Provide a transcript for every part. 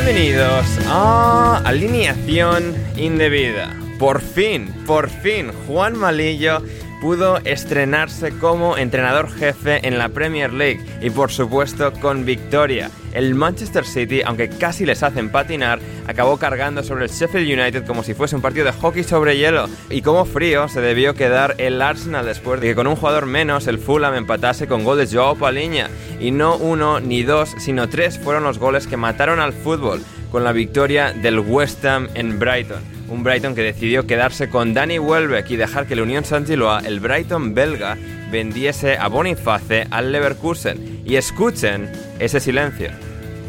Bienvenidos a Alineación Indebida. Por fin, por fin, Juan Malillo pudo estrenarse como entrenador jefe en la Premier League y por supuesto con victoria. El Manchester City, aunque casi les hacen patinar, acabó cargando sobre el Sheffield United como si fuese un partido de hockey sobre hielo. Y como frío se debió quedar el Arsenal después de que con un jugador menos el Fulham empatase con gol de Joao Paliña. Y no uno ni dos, sino tres fueron los goles que mataron al fútbol con la victoria del West Ham en Brighton. Un Brighton que decidió quedarse con Danny Welbeck y dejar que la Unión Saint-Gilloise, el Brighton belga, vendiese a Boniface al Leverkusen. Y escuchen ese silencio.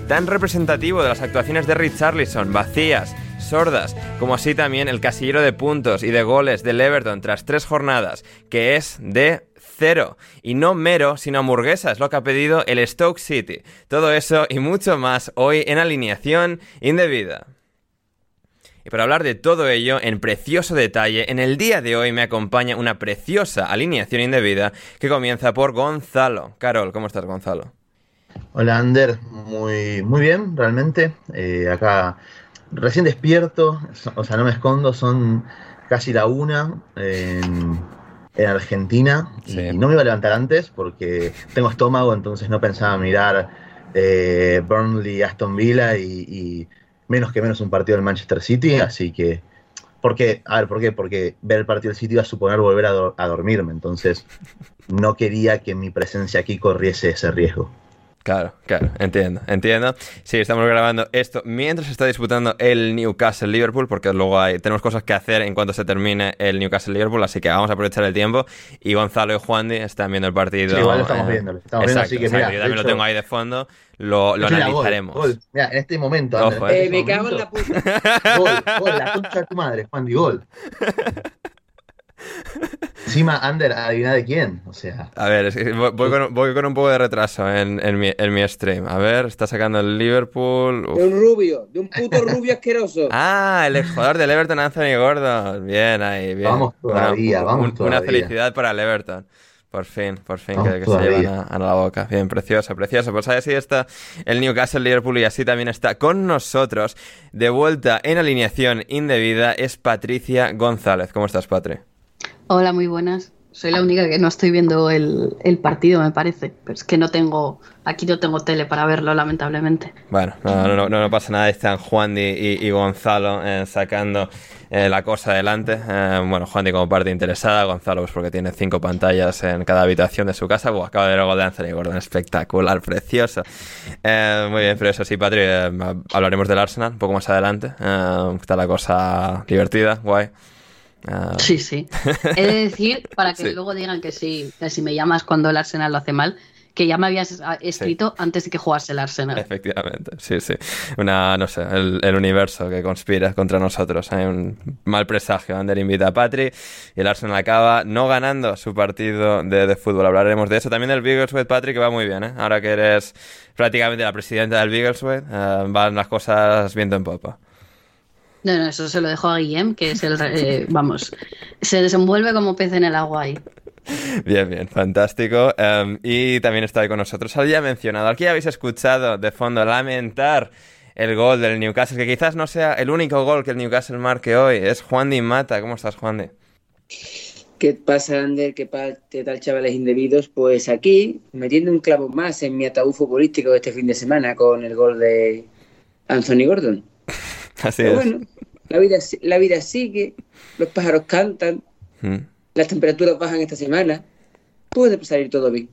Tan representativo de las actuaciones de Richarlison, vacías, sordas, como así también el casillero de puntos y de goles del Everton tras tres jornadas, que es de cero. Y no mero, sino hamburguesa, es lo que ha pedido el Stoke City. Todo eso y mucho más hoy en alineación indebida. Y para hablar de todo ello en precioso detalle, en el día de hoy me acompaña una preciosa alineación indebida que comienza por Gonzalo. Carol, ¿cómo estás, Gonzalo? Hola, Ander. Muy, muy bien, realmente. Eh, acá recién despierto, o sea, no me escondo, son casi la una en, en Argentina Sí. y no me iba a levantar antes porque tengo estómago, entonces no pensaba mirar eh, Burnley, Aston Villa y, y menos que menos un partido del Manchester City, así que... Porque, a ver, ¿por qué? Porque ver el partido del City iba a suponer volver a, do- a dormirme, entonces no quería que mi presencia aquí corriese ese riesgo. Claro, claro, entiendo, entiendo. Sí, estamos grabando esto mientras se está disputando el Newcastle-Liverpool, porque luego hay, tenemos cosas que hacer en cuanto se termine el Newcastle-Liverpool, así que vamos a aprovechar el tiempo. Y Gonzalo y Juan están viendo el partido. Sí, igual lo estamos viendo, lo estamos viendo, exacto, así que exacto, mira, yo también lo hecho- tengo ahí de fondo, lo, lo Mira, gol, analizaremos. gol. Mira, en este momento. Ojo, eh. en Eh, este me cago en la momento, puta. Gol, gol, la concha de tu madre, Juan Di gol. Encima, Ander, adivina de quién. O sea, A ver, es que voy, voy con, voy con un poco de retraso en, en mi, en mi stream. A ver, está sacando el Liverpool. Uf. De un rubio, de un puto rubio asqueroso. Ah, el jugador del Everton, Anthony Gordon. Bien ahí, bien. Vamos todavía, vamos Una felicidad para el Everton. Por fin, por fin, que, que se llevan a, a la boca. Bien, precioso, precioso. Pues así está el Newcastle Liverpool y así también está con nosotros. De vuelta en alineación indebida es Patricia González. ¿Cómo estás, Patri? Hola, muy buenas. Soy la única que no estoy viendo el, partido, me parece. Pero es que no tengo. Aquí no tengo tele para verlo, lamentablemente. Bueno, no, no, no, pasa nada. Están Juan y, y, y Gonzalo eh, sacando eh, la cosa adelante. Eh, bueno, Juan como parte interesada, Gonzalo pues porque tiene cinco pantallas en cada habitación de su casa. Buah, acaba de ver el gol de Anthony Gordon, espectacular, precioso. Eh, muy bien, pero eso sí, Patri, eh, hablaremos del Arsenal un poco más adelante. Está la cosa divertida, guay. Ah, Sí, sí. He de decir, para que Sí. luego digan que sí, que si me llamas cuando el Arsenal lo hace mal, que ya me habías ah, escrito antes de que jugase el Arsenal. Efectivamente, sí, sí. Una, no sé, el, el universo que conspira contra nosotros. Hay un mal presagio. Ander invita a Patri y el Arsenal acaba no ganando su partido de, de fútbol. Hablaremos de eso. También del Biggleswade, Patri, que va muy bien, ¿eh? Ahora que eres prácticamente la presidenta del Biggleswade, eh, van las cosas viento en popa. No, no, eso se lo dejo a Guillem, que es el, eh, vamos, se desenvuelve como pez en el agua ahí. Bien, bien, fantástico. Em, y también está ahí con nosotros. Al ya mencionado, aquí habéis escuchado de fondo lamentar el gol del Newcastle, que quizás no sea el único gol que el Newcastle marque hoy. Es Juan Di Mata. ¿Cómo estás, Juan Di? ¿Qué pasa, Ander? ¿Qué, pa- qué tal, chavales indebidos? Pues aquí, metiendo un clavo más en mi ataúd futbolístico de este fin de semana con el gol de Anthony Gordon. Así Pero es. bueno, la vida, la vida sigue, los pájaros cantan, Mm. las temperaturas bajan esta semana. Puede salir todo bien.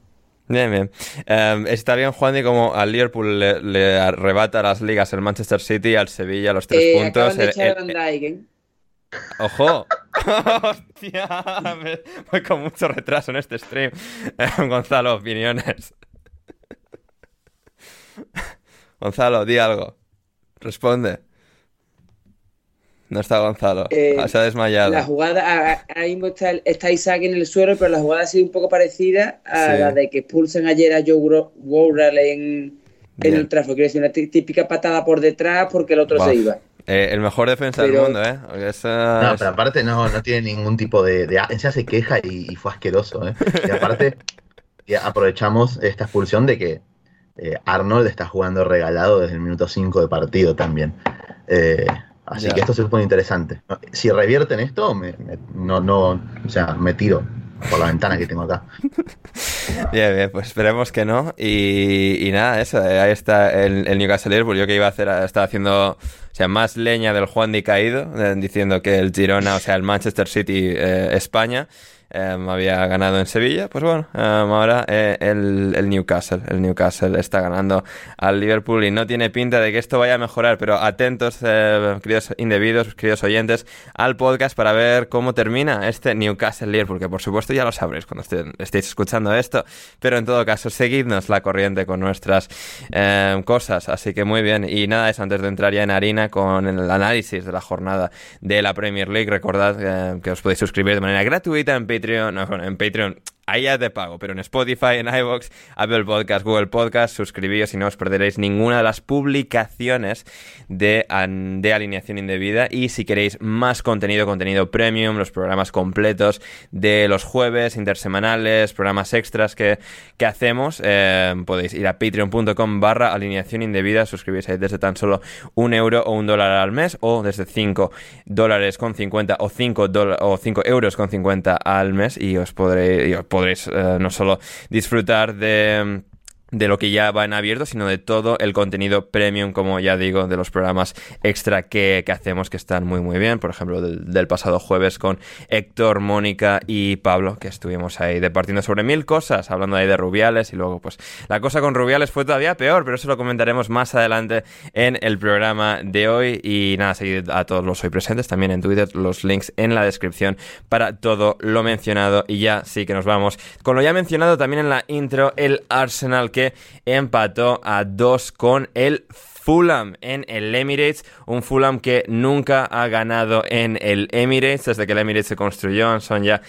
Bien, bien. Em, está bien, Juan, Di, como al Liverpool le, le arrebata las ligas el Manchester City, al Sevilla los tres Eh, puntos. de El- echar a el- Van Dijk, ¿eh? ¡Ojo! ¡Hostia! Me- Voy con mucho retraso en este stream. Eh, Gonzalo, opiniones. Gonzalo, di algo. Responde. No está Gonzalo. Eh, Ah, Se ha desmayado. La jugada, a- a- ahora mismo está, está Isaac en el suelo, pero la jugada ha sido un poco parecida a Sí. la de que expulsan ayer a Joe Worrell en, en el tráfico. Quiero decir, una tí- típica patada por detrás porque el otro Buah. se iba. Eh, el mejor defensa del mundo, ¿eh? Esa No, es- pero aparte no, no tiene ningún tipo de, de... Encima se queja y, y fue asqueroso, ¿eh? Y aparte y aprovechamos esta expulsión de que eh, Arnold está jugando regalado desde el minuto 5 de partido también. Eh, así Ya. que esto se pone interesante. Si revierten esto, me- me- no, no, o sea, me tiro por la ventana que tengo acá. Bien, bien, pues esperemos que no. Y, y nada, eso, eh, ahí está el, el Newcastle Liverpool. Yo que iba a hacer, estaba haciendo, o sea, más leña del Juan Di caído, eh, diciendo que el Girona, o sea, el Manchester City eh, España, eh, había ganado en Sevilla. Pues bueno, eh, ahora eh, el, el Newcastle, el Newcastle está ganando al Liverpool y no tiene pinta de que esto vaya a mejorar. Pero atentos, eh, queridos indebidos, queridos oyentes, al podcast para ver cómo termina este Newcastle Liverpool, que por supuesto ya lo sabréis cuando estéis escuchando esto, pero en todo caso, seguidnos la corriente con nuestras eh, cosas. Así que muy bien. Y nada, eso antes de entrar ya en harina con el análisis de la jornada de la Premier League. Recordad que os podéis suscribir de manera gratuita en Patreon, no, bueno, en Patreon. Ahí ya te pago, pero en Spotify, en iVoox, Apple Podcast, Google Podcast, suscribíos y no os perderéis ninguna de las publicaciones de, de alineación indebida. Y si queréis más contenido, contenido premium, los programas completos de los jueves, intersemanales, programas extras que, que hacemos, eh, podéis ir a patreon.com barra alineación indebida, suscribís ahí desde tan solo un euro o un dólar al mes, o desde 5 dólares con 50 o 5, dola- o 5 euros con 50 al mes, y os podréis, podréis eh, no solo disfrutar de de lo que ya va en abierto, sino de todo el contenido premium, como ya digo, de los programas extra que, que hacemos, que están muy muy bien. Por ejemplo, del, del pasado jueves con Héctor, Mónica y Pablo, que estuvimos ahí departiendo sobre mil cosas, hablando ahí de Rubiales, y luego pues la cosa con Rubiales fue todavía peor, pero eso lo comentaremos más adelante en el programa de hoy. Y nada, seguid a todos los hoy presentes también en Twitter, los links en la descripción para todo lo mencionado. Y ya sí que nos vamos con lo ya mencionado también en la intro, el Arsenal que empató a dos con el Fulham en el Emirates, un Fulham que nunca ha ganado en el Emirates desde que el Emirates se construyó, son ya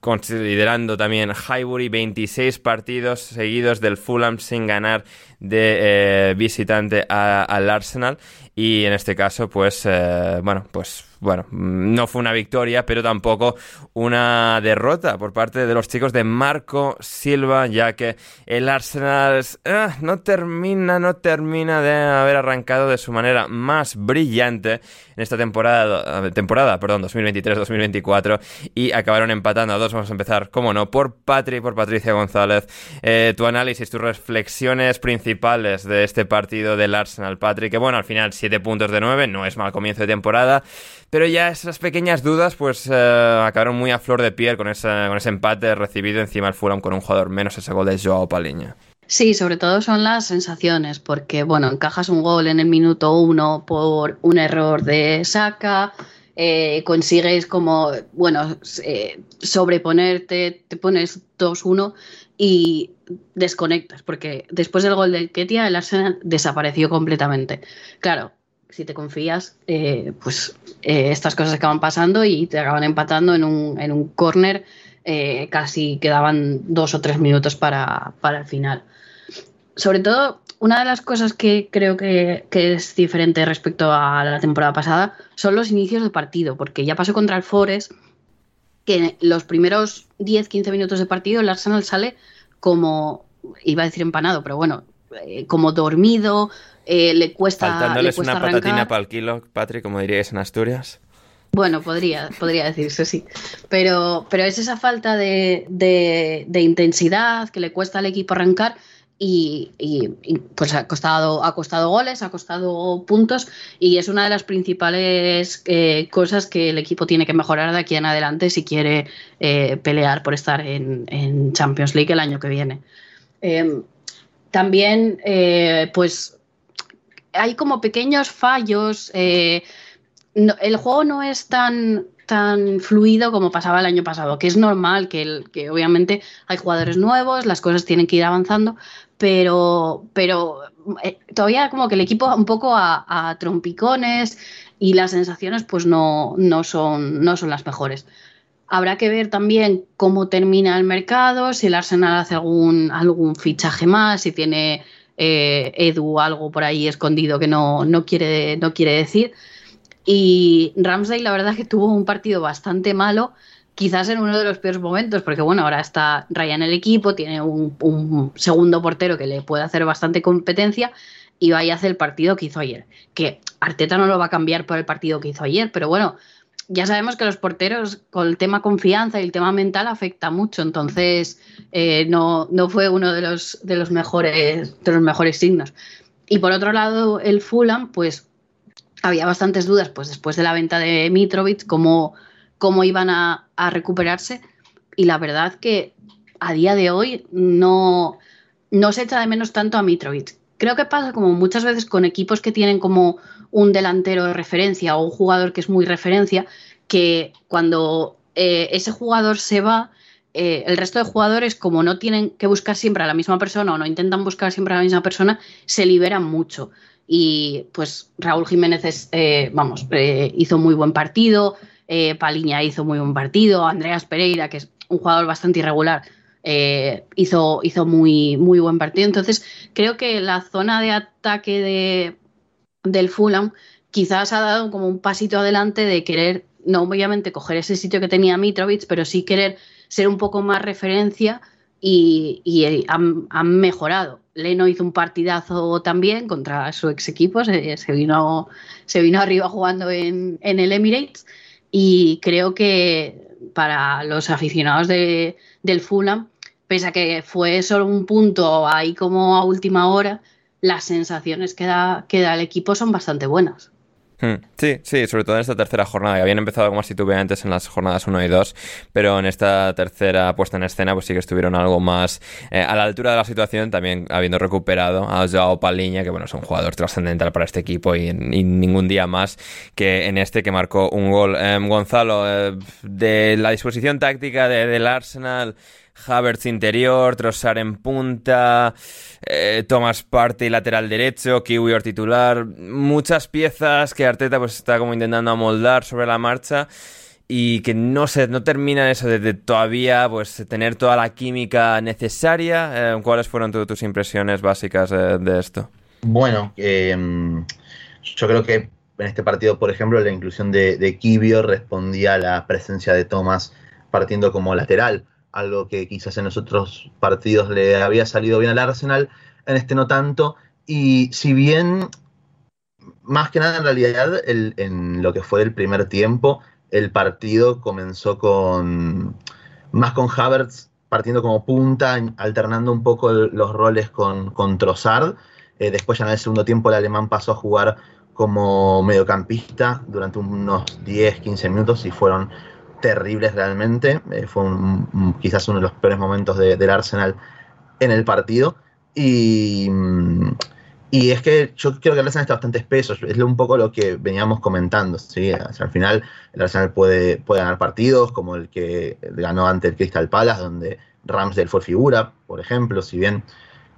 considerando también Highbury 26 partidos seguidos del Fulham sin ganar de eh, visitante al Arsenal. Y en este caso pues eh, bueno pues bueno, no fue una victoria, pero tampoco una derrota por parte de los chicos de Marco Silva, ya que el Arsenal ah, no termina, no termina de haber arrancado de su manera más brillante en esta temporada, temporada perdón, 2023-2024 y acabaron empatando a dos. Vamos a empezar, como no, por Patri, por Patricia González. Eh, tu análisis, tus reflexiones principales de este partido del Arsenal, Patri, que bueno, al final 7 puntos de 9, no es mal comienzo de temporada. Pero ya esas pequeñas dudas pues eh, acabaron muy a flor de piel con, ese, con ese empate recibido encima el Fulham con un jugador menos ese gol de Joao Paliña. Sí, sobre todo son las sensaciones, porque bueno, encajas un gol en el minuto uno por un error de Saka, eh, consigues como, bueno, eh, sobreponerte, te pones 2-1 y desconectas, porque después del gol del Ketia el Arsenal desapareció completamente. Claro, si te confías, eh, pues eh, estas cosas acaban pasando y te acaban empatando en un, en un corner. Eh, casi quedaban dos o tres minutos para, el final. Sobre todo, una de las cosas que creo que, es diferente respecto a la temporada pasada son los inicios de partido, porque ya pasó contra el Forest que los primeros 10-15 minutos de partido el Arsenal sale como, iba a decir empanado, pero bueno, como dormido, eh, le cuesta. Faltándoles le una patatina para el kilo, Patrick, como diríais en Asturias. Bueno, podría, podría decirse, sí. Pero, pero es esa falta de, de, intensidad que le cuesta al equipo arrancar y, pues ha costado, ha costado goles, ha costado puntos y es una de las principales eh, cosas que el equipo tiene que mejorar de aquí en adelante si quiere eh, pelear por estar en, en, Champions League el año que viene. Em, también, pues hay como pequeños fallos. Eh, el juego no es tan, tan fluido como pasaba el año pasado, que es normal, que, que obviamente hay jugadores nuevos, las cosas tienen que ir avanzando, pero, pero eh, todavía como que el equipo un poco a, trompicones y las sensaciones pues no, no, son, no son las mejores. Habrá que ver también cómo termina el mercado, si el Arsenal hace algún, algún fichaje más, si tiene eh, Edu algo por ahí escondido que no, no, quiere, no quiere decir. Y Ramsey, la verdad, que tuvo un partido bastante malo, quizás en uno de los peores momentos, porque bueno, ahora está Ryan en el equipo, tiene un, segundo portero que le puede hacer bastante competencia y vaya a hacer el partido que hizo ayer. Que Arteta no lo va a cambiar por el partido que hizo ayer, pero bueno, ya sabemos que los porteros con el tema confianza y el tema mental afecta mucho, entonces eh, no, no, fue uno de los, de, los mejores, de los mejores signos. Y por otro lado, el Fulham, pues había bastantes dudas, pues después de la venta de Mitrovic, cómo, cómo iban a, a recuperarse. Y la verdad que a día de hoy no, no se echa de menos tanto a Mitrovic. Creo que pasa como muchas veces con equipos que tienen como un delantero de referencia o un jugador que es muy referencia, que cuando eh, ese jugador se va, eh, el resto de jugadores, como no tienen que buscar siempre a la misma persona o no intentan buscar siempre a la misma persona, se liberan mucho. Y pues Raúl Jiménez eh, vamos, hizo muy buen partido, Paliña hizo muy buen partido, Andreas Pereira, que es un jugador bastante irregular, hizo, hizo muy, muy buen partido. Entonces, creo que la zona de ataque de, del Fulham quizás ha dado como un pasito adelante de querer, no obviamente coger ese sitio que tenía Mitrovic, pero sí querer ser un poco más referencia y, han, mejorado. Leno hizo un partidazo también contra su ex equipo, se, vino, se vino arriba jugando en, el Emirates y creo que para los aficionados de, del Fulham, pese a que fue solo un punto ahí como a última hora, las sensaciones que da, que da el equipo son bastante buenas. Hmm. Sí, sí, sobre todo en esta tercera jornada, que habían empezado como si tuve antes en las jornadas 1 y 2, pero en esta tercera puesta en escena pues sí que estuvieron algo más eh, a la altura de la situación, también habiendo recuperado a Joao Paliña, que bueno, es un jugador trascendental para este equipo y, ningún día más que en este que marcó un gol. Em, Gonzalo, eh, de la disposición táctica del Arsenal... Havertz interior, Trossard en punta, eh, Thomas Partey lateral derecho, Kiwi titular, muchas piezas que Arteta pues está como intentando amoldar sobre la marcha y que no se no termina eso de, todavía pues tener toda la química necesaria. Eh, ¿Cuáles fueron tus impresiones básicas de esto? Bueno, em, yo creo que en este partido, por ejemplo, la inclusión de, de Kibio respondía a la presencia de Thomas partiendo como lateral, algo que quizás en los otros partidos le había salido bien al Arsenal, en este no tanto. Y si bien, más que nada en realidad, en lo que fue el primer tiempo, el partido comenzó con más con Havertz partiendo como punta, alternando un poco los roles con, con Trossard. Eh, después ya en el segundo tiempo el alemán pasó a jugar como mediocampista durante unos 10, 15 minutos y fueron terribles realmente. Eh, fue quizás uno de los peores momentos del Arsenal en el partido. Y, y, es que yo creo que el Arsenal está bastante espeso, es un poco lo que veníamos comentando. ¿sí? al final el Arsenal puede, puede ganar partidos como el que ganó ante el Crystal Palace, donde Ramsdale fue figura, por ejemplo, si bien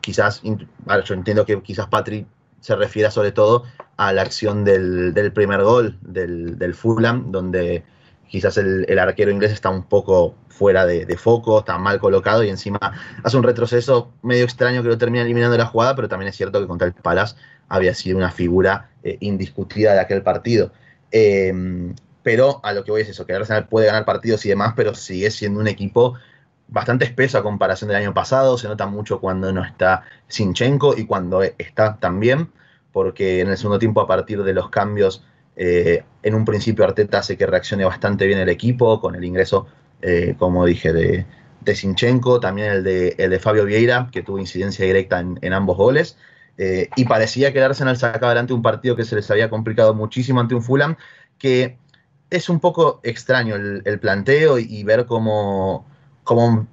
quizás, yo entiendo que quizás Patrick se refiere sobre todo a la acción del, primer gol del, del, Fulham, donde quizás el, arquero inglés está un poco fuera de, foco, está mal colocado y encima hace un retroceso medio extraño que lo termina eliminando la jugada, pero también es cierto que contra el Palace había sido una figura eh, indiscutida de aquel partido. Em, pero a lo que voy es eso, que el Arsenal puede ganar partidos y demás, pero sigue siendo un equipo bastante espeso a comparación del año pasado, se nota mucho cuando no está Sinchenko y cuando está también, porque en el segundo tiempo a partir de los cambios, eh, en un principio Arteta hace que reaccione bastante bien el equipo, con el ingreso, eh, como dije, de, de, Sinchenko, también el de, el de Fabio Vieira, que tuvo incidencia directa en, ambos goles. Eh, y parecía que el Arsenal sacaba adelante un partido que se les había complicado muchísimo ante un Fulham, que es un poco extraño el, planteo y, y ver cómo, cómo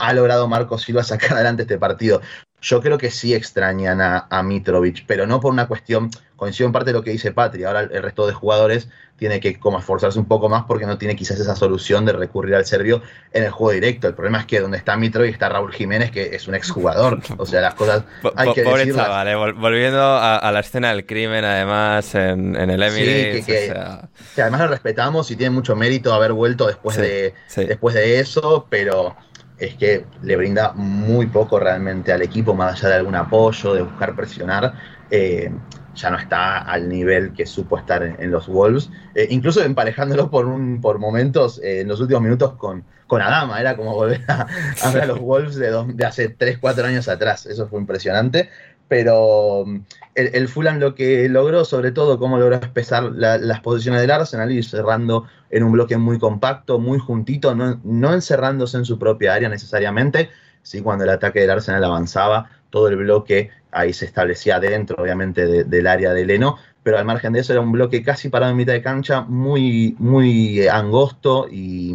ha logrado Marco Silva sacar adelante este partido. Yo creo que sí extrañan a, Mitrovic, pero no por una cuestión, coincido en parte de lo que dice Patri, ahora el, resto de jugadores tiene que como esforzarse un poco más porque no tiene quizás esa solución de recurrir al serbio en el juego directo. El problema es que donde está Mitrovic está Raúl Jiménez, que es un exjugador. O sea, las cosas hay que Pobre chaval, eh, volviendo a, la escena del crimen, además, en, el Emirates. Sí, que, además lo respetamos y tiene mucho mérito haber vuelto después, de, después de eso, pero es que le brinda muy poco realmente al equipo, más allá de algún apoyo, de buscar presionar. Eh, ya no está al nivel que supo estar en, los Wolves, eh, incluso emparejándolo por, un, por momentos eh, en los últimos minutos con, con Adama, era como volver a, ver a los Wolves de, de hace 3, 4 años atrás, eso fue impresionante, pero mm, el, Fulham lo que logró, sobre todo, cómo logró espesar las posiciones del Arsenal y cerrando en un bloque muy compacto, muy juntito, no, encerrándose en su propia área necesariamente. Sí, cuando el ataque del Arsenal avanzaba, todo el bloque ahí se establecía dentro, obviamente, del área de Leno, pero al margen de eso era un bloque casi parado en mitad de cancha, muy, muy angosto y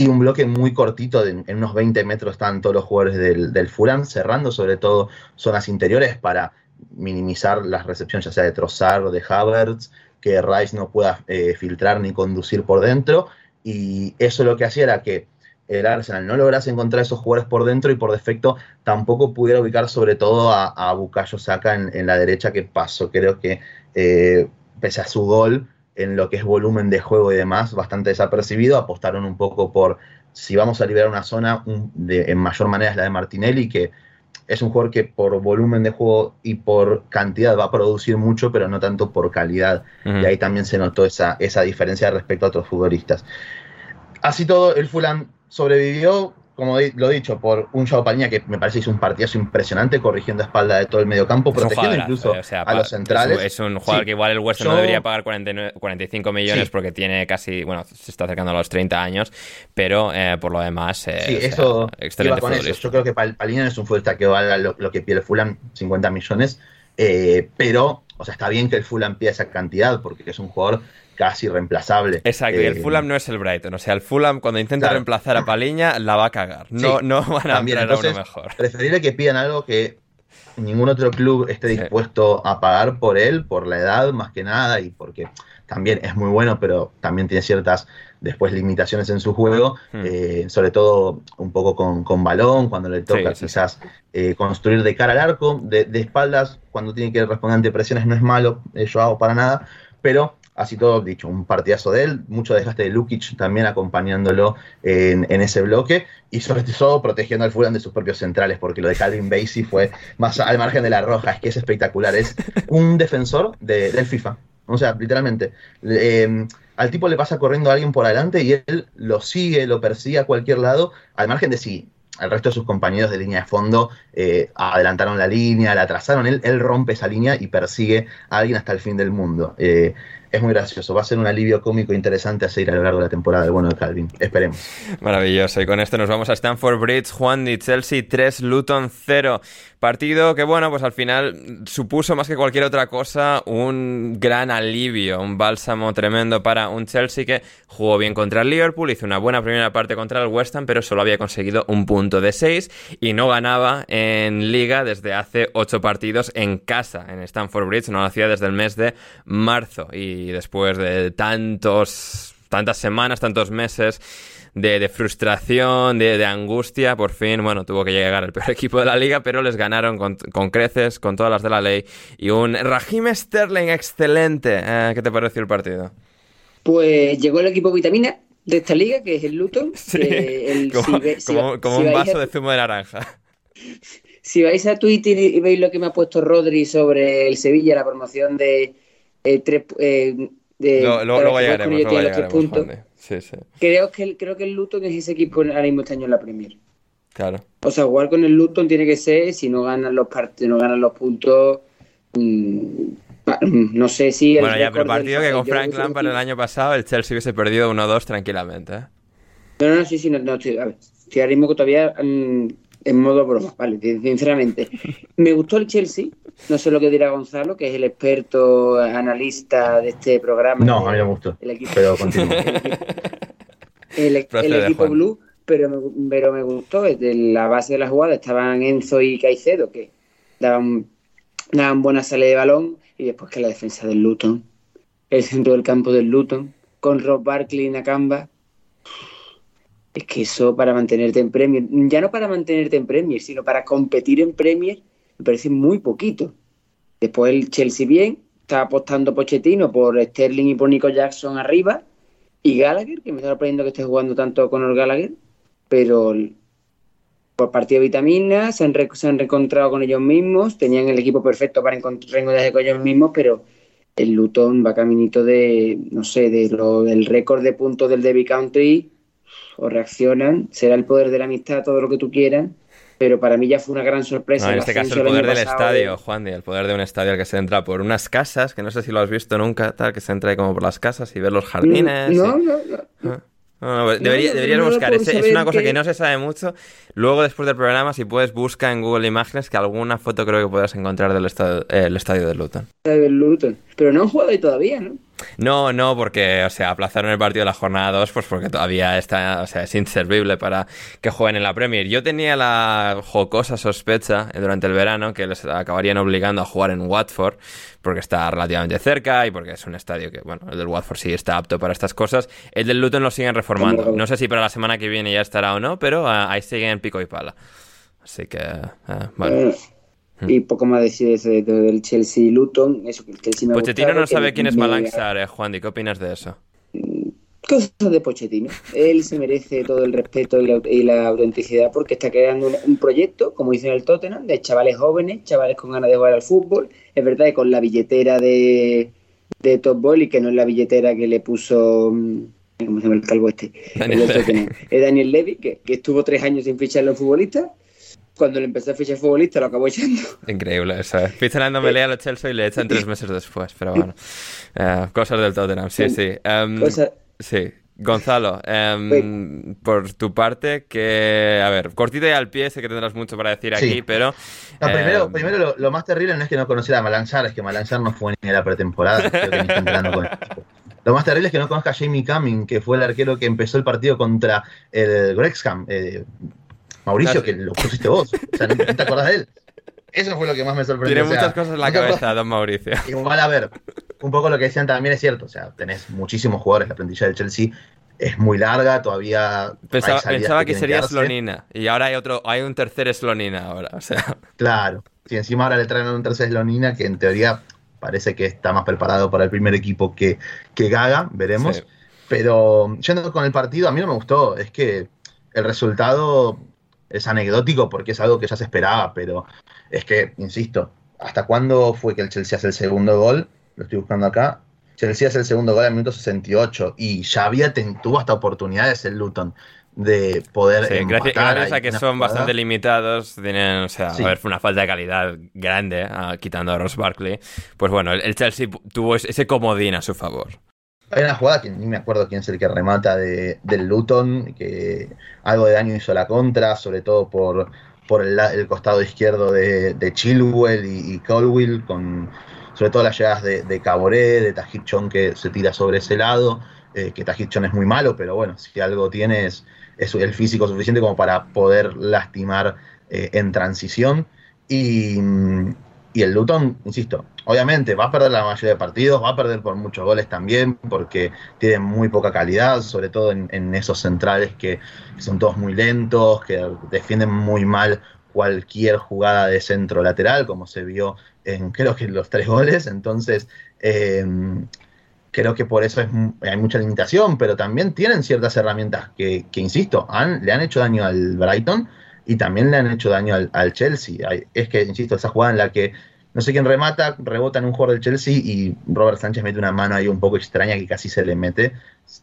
y un bloque muy cortito, en unos 20 metros están todos los jugadores del, del Fulham, cerrando sobre todo zonas interiores para minimizar las recepciones, ya sea de Trossard o de Havertz, que Rice no pueda eh, filtrar ni conducir por dentro. Y eso lo que hacía era que el Arsenal no lograse encontrar esos jugadores por dentro y por defecto tampoco pudiera ubicar sobre todo a, a Bukayo Saka en, la derecha que pasó, creo que eh, pese a su gol, en lo que es volumen de juego y demás, bastante desapercibido. Apostaron un poco por si vamos a liberar una zona, de, en mayor manera es la de Martinelli, que es un jugador que por volumen de juego y por cantidad va a producir mucho, pero no tanto por calidad. Y ahí también se notó esa, esa diferencia respecto a otros futbolistas. Así todo, el Fulham sobrevivió, como lo he dicho, por un Chavo Paliña que me parece que hizo un partidazo impresionante, corrigiendo a espalda de todo el mediocampo, protegiendo incluso a los centrales. Es un, jugador que igual el West no debería pagar 45 millones porque tiene casi, bueno, se está acercando a los 30 años, pero eh, por lo demás, eh, sí, eso excelente con eso. Yo creo que Paliña es un futbolista que vale lo, que pide el Fulham, 50 millones, eh, pero, o sea, está bien que el Fulham pida esa cantidad porque es un jugador casi reemplazable. Exacto, y el eh, Fulham no es el Brighton. O sea, el Fulham cuando intenta reemplazar a Paliña la va a cagar. No, no van a también, a uno mejor. Preferible que pidan algo que ningún otro club esté dispuesto a pagar por él, por la edad más que nada, y porque también es muy bueno, pero también tiene ciertas después limitaciones en su juego, hmm. eh, sobre todo un poco con, balón, cuando le toca quizás eh, construir de cara al arco, de, espaldas, cuando tiene que responder ante presiones no es malo, yo hago para nada, pero Así todo dicho, un partidazo de él, mucho desgaste de Lukic también acompañándolo en, en ese bloque y sobre todo protegiendo al Fulham de sus propios centrales, porque lo de Calvin Basie fue más al margen de la roja, es que es espectacular, es un defensor de, del FIFA, o sea, literalmente. Eh, al tipo le pasa corriendo a alguien por adelante y él lo sigue, lo persigue a cualquier lado, al margen de si el resto de sus compañeros de línea de fondo eh, adelantaron la línea, la trazaron, él, él rompe esa línea y persigue a alguien hasta el fin del mundo. Eh, es muy gracioso. Va a ser un alivio cómico interesante a seguir a lo largo de la temporada del bueno de Calvin. Esperemos. Maravilloso. Y con esto nos vamos a Stanford Bridge. Juan de Chelsea 3, Luton 0. Partido que, bueno, pues al final supuso más que cualquier otra cosa un gran alivio, un bálsamo tremendo para un Chelsea que jugó bien contra el Liverpool, hizo una buena primera parte contra el West Ham, pero solo había conseguido un punto de 6 y no ganaba en liga desde hace 8 partidos en casa, en Stanford Bridge. No lo hacía desde el mes de marzo. Y después de tantos, tantas semanas, tantos meses de, frustración, de, angustia, por fin, bueno, tuvo que llegar el peor equipo de la liga, pero les ganaron con, creces, con todas las de la ley, y un Raheem Sterling excelente. Eh, ¿Qué te pareció el partido? Pues llegó el equipo vitamina de esta liga, que es el Luton. como, un vaso de zumo de naranja. Si vais a Twitter y veis lo que me ha puesto Rodri sobre el Sevilla, la promoción de eh, tres, eh, de, luego, llegaremos, Creo, que, creo que el Luton es ese equipo ahora mismo este año en la Premier. Claro. O sea, jugar con el Luton tiene que ser, si no ganan los partidos, no ganan los puntos, mm, no sé si... bueno, ya, pero partido que con Frank Lampard el año pasado, el Chelsea hubiese perdido 1-2 tranquilamente. ¿eh? No, no, sí, sí, no, no estoy, a ver, estoy ahora mismo que todavía mm, en modo broma, vale, sinceramente. Me gustó el Chelsea, no sé lo que dirá Gonzalo, que es el experto analista de este programa. No, a mí me gustó, el equipo, pero continúo. El, equipo Blue, pero me, pero me gustó, desde la base de la jugada estaban Enzo y Caicedo, que daban, daban buena salida de balón, y después que la defensa del Luton, el centro del campo del Luton, con Rob Barkley y Nakamba, es que eso para mantenerte en Premier, ya no para mantenerte en Premier, sino para competir en Premier, me parece muy poquito. Después el Chelsea bien, está apostando Pochettino por Sterling y por Nico Jackson arriba, y Gallagher, que me está sorprendiendo que esté jugando tanto con el Gallagher, pero por partido de vitaminas, se han, se han reencontrado con ellos mismos, tenían el equipo perfecto para reencontrarse con ellos mismos, pero el Luton va caminito de, no sé, de lo, del récord de puntos del Derby Country o reaccionan, será el poder de la amistad, todo lo que tú quieras, pero para mí ya fue una gran sorpresa. en este caso el poder del estadio, Juan, el poder de un estadio al que se entra por unas casas, que no sé si lo has visto nunca, tal, que se entra ahí como por las casas y ver los jardines. No, no, no. Ah. debería, deberías buscar. Es, una cosa que... no se sabe mucho. Luego, después del programa, si puedes, busca en Google Imágenes que alguna foto creo que podrás encontrar del estadio, el estadio de Luton. Del Luton. Pero no han jugado ahí todavía, ¿no? No, no, porque, o sea, aplazaron el partido de la jornada 2, pues porque todavía está, o sea, es inservible para que jueguen en la Premier. Yo tenía la jocosa sospecha durante el verano que les acabarían obligando a jugar en Watford, porque está relativamente cerca y porque es un estadio que, bueno, el del Watford sí está apto para estas cosas. El del Luton lo siguen reformando. No sé si para la semana que viene ya estará o no, pero ah, ahí siguen en pico y pala. Así que, ah, bueno. Y poco más decir de, del Chelsea Luton. Eso, que el Chelsea me Pochettino no sabe quién es Malangsar, eh, Juan. ¿Qué opinas de eso? Mm, cosas de Pochettino. Él se merece todo el respeto y la, autenticidad porque está creando un, proyecto, como dice en el Tottenham, de chavales jóvenes, chavales con ganas de jugar al fútbol. Es verdad que con la billetera de, de Top Boy y que no es la billetera que le puso. Mm, ¿Cómo se llama el calvo este? Daniel, Levy. Es Daniel Levy, que, que estuvo tres años sin ficharlo en futbolista cuando le empecé a fichar futbolista lo acabó echando. Increíble eso. ¿eh? Fichan a Melea a los Chelsea y le echan tres meses después, pero bueno. Eh, cosas del Tottenham, sí, sí. Um, Sí. Gonzalo, em, por tu parte, que, a ver, cortito y al pie, sé que tendrás mucho para decir aquí, pero... primero, em, primero lo, más terrible no es que no conociera a Malanzar, es que Malanzar no fue ni a la pretemporada, Lo más terrible es que no conozca a Jamie Cumming, que fue el arquero que empezó el partido contra el Grexham. Eh, Mauricio, que lo pusiste vos. O sea, no, te acordás de él. Eso fue lo que más me sorprendió. Tiene muchas cosas en la cabeza, don Mauricio. Igual, a ver, un poco lo que decían también es cierto. O sea, tenés muchísimos jugadores. La plantilla del Chelsea es muy larga, todavía. Pensaba, que, sería Slonina. Y ahora hay otro, hay un tercer Slonina ahora. O sea. Claro. Si encima ahora le traen un tercer Slonina, que en teoría parece que está más preparado para el primer equipo que, que Gaga, veremos. Pero yendo con el partido, a mí no me gustó. Es que el resultado es anecdótico porque es algo que ya se esperaba, pero es que, insisto, ¿hasta cuándo fue que el Chelsea hace el segundo gol? Lo estoy buscando acá. Chelsea hace el segundo gol al minuto 68 y ya había tuvo hasta oportunidades el Luton de poder sí, gracias, a que son bastante limitados tienen o sea a ver fue una falta de calidad grande ah, quitando a Ross Barkley pues bueno el, Chelsea tuvo ese comodín a su favor hay una jugada que ni me acuerdo quién es el que remata de, del Luton que algo de daño hizo la contra sobre todo por por el, costado izquierdo de, de Chilwell y, y Colwill con sobre todo las llegadas de, de Caboré, de Tajit que se tira sobre ese lado, eh, que Tajit es muy malo, pero bueno, si algo tiene es, el físico suficiente como para poder lastimar eh, en transición. Y, el Luton, insisto, obviamente va a perder la mayoría de partidos, va a perder por muchos goles también, porque tiene muy poca calidad, sobre todo en, esos centrales que, son todos muy lentos, que defienden muy mal cualquier jugada de centro lateral, como se vio en creo que los tres goles, entonces eh, creo que por eso hay mucha limitación, pero también tienen ciertas herramientas que, insisto, le han hecho daño al Brighton y también le han hecho daño al, Chelsea. Es que, insisto, esa jugada en la que no sé quién remata, rebota en un jugador del Chelsea y Robert Sánchez mete una mano ahí un poco extraña que casi se le mete.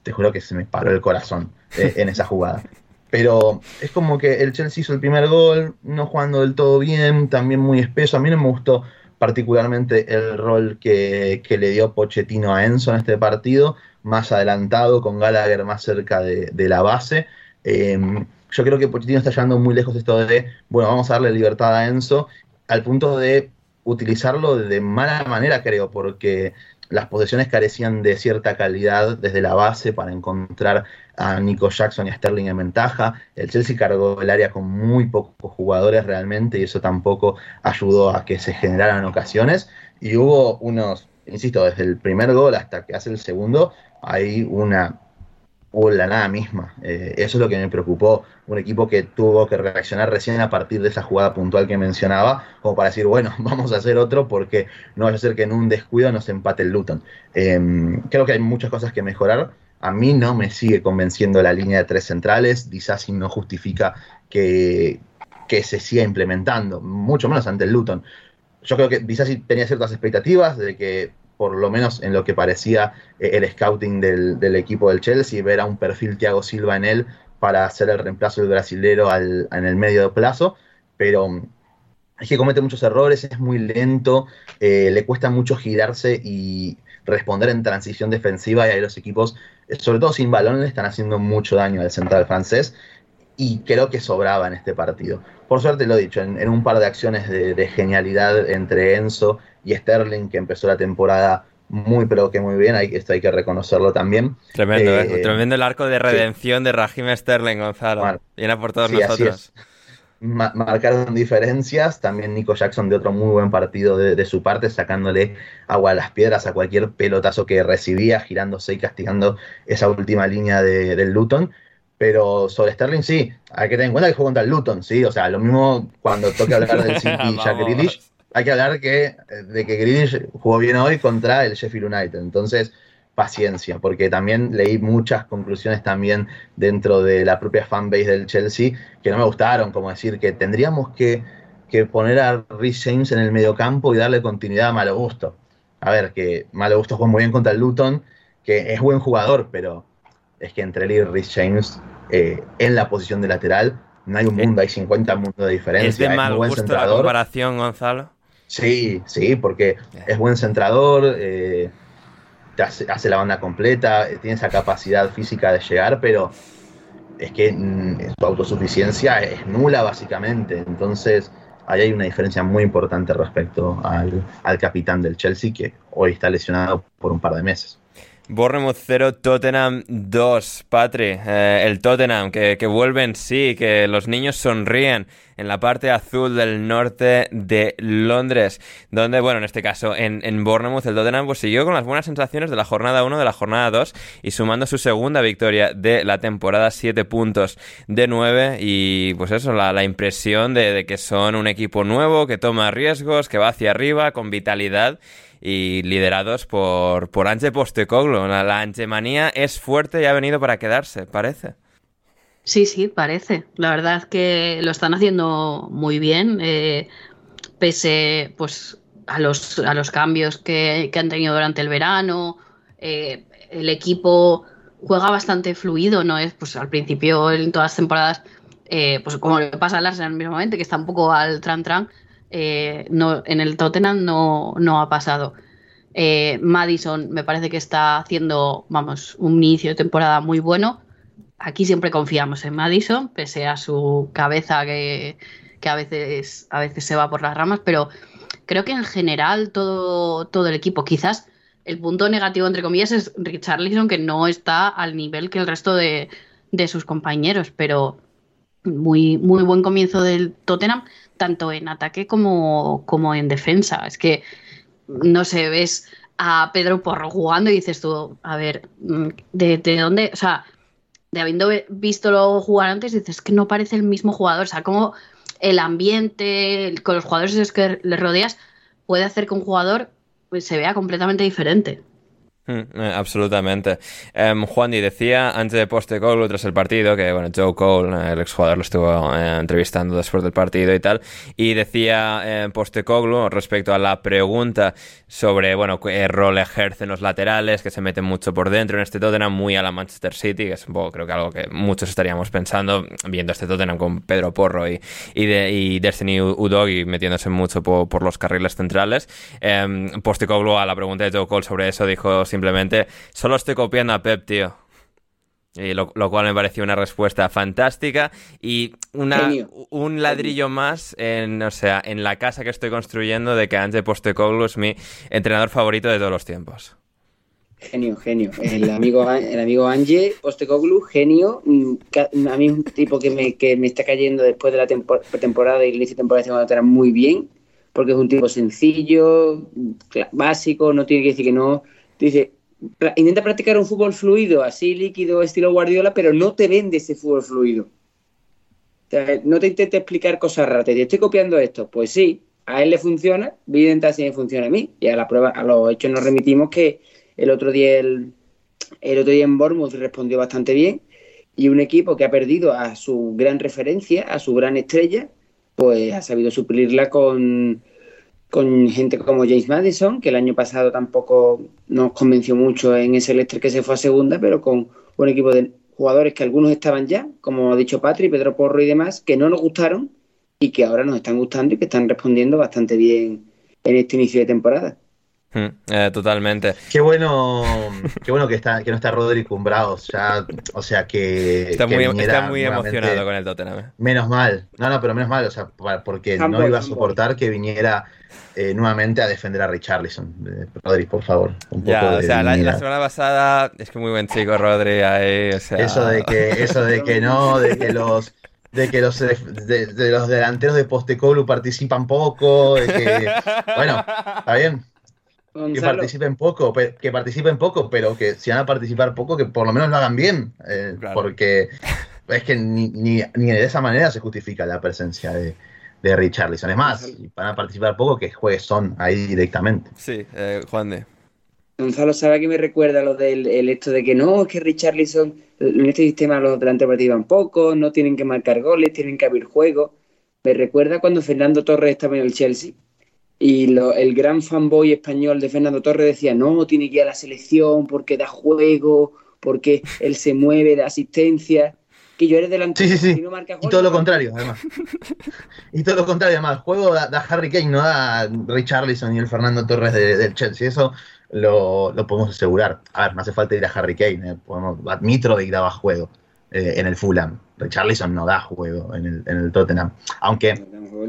Te juro que se me paró el corazón eh, en esa jugada. Pero es como que el Chelsea hizo el primer gol, no jugando del todo bien, también muy espeso. A mí no me gustó particularmente el rol que, le dio Pochettino a Enzo en este partido, más adelantado, con Gallagher más cerca de, la base. Em, yo creo que Pochettino está llevando muy lejos esto de, bueno, vamos a darle libertad a Enzo, al punto de utilizarlo de mala manera, creo, porque las posesiones carecían de cierta calidad desde la base para encontrar a Nico Jackson y a Sterling en ventaja. El Chelsea cargó el área con muy pocos jugadores realmente y eso tampoco ayudó a que se generaran ocasiones. Y hubo unos, insisto, desde el primer gol hasta que hace el segundo, hay una hubo la nada misma. Eh, eso es lo que me preocupó. Un equipo que tuvo que reaccionar recién a partir de esa jugada puntual que mencionaba, como para decir, bueno, vamos a hacer otro porque no vaya a ser que en un descuido nos empate el Luton. Em, creo que hay muchas cosas que mejorar. A mí no me sigue convenciendo la línea de tres centrales. Disasi no justifica que, que se siga implementando, mucho menos ante el Luton. Yo creo que Disasi tenía ciertas expectativas de que por lo menos en lo que parecía eh, el scouting del, equipo del Chelsea, ver a un perfil Thiago Silva en él para hacer el reemplazo del brasilero en el medio plazo, pero mm, es que comete muchos errores, es muy lento, eh, le cuesta mucho girarse y responder en transición defensiva y ahí los equipos, sobre todo sin balón, le están haciendo mucho daño al central francés y creo que sobraba en este partido. Por suerte lo he dicho, en, un par de acciones de, genialidad entre Enzo y Sterling, que empezó la temporada muy pero que muy bien, hay, esto hay que reconocerlo también. Tremendo, eh, tremendo el arco de redención de Raheem Sterling, Gonzalo. Por todos nosotros. marcaron diferencias, también Nico Jackson de otro muy buen partido de, su parte, sacándole agua a las piedras a cualquier pelotazo que recibía, girándose y castigando esa última línea del Luton. Pero sobre Sterling sí, hay que tener en cuenta que jugó contra el Luton, sí, o sea, lo mismo cuando toque hablar del City y Jack Grealish, hay que hablar que, de que Grealish jugó bien hoy contra el Sheffield United, entonces paciencia, porque también leí muchas conclusiones también dentro de la propia fanbase del Chelsea que no me gustaron, como decir que tendríamos que, poner a Rhys James en el mediocampo y darle continuidad a Malo Gusto. A ver, que Malo Gusto jugó muy bien contra el Luton, que es buen jugador, pero es que entre él y Rhys James eh, en la posición de lateral no hay un mundo, hay 50 mundos de diferencia. ¿Es de mal gusto la comparación, Gonzalo? Sí, sí, porque es buen centrador, eh, hace, la banda completa, eh, tiene esa capacidad física de llegar, pero es que mm, su autosuficiencia es nula básicamente. Entonces, ahí hay una diferencia muy importante respecto al, al capitán del Chelsea, que hoy está lesionado por un par de meses. Bournemouth 0, Tottenham 2. Patri, eh, el Tottenham, que, que vuelven, sí, que los niños sonríen en la parte azul del norte de Londres, donde, bueno, en este caso, en, en Bournemouth, el Tottenham pues, siguió con las buenas sensaciones de la jornada 1, de la jornada 2, y sumando su segunda victoria de la temporada, 7 puntos de 9, y pues eso, la, la impresión de, de que son un equipo nuevo, que toma riesgos, que va hacia arriba, con vitalidad, y liderados por, por Ange Postecoglou. La, la Angemanía es fuerte y ha venido para quedarse, parece. Sí, sí, parece. La verdad es que lo están haciendo muy bien, eh, pese pues, a, los, a los cambios que, han tenido durante el verano. Eh, el equipo juega bastante fluido, ¿no? Es, pues al principio, en todas las temporadas, eh, pues como le pasa al Arsenal mismamente, que está un poco al tran-tran, no, en el Tottenham no, ha pasado. Madison me parece que está haciendo, vamos, un inicio de temporada muy bueno aquí siempre confiamos en Madison, pese a su cabeza que, a, veces, se va por las ramas, pero creo que en general todo, el equipo, quizás el punto negativo, entre comillas, es Richarlison, que no está al nivel que el resto de, sus compañeros, pero muy, muy buen comienzo del Tottenham, tanto en ataque como, como en defensa. Es que, no sé, ves a Pedro Porro jugando y dices tú, a ver, mm, ¿de, de dónde? O sea, de habiendo visto jugar antes, dices que no parece el mismo jugador. O sea, como el ambiente con los jugadores que le rodeas puede hacer que un jugador pues, se vea completamente diferente. Mm, eh, absolutamente. Um, Juan y decía antes de Postecoglou tras el partido que bueno Joe Cole, el exjugador, lo estuvo eh, entrevistando después del partido y tal, y decía eh, respecto a la pregunta sobre bueno qué rol ejercen los laterales, que se meten mucho por dentro en este Tottenham, muy a la Manchester City, que es un poco creo que algo que muchos estaríamos pensando viendo este Tottenham con Pedro Porro y, y, de, y metiéndose mucho por, los carriles centrales. Um, Postecoglou a la pregunta de Joe Cole sobre eso dijo simplemente, solo estoy copiando a Pep, tío. Y lo, cual me pareció una respuesta fantástica y una, un ladrillo más en, o sea, en la casa que estoy construyendo de que Ange Postecoglou es mi entrenador favorito de todos los tiempos. Genio, genio. El amigo, el amigo Ange Postecoglou, genio. Mm, a mí es un tipo que me, que me está cayendo después de la temporada y el inicio de temporada de muy bien, porque es un tipo sencillo, básico, no tiene que decir que no. Dice, intenta practicar un fútbol fluido, así líquido, estilo Guardiola, pero no te vende ese fútbol fluido. no te intentes explicar cosas raras. Te estoy copiando esto. Pues sí, a él le funciona, voy a intentar si me funciona a mí. Y a la prueba, a los hechos nos remitimos que el otro día el, el otro día en Bournemouth respondió bastante bien. Y un equipo que ha perdido a su gran referencia, a su gran estrella, pues ha sabido suplirla con, con gente como James Madison, que el año pasado tampoco nos convenció mucho en ese Leicester que se fue a segunda, pero con un equipo de jugadores que algunos estaban ya, como ha dicho Patri, Pedro Porro y demás, que no nos gustaron y que ahora nos están gustando y que están respondiendo bastante bien en este inicio de temporada. Hmm, eh, totalmente. Qué bueno, qué bueno que está, que no está Rodri Cumbrados, ya, o sea que está muy, está muy emocionado con el Tottenham. Eh. Menos mal, no, no, pero menos mal, o sea, porque no iba a soportar que viniera eh, nuevamente a defender a Richarlison. Eh, Rodri, por favor. Un poco ya, o sea, la, semana pasada es que muy buen chico Rodri ahí, o sea... Eso de que, eso de que no, de que los de que los, de, los delanteros de Postecolu participan poco, de que, bueno, está bien, que participen poco, que participen poco, pero que si van a participar poco, que por lo menos lo hagan bien, eh, porque es que ni, ni, ni, de esa manera se justifica la presencia de, de Richarlison. Es más, van a participar poco que juegue Son ahí directamente. Sí, eh, Juan de. Gonzalo, ¿sabe que me recuerda lo del el hecho de que no, es que Richarlison, en este sistema los delanteros participan poco, no tienen que marcar goles, tienen que abrir juego? Me recuerda cuando Fernando Torres estaba en el Chelsea y el gran fanboy español de Fernando Torres decía, no, tiene que ir a la selección porque da juego, porque él se mueve, da asistencia que yo eres delantero sí, sí, sí. y todo lo contrario, además. y todo lo contrario, además. El juego da, Harry Kane, no da Richarlison y el Fernando Torres del Chelsea. Eso lo, podemos asegurar. A ver, no hace falta ir a Harry Kane. Eh. Podemos, Mitrovic daba juego eh, en el Fulham. Richarlison no da juego en el, en el Tottenham. Aunque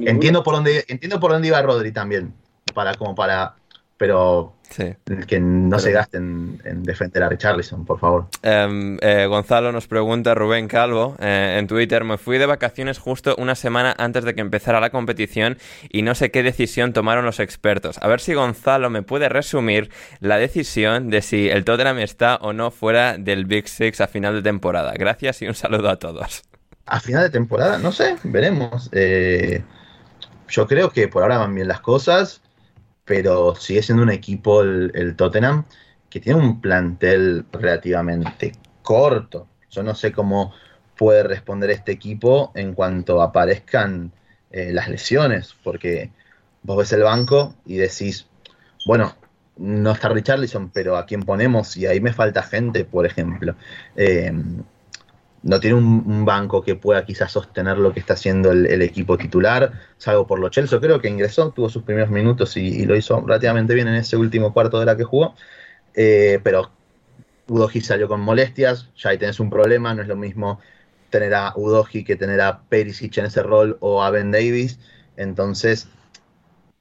entiendo por dónde entiendo por dónde iba Rodri también. Para, como para pero que no se gasten en defender a Richarlison, por favor. Em, eh, Gonzalo nos pregunta, Rubén Calvo, eh, en Twitter, me fui de vacaciones justo una semana antes de que empezara la competición y no sé qué decisión tomaron los expertos. A ver si Gonzalo me puede resumir la decisión de si el Tottenham está o no fuera del Big Six a final de temporada. Gracias y un saludo a todos. A final de temporada, no sé, veremos. Eh, yo creo que por ahora van bien las cosas pero sigue siendo un equipo, el, Tottenham, que tiene un plantel relativamente corto. Yo no sé cómo puede responder este equipo en cuanto aparezcan eh, las lesiones, porque vos ves el banco y decís, bueno, no está Richarlison, pero ¿a quién ponemos? Y ahí me falta gente, por ejemplo. Eh, no tiene un, banco que pueda quizás sostener lo que está haciendo el, equipo titular, salvo por lo Chelsea. Creo que ingresó, tuvo sus primeros minutos y, lo hizo relativamente bien en ese último cuarto de la que jugó. Eh, pero Udoji salió con molestias, ya ahí tenés un problema, no es lo mismo tener a Udoji que tener a Perisic en ese rol o a Ben Davis. Entonces,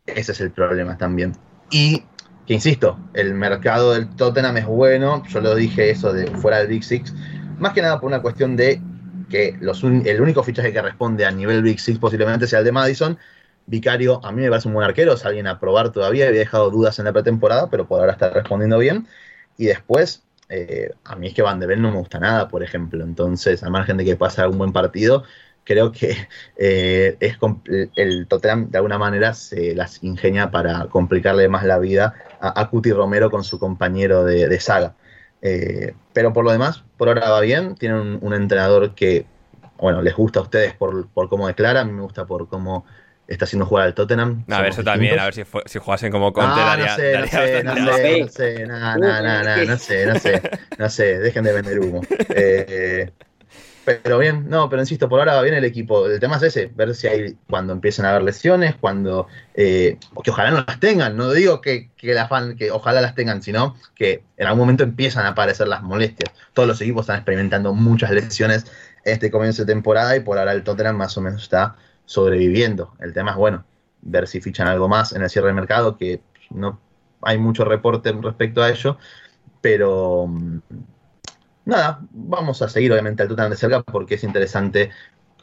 ese es el problema también. Y que insisto, el mercado del Tottenham es bueno, yo lo dije eso de fuera del Big Six, más que nada por una cuestión de que los el único fichaje que responde a nivel Big Six posiblemente sea el de Madison. Vicario, a mí me parece un buen arquero, es alguien a probar todavía, había dejado dudas en la pretemporada, pero por ahora está respondiendo bien. Y después, eh, a mí es que Van de Ven no me gusta nada, por ejemplo. Entonces, a margen de que pase un buen partido, creo que eh, es el Tottenham de alguna manera se las ingenia para complicarle más la vida a, a Cuti Romero con su compañero de, saga. Eh, pero por lo demás, por ahora va bien. Tienen un, entrenador que, bueno, les gusta a ustedes por, cómo declara, a mí me gusta por cómo está haciendo jugar al Tottenham. A ver, eso también, a ver si, si jugasen como Conte, ah, no sé, no sé, no sé, no sé, no, no, no, no, sé, no sé, no sé, dejen de vender humo. Eh, pero bien, no, pero insisto, por ahora va bien el equipo. El tema es ese, ver si hay, cuando empiezan a haber lesiones, cuando, eh, que ojalá no las tengan, no digo que, que, la fan, que ojalá las tengan, sino que en algún momento empiezan a aparecer las molestias. Todos los equipos están experimentando muchas lesiones este comienzo de temporada y por ahora el Tottenham más o menos está sobreviviendo. El tema es, bueno, ver si fichan algo más en el cierre de mercado, que no hay mucho reporte respecto a ello, pero mm, nada, vamos a seguir obviamente al Tottenham de cerca porque es interesante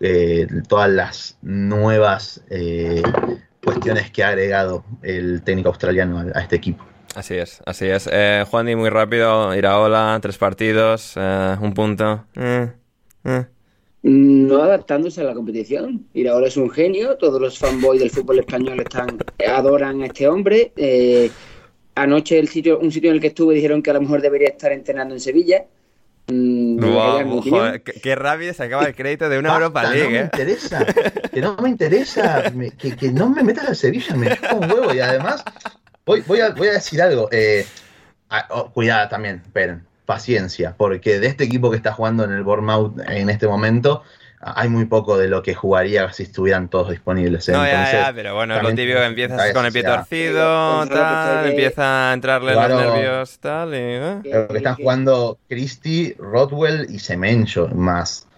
eh, todas las nuevas eh, cuestiones que ha agregado el técnico australiano a, este equipo. Así es, así es. Eh, Juan, y muy rápido, Iraola, tres partidos, eh, un punto. No adaptándose a la competición. Iraola es un genio, todos los fanboys del fútbol español están adoran a este hombre. anoche el sitio, un sitio en el que estuve dijeron que a lo mejor debería estar entrenando en Sevilla. Mm, qué, rabia se acaba el crédito de una Europa League. No me ¿eh? interesa, que no me interesa, que, no me metas a Sevilla, me dejo un huevo. Y además, voy, voy, a, voy a decir algo. Eh, oh, cuidado también, esperen, paciencia, porque de este equipo que está jugando en el Bournemouth en este momento, hay muy poco de lo que jugaría si estuvieran todos disponibles. No, ya, ya, pero bueno, lo típico que empiezas con el pie torcido, tal, empieza a entrarle los nervios, tal, y... ¿eh? que están jugando Christie, Rodwell y Semenyo más.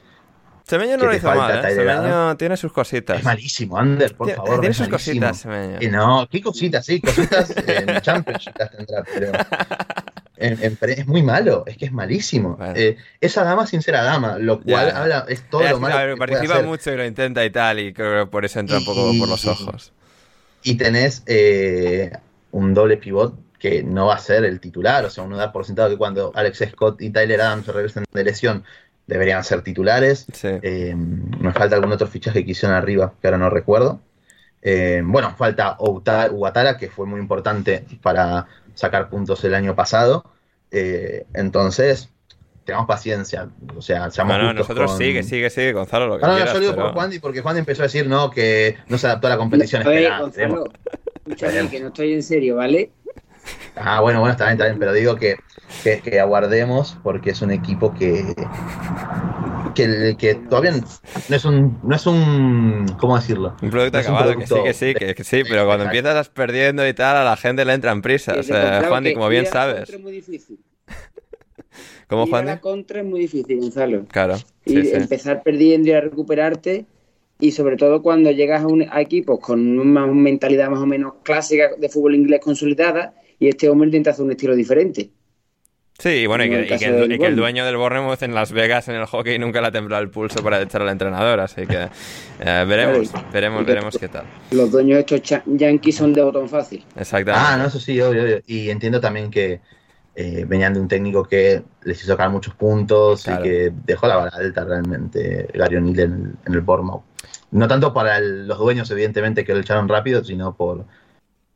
Semeño no lo hizo mal, ¿eh? Semeño tiene sus cositas. Es malísimo, Ander, por favor. Tiene sus cositas, Semeño. no, qué cositas, sí, cositas en Champions hasta entrar, pero es muy malo, es que es malísimo. Eh, esa dama sin ser dama, lo cual habla, es todo lo malo. que participa mucho y lo intenta y tal, y creo que por eso entra un poco por los ojos. Y tenés eh, un doble pivot que no va a ser el titular, o sea, uno da por sentado que cuando Alex Scott y Tyler Adams se regresen de lesión deberían ser titulares. Eh, me falta algún otro fichaje que hicieron arriba, que ahora no recuerdo. bueno, falta Ouattara, que fue muy importante para sacar puntos el año pasado. Eh, entonces, tengamos paciencia. O sea, seamos No, nosotros sigue, sigue, sigue, Gonzalo. Lo que no, no, yo digo por Juan, porque Juan empezó a decir no, que no se adaptó a la competición. Gonzalo, escúchame, que no estoy en serio, ¿vale? Ah, bueno, bueno, está bien, está bien, pero digo que, que, que aguardemos porque es un equipo que, que, que todavía no es un, no es un, ¿cómo decirlo? Un producto acabado, que sí, que sí, que, sí, pero cuando empiezas perdiendo y tal, a la gente le entran prisas. Eh, Juan, y como bien sabes. Es muy difícil. ¿Cómo, Juan? La contra es muy difícil, Gonzalo. Claro. y empezar perdiendo y a recuperarte. Y sobre todo cuando llegas a, un, equipos con una mentalidad más o menos clásica de fútbol inglés consolidada y este hombre intenta hacer un estilo diferente. Sí, bueno, y que, el, dueño del Bournemouth en Las Vegas en el hockey nunca le ha temblado el pulso para echar al entrenador, así que eh, veremos, veremos, veremos qué tal. Los dueños de estos Yankees son de botón fácil. Exactamente. Ah, no, eso sí, obvio, obvio. Y entiendo también que eh, venían de un técnico que les hizo sacar muchos puntos y que dejó la vara alta realmente Gary O'Neill en, en, el Bournemouth. No tanto para los dueños, evidentemente, que lo echaron rápido, sino por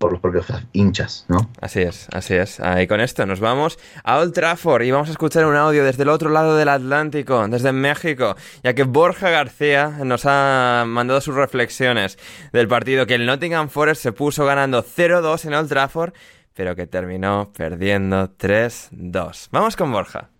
por los propios hinchas, ¿no? Así es, así es. Y con esto nos vamos a Old Trafford y vamos a escuchar un audio desde el otro lado del Atlántico, desde México, ya que Borja García nos ha mandado sus reflexiones del partido que el Nottingham Forest se puso ganando 0-2 en Old Trafford, pero que terminó perdiendo 3-2. Vamos con Borja.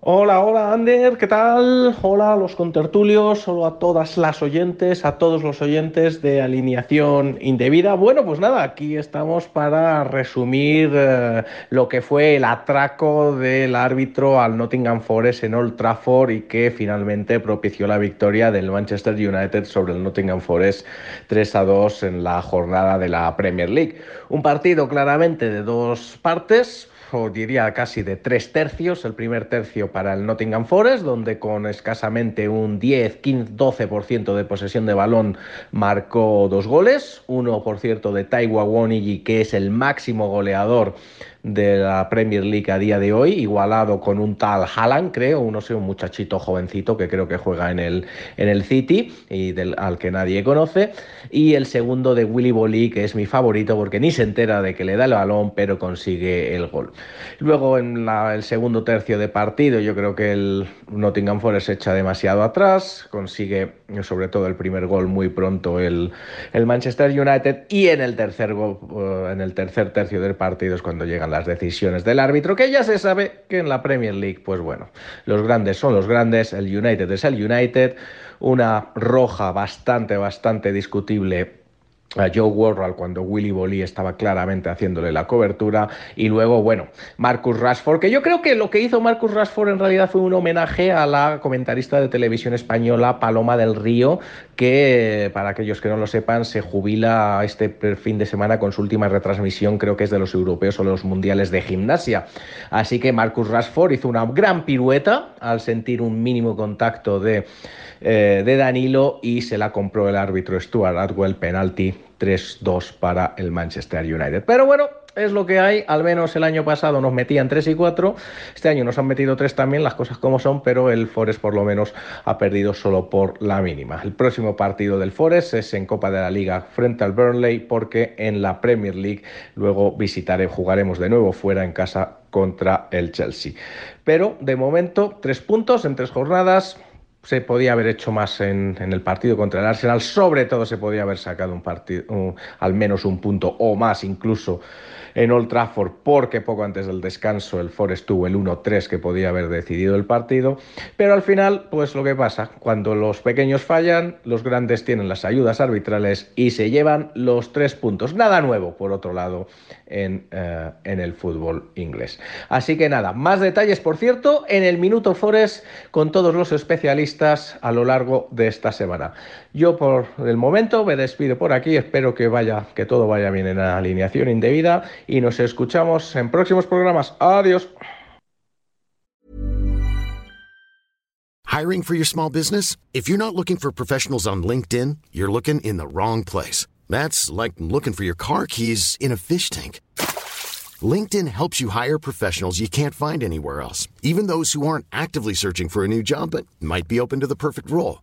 Hola, hola Ander, ¿qué tal? Hola a los contertulios, hola a todas las oyentes, a todos los oyentes de alineación indebida. Bueno, pues nada, aquí estamos para resumir eh, lo que fue el atraco del árbitro al Nottingham Forest en Old Trafford y que finalmente propició la victoria del Manchester United sobre el Nottingham Forest 3 a 2 en la jornada de la Premier League. Un partido claramente de dos partes o diría casi de tres tercios, el primer tercio para el Nottingham Forest, donde con escasamente un 10, 15, 12% de posesión de balón marcó dos goles, uno por cierto de Taiwa Wonigi, que es el máximo goleador de la Premier League a día de hoy, igualado con un tal Haaland, creo, no sé, un muchachito jovencito que creo que juega en el, en el City y del, al que nadie conoce, y el segundo de Willy Bolly, que es mi favorito porque ni se entera de que le da el balón, pero consigue el gol. Luego en el segundo tercio de partido, yo creo que el Nottingham Forest echa demasiado atrás, consigue sobre todo el primer gol muy pronto el, el Manchester United, y en el tercer gol, uh, en el tercer tercio del partido es cuando las decisiones del árbitro, que ya se sabe que en la Premier League, pues bueno, los grandes son los grandes, el United es el United, una roja bastante, bastante discutible a Joe Worrell cuando Willy Bolly estaba claramente haciéndole la cobertura y luego, bueno, Marcus Rashford, que yo creo que lo que hizo Marcus Rashford en realidad fue un homenaje a la comentarista de televisión española Paloma del Río, que para aquellos que no lo sepan se jubila este fin de semana con su última retransmisión, creo que es de los europeos o los mundiales de gimnasia. Así que Marcus Rashford hizo una gran pirueta al sentir un mínimo contacto de eh, de Danilo y se la compró el árbitro Stuart Atwell, penalti 3-2 para el Manchester United. Pero bueno, es lo que hay, al menos el año pasado nos metían 3 y 4, este año nos han metido 3 también, las cosas como son, pero el Forest por lo menos ha perdido solo por la mínima. El próximo partido del Forest es en Copa de la Liga frente al Burnley porque en la Premier League luego visitaré, jugaremos de nuevo fuera en casa contra el Chelsea. Pero de momento, tres puntos en tres jornadas, se podía haber hecho más en, en, el partido contra el Arsenal, sobre todo se podía haber sacado un partido, al menos un punto o más incluso en Old Trafford, porque poco antes del descanso el Forest tuvo el 1-3 que podía haber decidido el partido, pero al final, pues lo que pasa, cuando los pequeños fallan, los grandes tienen las ayudas arbitrales y se llevan los tres puntos. Nada nuevo, por otro lado, en, uh, en el fútbol inglés. Así que nada, más detalles, por cierto, en el Minuto Forest con todos los especialistas a lo largo de esta semana. Yo por el momento me despido por aquí, espero que vaya, que todo vaya bien en la alineación indebida y nos escuchamos en próximos programas. Adiós. Hiring for your small business? If you're not looking for professionals on LinkedIn, you're looking in the wrong place. That's like looking for your car keys in a fish tank. LinkedIn helps you hire professionals you can't find anywhere else, even those who aren't actively searching for a new job but might be open to the perfect role.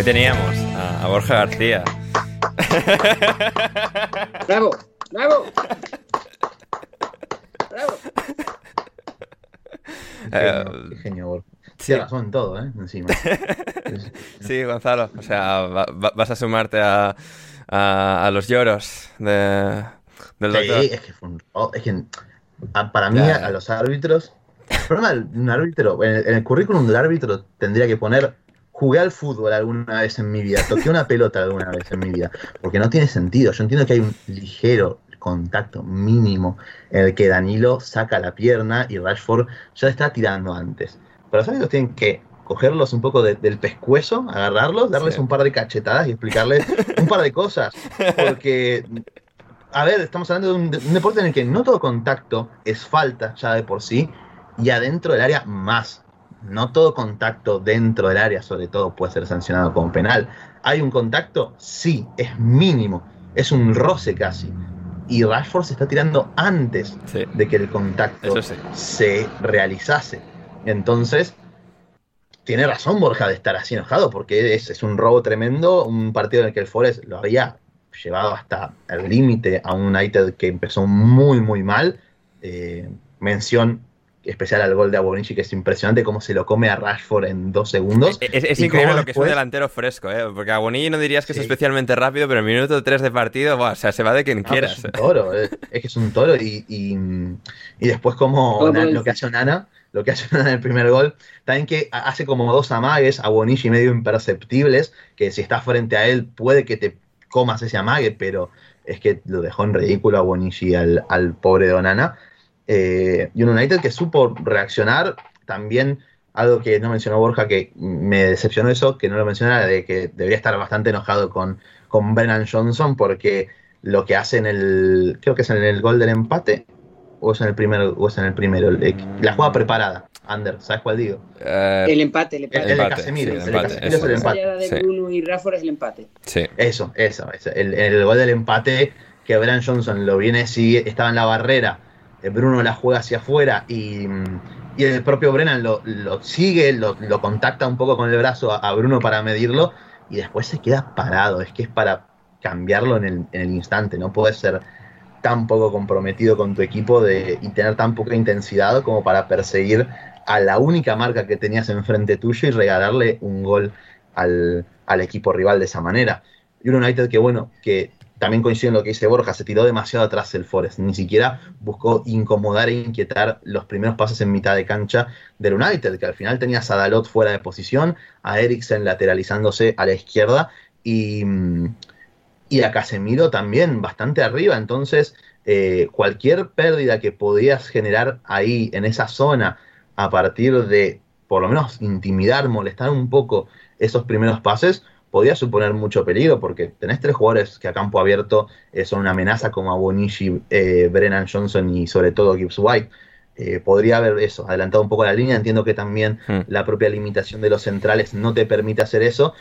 Ahí teníamos a, a Borja García. ¡Bravo! ¡Bravo! ¡Bravo! Eh, Qué genio, Borja. sí. En todo, ¿eh? Encima. Sí, Gonzalo. O sea, va- va- vas a sumarte a, a, a los lloros de, del Sí, doctor. es que fue un ro- es que a- para mí Ya. a los árbitros El problema de un árbitro, en el, en el currículum del árbitro tendría que poner jugué al fútbol alguna vez en mi vida, toqué una pelota alguna vez en mi vida, porque no tiene sentido. Yo entiendo que hay un ligero contacto mínimo en el que Danilo saca la pierna y Rashford ya está tirando antes. Pero los tienen que cogerlos un poco de- del pescuezo, agarrarlos, darles Sí. un par de cachetadas y explicarles un par de cosas. Porque, a ver, estamos hablando de un, de un deporte en el que no todo contacto es falta ya de por sí, y adentro del área más. No todo contacto dentro del área, sobre todo, puede ser sancionado como penal. ¿Hay un contacto? Sí, es mínimo. Es un roce casi. Y Rashford se está tirando antes Sí. de que el contacto sí. se realizase. Entonces, tiene razón Borja de estar así enojado, porque es, es un robo tremendo, un partido en el que el Forest lo había llevado hasta el límite a un United que empezó muy, muy mal. Eh, mención especial al gol de Abonici, que es impresionante cómo se lo come a Rashford en dos segundos. Es, increíble lo que es un delantero fresco, ¿eh? Porque a Bonillo no dirías que Sí. es especialmente rápido, pero en minuto 3 de partido, buah, o sea, se va de quien No, quieras. Es un toro, eh, es que es un toro y, y, y después como lo que hace Onana, lo que hace Onana en el primer gol, también que ha- hace como dos amagues a Bonici medio imperceptibles, que si estás frente a él puede que te comas ese amague, pero es que lo dejó en ridículo a Bonici al, al pobre de Onana. Eh, y un United que supo reaccionar también algo que no mencionó Borja, que me decepcionó eso, que no lo mencionara, de que debería estar bastante enojado con, con Brennan Johnson, porque lo que hace en el, creo que es en el gol del empate, o es en el primero, o es en el primero, la jugada preparada, Ander, ¿sabes cuál digo? Eh, El empate, el El, empate. el de Casemiro, sí, el el de Casemiro es el empate. fallada de Sí. Bruno y Rafford es el empate. sí. Eso, eso, eso. El, el gol del empate que Brennan Johnson lo viene, sigue, estaba en la barrera, Bruno la juega hacia afuera y, y el propio Brennan lo, lo sigue, lo, contacta un poco con el brazo a, a Bruno para medirlo y después se queda parado. Es que es para cambiarlo en el, en el instante, no puedes ser tan poco comprometido con tu equipo de, y tener tan poca intensidad como para perseguir a la única marca que tenías enfrente tuyo y regalarle un gol al, al equipo rival de esa manera. Y un United que, bueno, que también coincide en lo que dice Borja, se tiró demasiado atrás el Forest, ni siquiera buscó incomodar e inquietar los primeros pases en mitad de cancha del United, que al final tenías a Dalot fuera de posición, a Eriksen lateralizándose a la izquierda y, y a Casemiro también bastante arriba, entonces eh, cualquier pérdida que podías generar ahí en esa zona a partir de por lo menos intimidar, molestar un poco esos primeros pases, podía suponer mucho peligro, porque tenés tres jugadores que a campo abierto eh, son una amenaza como Abonishi, eh, Brennan Johnson y sobre todo Gibbs White. Eh, podría haber eso, adelantado un poco la línea. Entiendo que también Hmm. la propia limitación de los centrales no te permite hacer eso.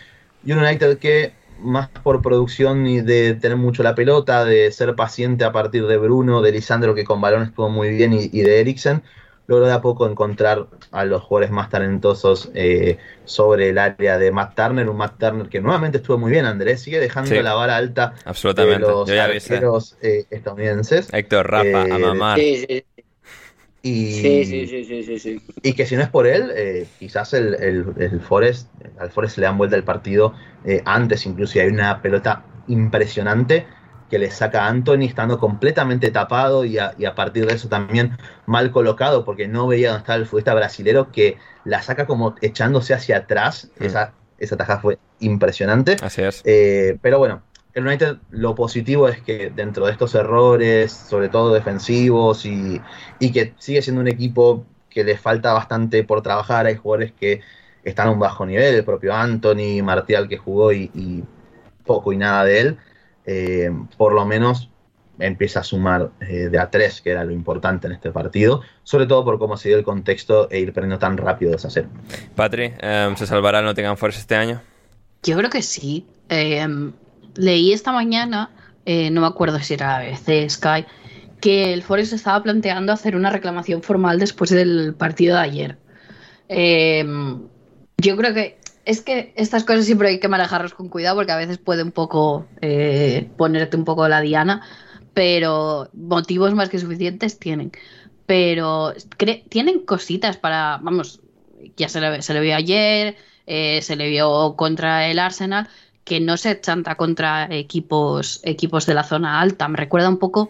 Y un United que, más por producción y de tener mucho la pelota, de ser paciente a partir de Bruno, de Lisandro, que con balón estuvo muy bien, y, y de Eriksen, logró de a poco encontrar a los jugadores más talentosos eh, sobre el área de Matt Turner, un Matt Turner que nuevamente estuvo muy bien, Andrés, sigue dejando Sí. la vara alta de Absolutamente. los Yo ya avisé. arqueros eh, estadounidenses. Héctor, Rafa, Eh, a mamar. Sí, sí, Y, sí, sí, sí, sí, sí, sí. y que si no es por él, eh, quizás el, el, el Forest, al Forest le dan vuelta el partido eh, antes, incluso y hay una pelota impresionante que le saca a Anthony estando completamente tapado y a, y a partir de eso también mal colocado porque no veía dónde estaba el futbolista brasilero que la saca como echándose hacia atrás. Mm. Esa, esa tajada fue impresionante. Así es. Eh, pero bueno, el United lo positivo es que dentro de estos errores, sobre todo defensivos, y, y que sigue siendo un equipo que le falta bastante por trabajar, hay jugadores que están a un bajo nivel, el propio Anthony, Martial que jugó y, y poco y nada de él, eh, por lo menos empieza a sumar eh, de a tres, que era lo importante en este partido, sobre todo por cómo se dio el contexto e ir perdiendo tan rápido de esa serie. Patri, em, ¿se salvará el Nottingham Forest este año? Yo creo que sí. Eh, leí esta mañana, eh, no me acuerdo si era ABC, Sky, que el Forest estaba planteando hacer una reclamación formal después del partido de ayer. Eh, yo creo que es que estas cosas siempre hay que manejarlas con cuidado porque a veces puede un poco eh, ponerte un poco la diana, pero motivos más que suficientes tienen. Pero tienen cositas para, vamos, ya se le, vio ayer, eh, se le vio contra el Arsenal, que no se chanta contra equipos, equipos de la zona alta. Me recuerda un poco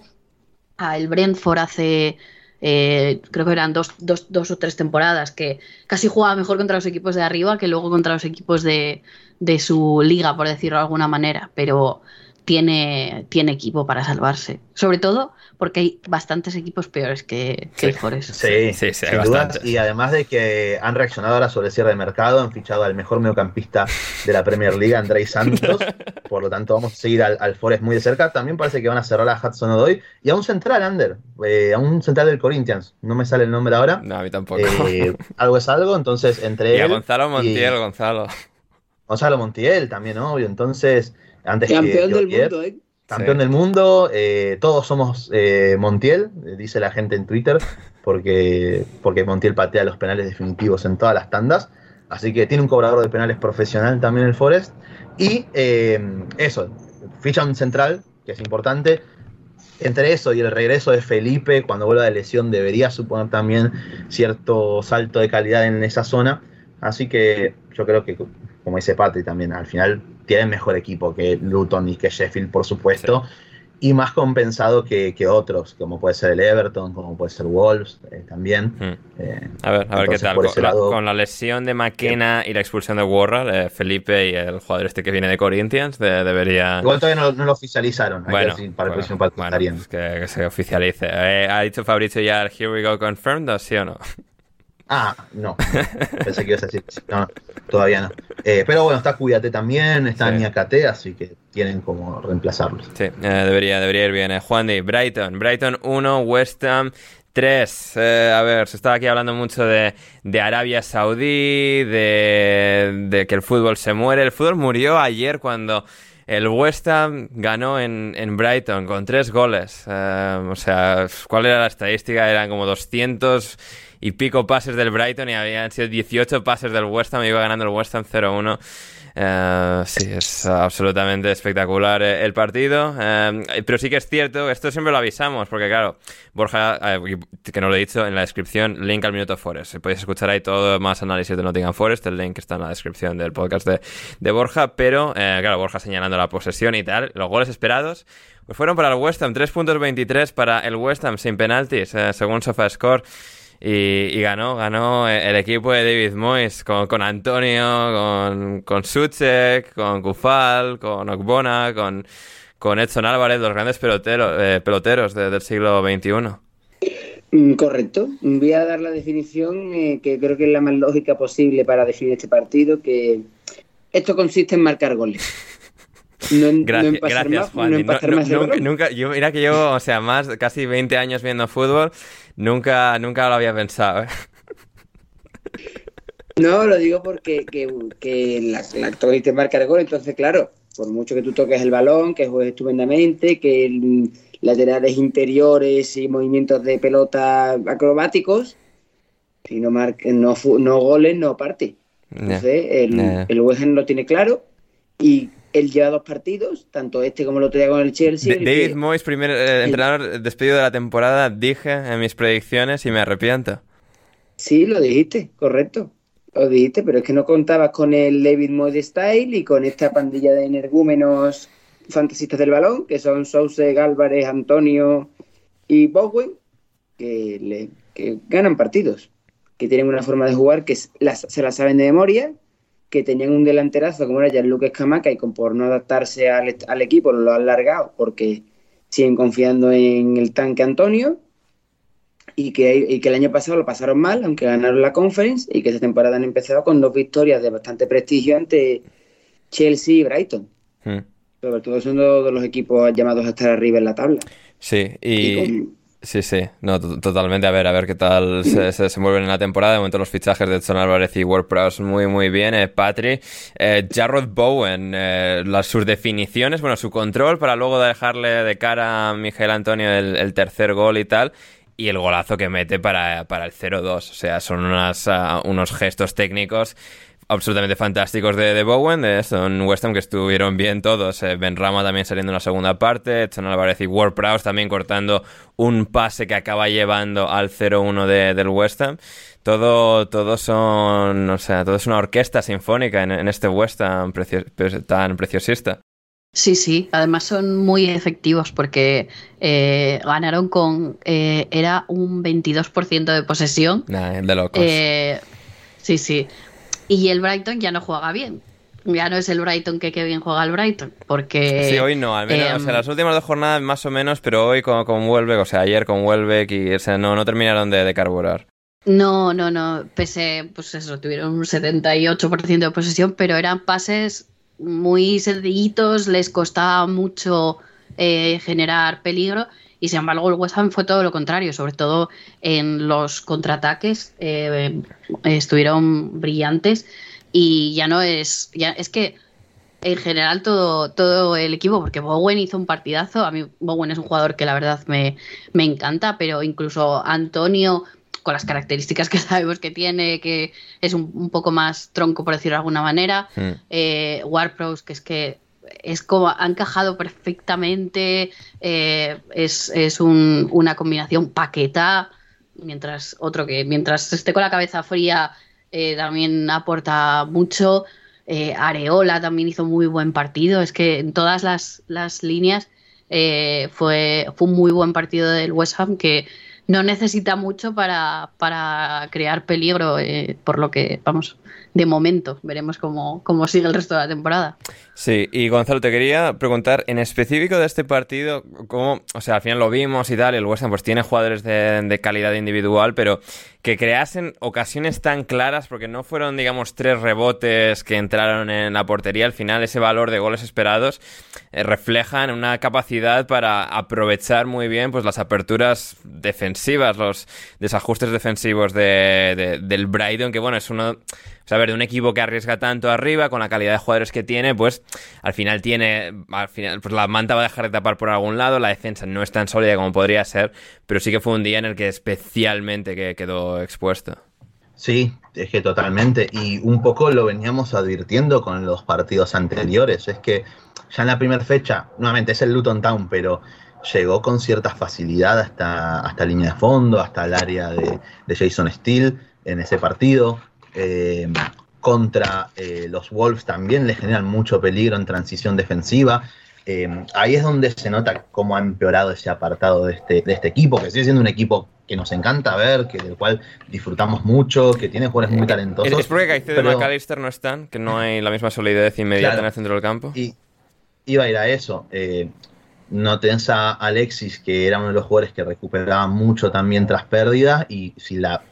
al Brentford hace eh, creo que eran dos, dos, dos, o tres temporadas, que casi jugaba mejor contra los equipos de arriba que luego contra los equipos de, de su liga, por decirlo de alguna manera. Pero tiene, tiene equipo para salvarse. Sobre todo porque hay bastantes equipos peores que, que sí. el Forest. Sí, sí, sí sin dudas. Y además de que han reaccionado ahora sobre el cierre de mercado, han fichado al mejor mediocampista de la Premier League, Andrei Santos. Por lo tanto, vamos a seguir al, al, Forest muy de cerca. También parece que van a cerrar a Hudson Odoi y a un central, Ander, eh, a un central del Corinthians. No me sale el nombre ahora. No, a mí tampoco. Eh, algo es algo, entonces entre y a él Gonzalo Montiel, y... Gonzalo. Gonzalo Montiel también, obvio. Entonces, antes Campeón que, del mundo, ¿eh? Campeón sí. del mundo, eh, todos somos eh, Montiel, dice la gente en Twitter, porque, porque Montiel patea los penales definitivos en todas las tandas. Así que tiene un cobrador de penales profesional también el Forest. Y eh, eso, ficha un central, que es importante. Entre eso y el regreso de Felipe, cuando vuelva de lesión, debería suponer también cierto salto de calidad en esa zona. Así que yo creo que, como dice Patri también, al final tienen mejor equipo que Luton y que Sheffield, por supuesto, sí. y más compensado que, que, otros, como puede ser el Everton, como puede ser Wolves eh, también. Mm. Eh, a ver, a ver qué tal. Con, lado... la, con, la, lesión de McKenna y la expulsión de Warral, eh, Felipe y el jugador este que viene de Corinthians de, debería. Igual todavía no, no lo oficializaron. Bueno, para bueno, el próximo bueno, pues que, que, se oficialice. ¿Ha dicho Fabricio ya el Here We Go Confirmed, ¿sí o no? Ah, no. Pensé que ibas a decir. No, todavía no. Eh, pero bueno, está Cuídate también, está sí. Niakate, así que tienen como reemplazarlos. Sí, eh, debería, debería ir bien. Eh. Juan de Brighton. Brighton 1, West Ham 3. Eh, a ver, se estaba aquí hablando mucho de, de Arabia Saudí, de, de, que el fútbol se muere. El fútbol murió ayer cuando el West Ham ganó en, en Brighton con tres goles. Eh, o sea, ¿cuál era la estadística? Eran como 200 y pico pases del Brighton y habían sido 18 pases del West Ham iba ganando el West Ham 0-1. Uh, sí, es absolutamente espectacular eh, el partido. Uh, pero sí que es cierto, esto siempre lo avisamos, porque claro, Borja, que no lo he dicho, en la descripción, link al Minuto Forest. Podéis escuchar ahí todo más análisis de Nottingham Forest, el link está en la descripción del podcast de, de Borja, pero claro, Borja señalando la posesión y tal, los goles esperados. Pues fueron para el West Ham, 3 puntos 23 para el West Ham sin penaltis, según SofaScore. Y, y, ganó, ganó el equipo de David Moyes con, con Antonio, con, con Suchek, con Kufal, con Okbona, con, con Edson Álvarez, los grandes peloteros, eh, peloteros de, del siglo XXI. Correcto. Voy a dar la definición eh, que creo que es la más lógica posible para definir este partido, que esto consiste en marcar goles. No, gracias, no gracias más, Juan. No, no, nunca, yo, mira que llevo, o sea, más casi 20 años viendo fútbol, nunca, nunca lo había pensado. ¿eh? No, lo digo porque que, que la, la en marcar gol, entonces, claro, por mucho que tú toques el balón, que juegues estupendamente, que el, laterales interiores y movimientos de pelota acrobáticos, si no, marque, no, no goles, no parte. Entonces, yeah. el, yeah. el West Ham lo tiene claro y él lleva dos partidos, tanto este como el otro día con el Chelsea. De David que... Moyes, primer eh, entrenador despedido de la temporada, dije en mis predicciones y me arrepiento. Sí, lo dijiste, correcto. Lo dijiste, pero es que no contabas con el David Moyes Style y con esta pandilla de energúmenos fantasistas del balón, que son Souse, Álvarez, Antonio y Bowen, que, le, que ganan partidos, que tienen una forma de jugar que las, se la saben de memoria que tenían un delanterazo como era Gianluca Escamaca y con, por no adaptarse al, al, equipo lo han largado porque siguen confiando en el tanque Antonio y que, y que el año pasado lo pasaron mal, aunque ganaron la conference y que esta temporada han empezado con dos victorias de bastante prestigio ante Chelsea y Brighton. Hmm. Sobre todo son dos de los equipos llamados a estar arriba en la tabla. Sí, y... y con, Sí, sí, no, totalmente. A ver, a ver qué tal se, se, se, mueven en la temporada. De momento los fichajes de Edson Álvarez y WordPress muy, muy bien. Eh, Patri, eh, Jarrod Bowen, eh, sus definiciones, bueno, su control para luego dejarle de cara a Miguel Antonio el, tercer gol y tal. Y el golazo que mete para, para el 0-2. O sea, son unas, uh, unos gestos técnicos absolutamente fantásticos de, de Bowen, de eso, en West Ham que estuvieron bien todos. Eh, ben Rama también saliendo en la segunda parte, Edson Álvarez y Ward Prowse también cortando un pase que acaba llevando al 0-1 de, del West Ham. Todo, todo son, o sea, todo es una orquesta sinfónica en, en este West Ham precio, tan preciosista. Sí, sí, además son muy efectivos porque eh, ganaron con. Eh, era un 22% de posesión. de locos. Eh, sí, sí. Y el Brighton ya no juega bien. Ya no es el Brighton que, bien juega el Brighton. Porque. Sí, hoy no, al menos. o sea, em, las últimas dos jornadas más o menos, pero hoy con, con Welbeck, o sea, ayer con Welbeck y. O sea, no, no terminaron de, de carburar. No, no, no. Pese, pues eso, tuvieron un 78% de posesión, pero eran pases muy sencillitos, les costaba mucho eh, generar peligro y sin embargo el West Ham fue todo lo contrario, sobre todo en los contraataques eh, estuvieron brillantes y ya no es, ya es que en general todo, todo el equipo, porque Bowen hizo un partidazo, a mí Bowen es un jugador que la verdad me, me encanta, pero incluso Antonio con las características que sabemos que tiene, que es un, poco más tronco, por decirlo de alguna manera. Mm. Eh, Warpros, que es que es como ha encajado perfectamente, eh, es, una combinación paqueta, mientras otro que mientras esté con la cabeza fría eh, también aporta mucho. Areola también hizo muy buen partido, es que en todas las, las líneas fue, fue un muy buen partido del West Ham que no necesita mucho para, para crear peligro, eh, por lo que, vamos, de momento. Veremos cómo, cómo sigue el resto de la temporada. Sí, y Gonzalo, te quería preguntar en específico de este partido, cómo, o sea, al final lo vimos y tal, el West Ham pues tiene jugadores de, calidad individual, pero que creasen ocasiones tan claras, porque no fueron, digamos, tres rebotes que entraron en la portería, al final ese valor de goles esperados eh, reflejan una capacidad para aprovechar muy bien pues las aperturas defensivas, los desajustes defensivos de, del Brighton, que bueno, es uno sea, a ver, de un equipo que arriesga tanto arriba, con la calidad de jugadores que tiene, pues al final tiene, al final, pues la manta va a dejar de tapar por algún lado, la defensa no es tan sólida como podría ser, pero sí que fue un día en el que especialmente que quedó expuesto. Sí, es que totalmente. Y un poco lo veníamos advirtiendo con los partidos anteriores. Es que ya en la primera fecha, nuevamente es el Luton Town, pero llegó con cierta facilidad hasta, hasta línea de fondo, hasta el área de, de Jason Steele en ese partido. Eh, contra eh, los Wolves también le generan mucho peligro en transición defensiva. Eh, ahí es donde se nota cómo ha empeorado ese apartado de este, de este equipo, que sigue siendo un equipo que nos encanta ver, que del cual disfrutamos mucho, que tiene jugadores muy talentosos. Es porque Caicedo y McAllister no están, que no hay la misma solidez inmediata en el centro del campo. Y iba a ir a eso. no tenés a Alexis, que era uno de los jugadores que recuperaba mucho también tras pérdidas, y si la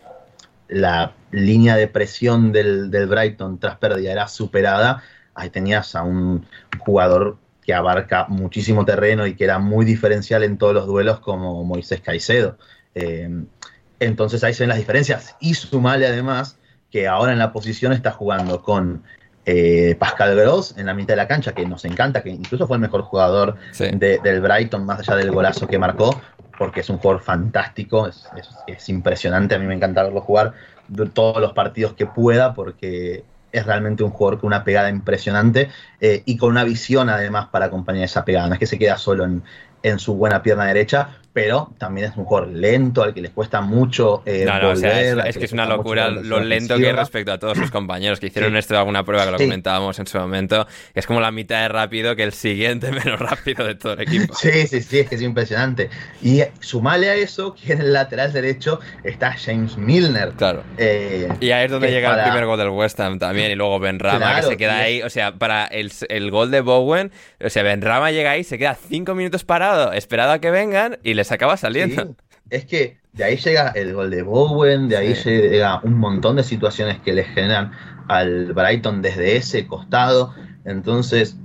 la línea de presión del, Brighton tras pérdida era superada, ahí tenías a un jugador que abarca muchísimo terreno y que era muy diferencial en todos los duelos como Moisés Caicedo. Eh, entonces ahí se ven las diferencias. Y sumale además que ahora en la posición está jugando con eh, Pascal Gross en la mitad de la cancha, que nos encanta, que incluso fue el mejor jugador del Brighton, más allá del golazo que marcó, porque es un jugador fantástico, es, impresionante, a mí me encanta verlo jugar todos los partidos que pueda porque es realmente un jugador con una pegada impresionante eh, y con una visión además para acompañar esa pegada, no es que se queda solo en su buena pierna derecha, pero también es un jugador lento, al que les cuesta mucho eh, no, es, que, es una locura lo lento que es respecto a todos sus compañeros que hicieron esto de alguna prueba que lo comentábamos en su momento, que es como la mitad de rápido que el siguiente menos rápido de todo el equipo. Sí, sí, sí, es que es impresionante. Y sumale a eso que en el lateral derecho está James Milner. Claro. Eh, y ahí es donde llega el primer gol del West Ham también, y luego Ben Rama, que se queda ahí, o sea, para el, el gol de Bowen, o sea, Ben Rama llega ahí, se queda cinco minutos parado, esperado a que vengan, y les acaba saliendo. es que de ahí llega el gol de Bowen, de ahí llega un montón de situaciones que le generan al Brighton desde ese costado. Entonces,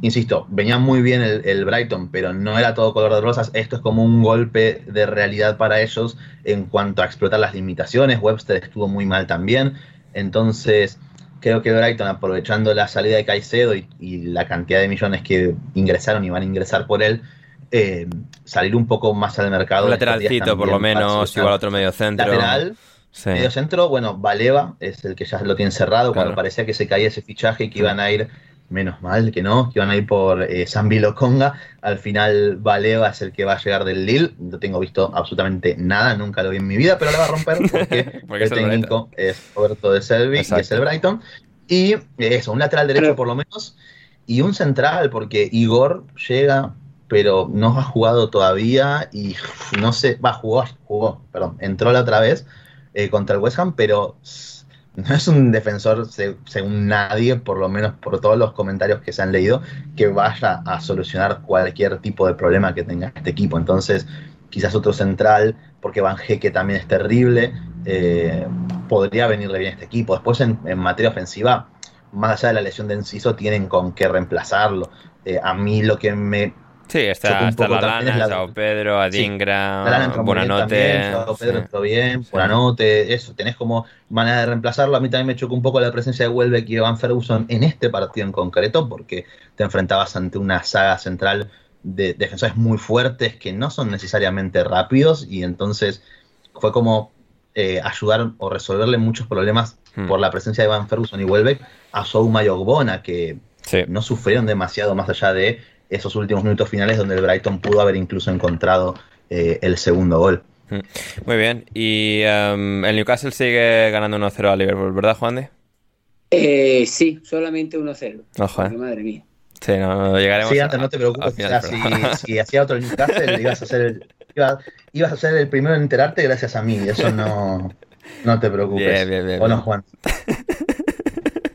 insisto, venía muy bien el, Brighton, pero no era todo color de rosas. Esto es como un golpe de realidad para ellos en cuanto a explotar las limitaciones. Webster estuvo muy mal también. Entonces, creo que Brighton, aprovechando la salida de Caicedo y, y la cantidad de millones que ingresaron y van a ingresar por él, eh, salir un poco más al mercado. Un lateralcito, por lo menos, igual otro medio centro. Lateral, medio centro, bueno, Valeva es el que ya lo tiene cerrado, cuando parecía que se caía ese fichaje y que iban a ir, menos mal que no, que iban a ir por eh, San Conga. Al final, Valeva es el que va a llegar del Lille. No tengo visto absolutamente nada, nunca lo vi en mi vida, pero la va a romper porque, el técnico es Roberto de Selvi y es el Brighton. Y eso, un lateral derecho por lo menos y un central, porque Igor llega, pero no ha jugado todavía y no sé, va, jugó, jugó, perdón, entró la otra vez eh, contra el West Ham, pero no es un defensor, según nadie, por lo menos por todos los comentarios que se han leído, que vaya a solucionar cualquier tipo de problema que tenga este equipo. Entonces, quizás otro central, porque Van Heque también es terrible, eh, podría venirle bien a este equipo. Después, en, materia ofensiva, más allá de la lesión de Enciso, tienen con qué reemplazarlo. Eh, a mí lo que me Sí, está, está la Lana, Sao Pedro, Adingra, sí, Buenanote. Sao Pedro entró bien, Buenanote, eso, tenés como manera de reemplazarlo. A mí también me chocó un poco la presencia de Welbeck y Evan Ferguson en este partido en concreto, porque te enfrentabas ante una saga central de defensores muy fuertes que no son necesariamente rápidos y entonces fue como eh, ayudar o resolverle muchos problemas hmm. por la presencia de Evan Ferguson y Welbeck a Souma y Ogbona, que no sufrieron demasiado más allá de esos últimos minutos finales donde el Brighton pudo haber incluso encontrado eh, el segundo gol. Mm. Muy bien, y um, el Newcastle sigue ganando 1-0 a Liverpool, ¿verdad, Juan de? Eh, sí, solamente 1-0. Ojo, eh. Madre mía. Sí, no, llegaremos. Sí, antes no te preocupes, si, hacía otro Newcastle ibas a ser el, ibas, a ser el primero en enterarte gracias a mí, eso no, no te preocupes. Bien, bien, bien. ¿O no, Juan?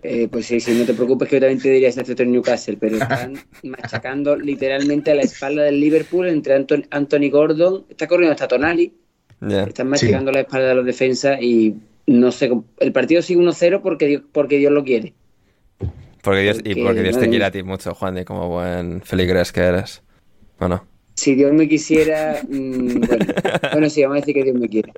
Eh, pues sí, sí, no te preocupes que yo también te diría ese en Newcastle, pero están machacando literalmente a la espalda del Liverpool entre Anthony Gordon, está corriendo hasta Tonali, están machacando la espalda de los defensas y no sé, el partido sigue 1-0 porque Dios, porque Dios lo quiere. Porque Dios, y porque Dios te quiere a ti mucho, Juan, y como buen feligres que eres, ¿o no? Si Dios me quisiera, mm, bueno, bueno, sí, vamos a decir que Dios me quiere.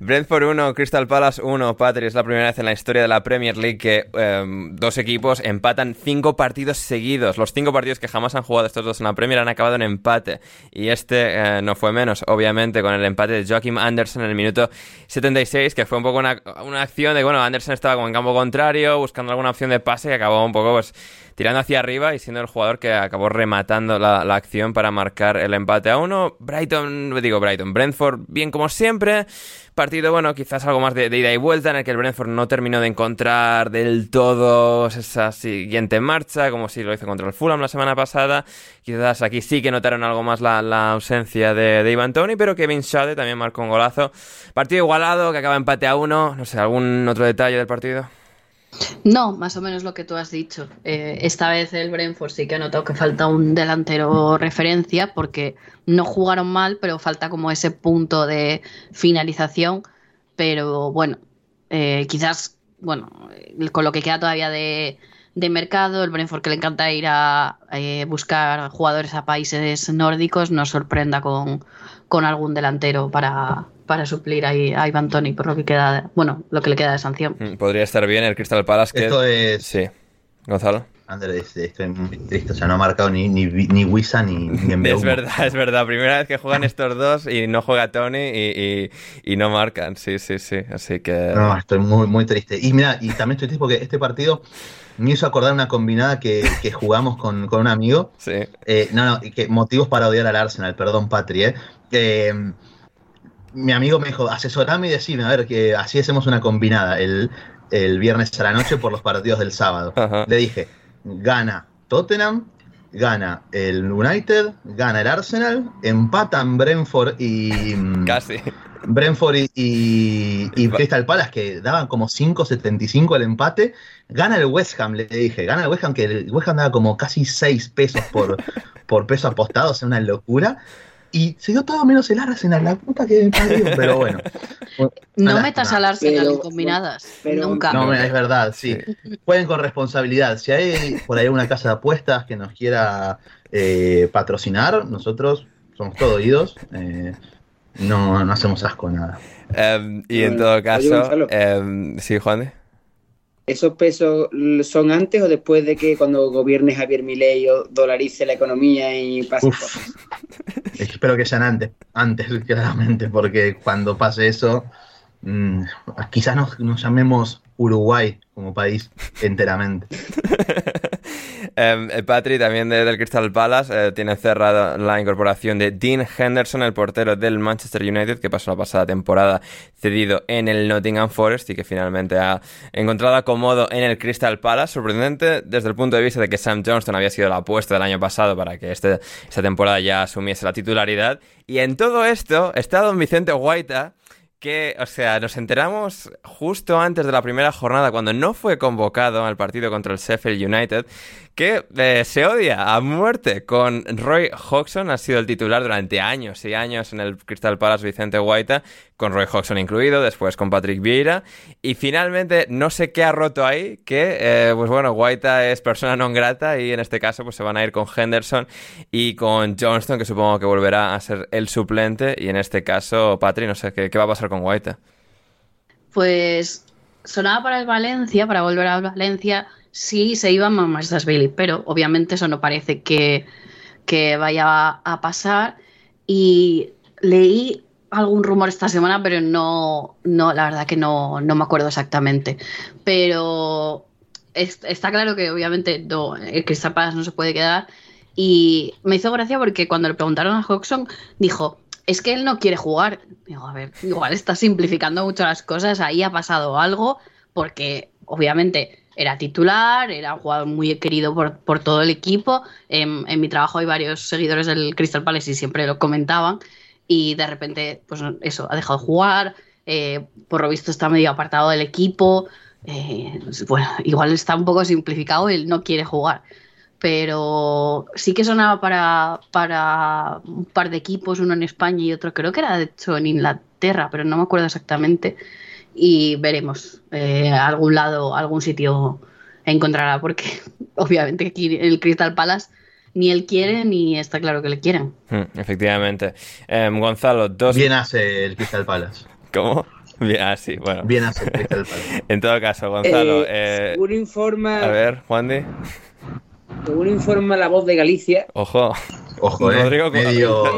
Brentford 1, Crystal Palace 1. Patri, es la primera vez en la historia de la Premier League que em, dos equipos empatan cinco partidos seguidos. Los cinco partidos que jamás han jugado estos dos en la Premier han acabado en empate. Y este eh, no fue menos, obviamente, con el empate de Joachim Anderson en el minuto 76, que fue un poco una, una acción de, bueno, Anderson estaba como en campo contrario, buscando alguna opción de pase y acabó un poco, pues tirando hacia arriba y siendo el jugador que acabó rematando la, la, acción para marcar el empate a uno. Brighton, digo Brighton, Brentford, bien como siempre. Partido, bueno, quizás algo más de, ida y vuelta, en el que el Brentford no terminó de encontrar del todo esa siguiente marcha, como si lo hizo contra el Fulham la semana pasada. Quizás aquí sí que notaron algo más la, ausencia de, de, Ivan Tony, pero Kevin Shade también marcó un golazo. Partido igualado, que acaba empate a uno. No sé, ¿algún otro detalle del partido? No, más o menos lo que tú has dicho. Eh, esta vez el Brentford sí que ha notado que falta un delantero referencia porque no jugaron mal, pero falta como ese punto de finalización. Pero bueno, eh, quizás, bueno, con lo que queda todavía de, mercado, el Brentford que le encanta ir a eh, buscar jugadores a países nórdicos, nos sorprenda con, con algún delantero para, para suplir a, a Ivan Tony por lo que queda, bueno, lo que le queda de sanción. Mm, podría estar bien el Crystal Palace. Que... Esto es. Sí. Gonzalo. Andrés, estoy muy triste, o sea, no ha marcado ni, ni, ni Wisa ni, ni Es verdad, es verdad. Primera vez que juegan estos dos y no juega Tony y, y, no marcan. Sí, sí, sí. Así que. No, estoy muy, muy triste. Y mira, y también estoy triste porque este partido me hizo acordar una combinada que, que jugamos con, con, un amigo. Sí. Eh, no, no, que motivos para odiar al Arsenal, perdón, Patri, eh. eh mi amigo me dijo, asesorame y decime, a ver, que así hacemos una combinada el, viernes a la noche por los partidos del sábado. Le dije, gana Tottenham, gana el United, gana el Arsenal, empatan Brentford y... Mm, Casi. Brentford y, y, Crystal Palace, que daban como 5.75 el empate. Gana el West Ham, le dije. Gana el West Ham, que el West Ham daba como casi 6 pesos por, por peso apostado, o sea, una locura y se dio todo menos el Arsenal, la puta que parió, pero bueno. No metas al Arsenal en combinadas, nunca. No, es verdad, sí. Pueden con responsabilidad. Si hay por ahí una casa de apuestas que nos quiera eh, patrocinar, nosotros somos todos oídos. Eh, no, no hacemos asco nada. Em, y en todo caso, em, sí, Juan. ¿Esos pesos son antes o después de que cuando gobierne Javier Milei o dolarice la economía y pase cosas? Espero que sean antes, antes claramente, porque cuando pase eso, mmm, quizás nos, nos, llamemos Uruguay como país enteramente. Em, eh, Patri, también del Crystal Palace, eh, tiene cerrada la incorporación de Dean Henderson, el portero del Manchester United, que pasó la pasada temporada cedido en el Nottingham Forest y que finalmente ha encontrado acomodo en el Crystal Palace. Sorprendente desde el punto de vista de que Sam Johnston había sido la apuesta del año pasado para que este, esta temporada ya asumiese la titularidad. Y en todo esto está don Vicente Guaita que, o sea, nos enteramos justo antes de la primera jornada, cuando no fue convocado al partido contra el Sheffield United, que eh, se odia a muerte con Roy Hodgson, ha sido el titular durante años y años en el Crystal Palace Vicente Guaita, con Roy Hodgson incluido, después con Patrick Vieira, y finalmente no sé qué ha roto ahí, que, eh, pues bueno, Guaita es persona non grata y en este caso pues se van a ir con Henderson y con Johnston, que supongo que volverá a ser el suplente, y en este caso, Patrick, no sé qué, qué va a pasar con Guaita. Pues sonaba para el Valencia, para volver a Valencia, sí se iba a Billy, pero obviamente eso no parece que, vaya a, pasar. Y leí algún rumor esta semana, pero no, no la verdad que no, no me acuerdo exactamente. Pero está claro que obviamente no, el Crystal Palace no se puede quedar. Y me hizo gracia porque cuando le preguntaron a Hodgson, dijo, es que él no quiere jugar. Digo, a ver, igual está simplificando mucho las cosas, ahí ha pasado algo, porque obviamente era titular, era un jugador muy querido por, todo el equipo. En, mi trabajo hay varios seguidores del Crystal Palace y siempre lo comentaban. Y de repente, pues eso, ha dejado de jugar. Eh, por lo visto está medio apartado del equipo. Eh, bueno, igual está un poco simplificado, él no quiere jugar. Pero sí que sonaba para, para un par de equipos, uno en España y otro creo que era de hecho en Inglaterra, pero no me acuerdo exactamente y veremos eh, algún lado, algún sitio encontrará, porque obviamente aquí en el Crystal Palace ni él quiere ni está claro que le quieren. Hmm, efectivamente. Em, Gonzalo, dos... Bien hace el Crystal Palace. ¿Cómo? Bien, así, ah, bueno. Bien hace el Crystal Palace. en todo caso, Gonzalo... Eh, según informa... A ver, Juan de... Según informa la voz de Galicia... Ojo. Ojo, eh. Rodrigo,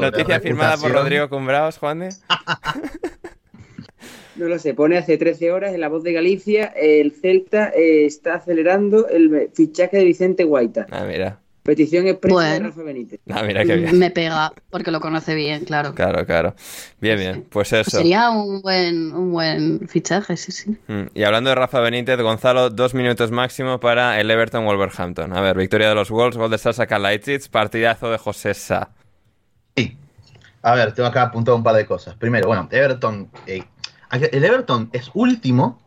Noticia firmada por Rodrigo Cumbraos, Juan de... No lo sé, pone hace 13 horas en La Voz de Galicia, el Celta eh, está acelerando el fichaje de Vicente Guaita. Ah, mira. Petición expresa de Rafa Benítez. Ah, mira qué bien. Me pega, porque lo conoce bien, claro. Claro, claro. Bien, bien. Pues eso. sería un buen, un buen fichaje, sí, sí. Mm, y hablando de Rafa Benítez, Gonzalo, dos minutos máximo para el Everton Wolverhampton. A ver, victoria de los Wolves, gol de Sasa Kalaitic, partidazo de José Sa. Sí. A ver, tengo acá apuntado un par de cosas. Primero, bueno, Everton eh, el Everton es último,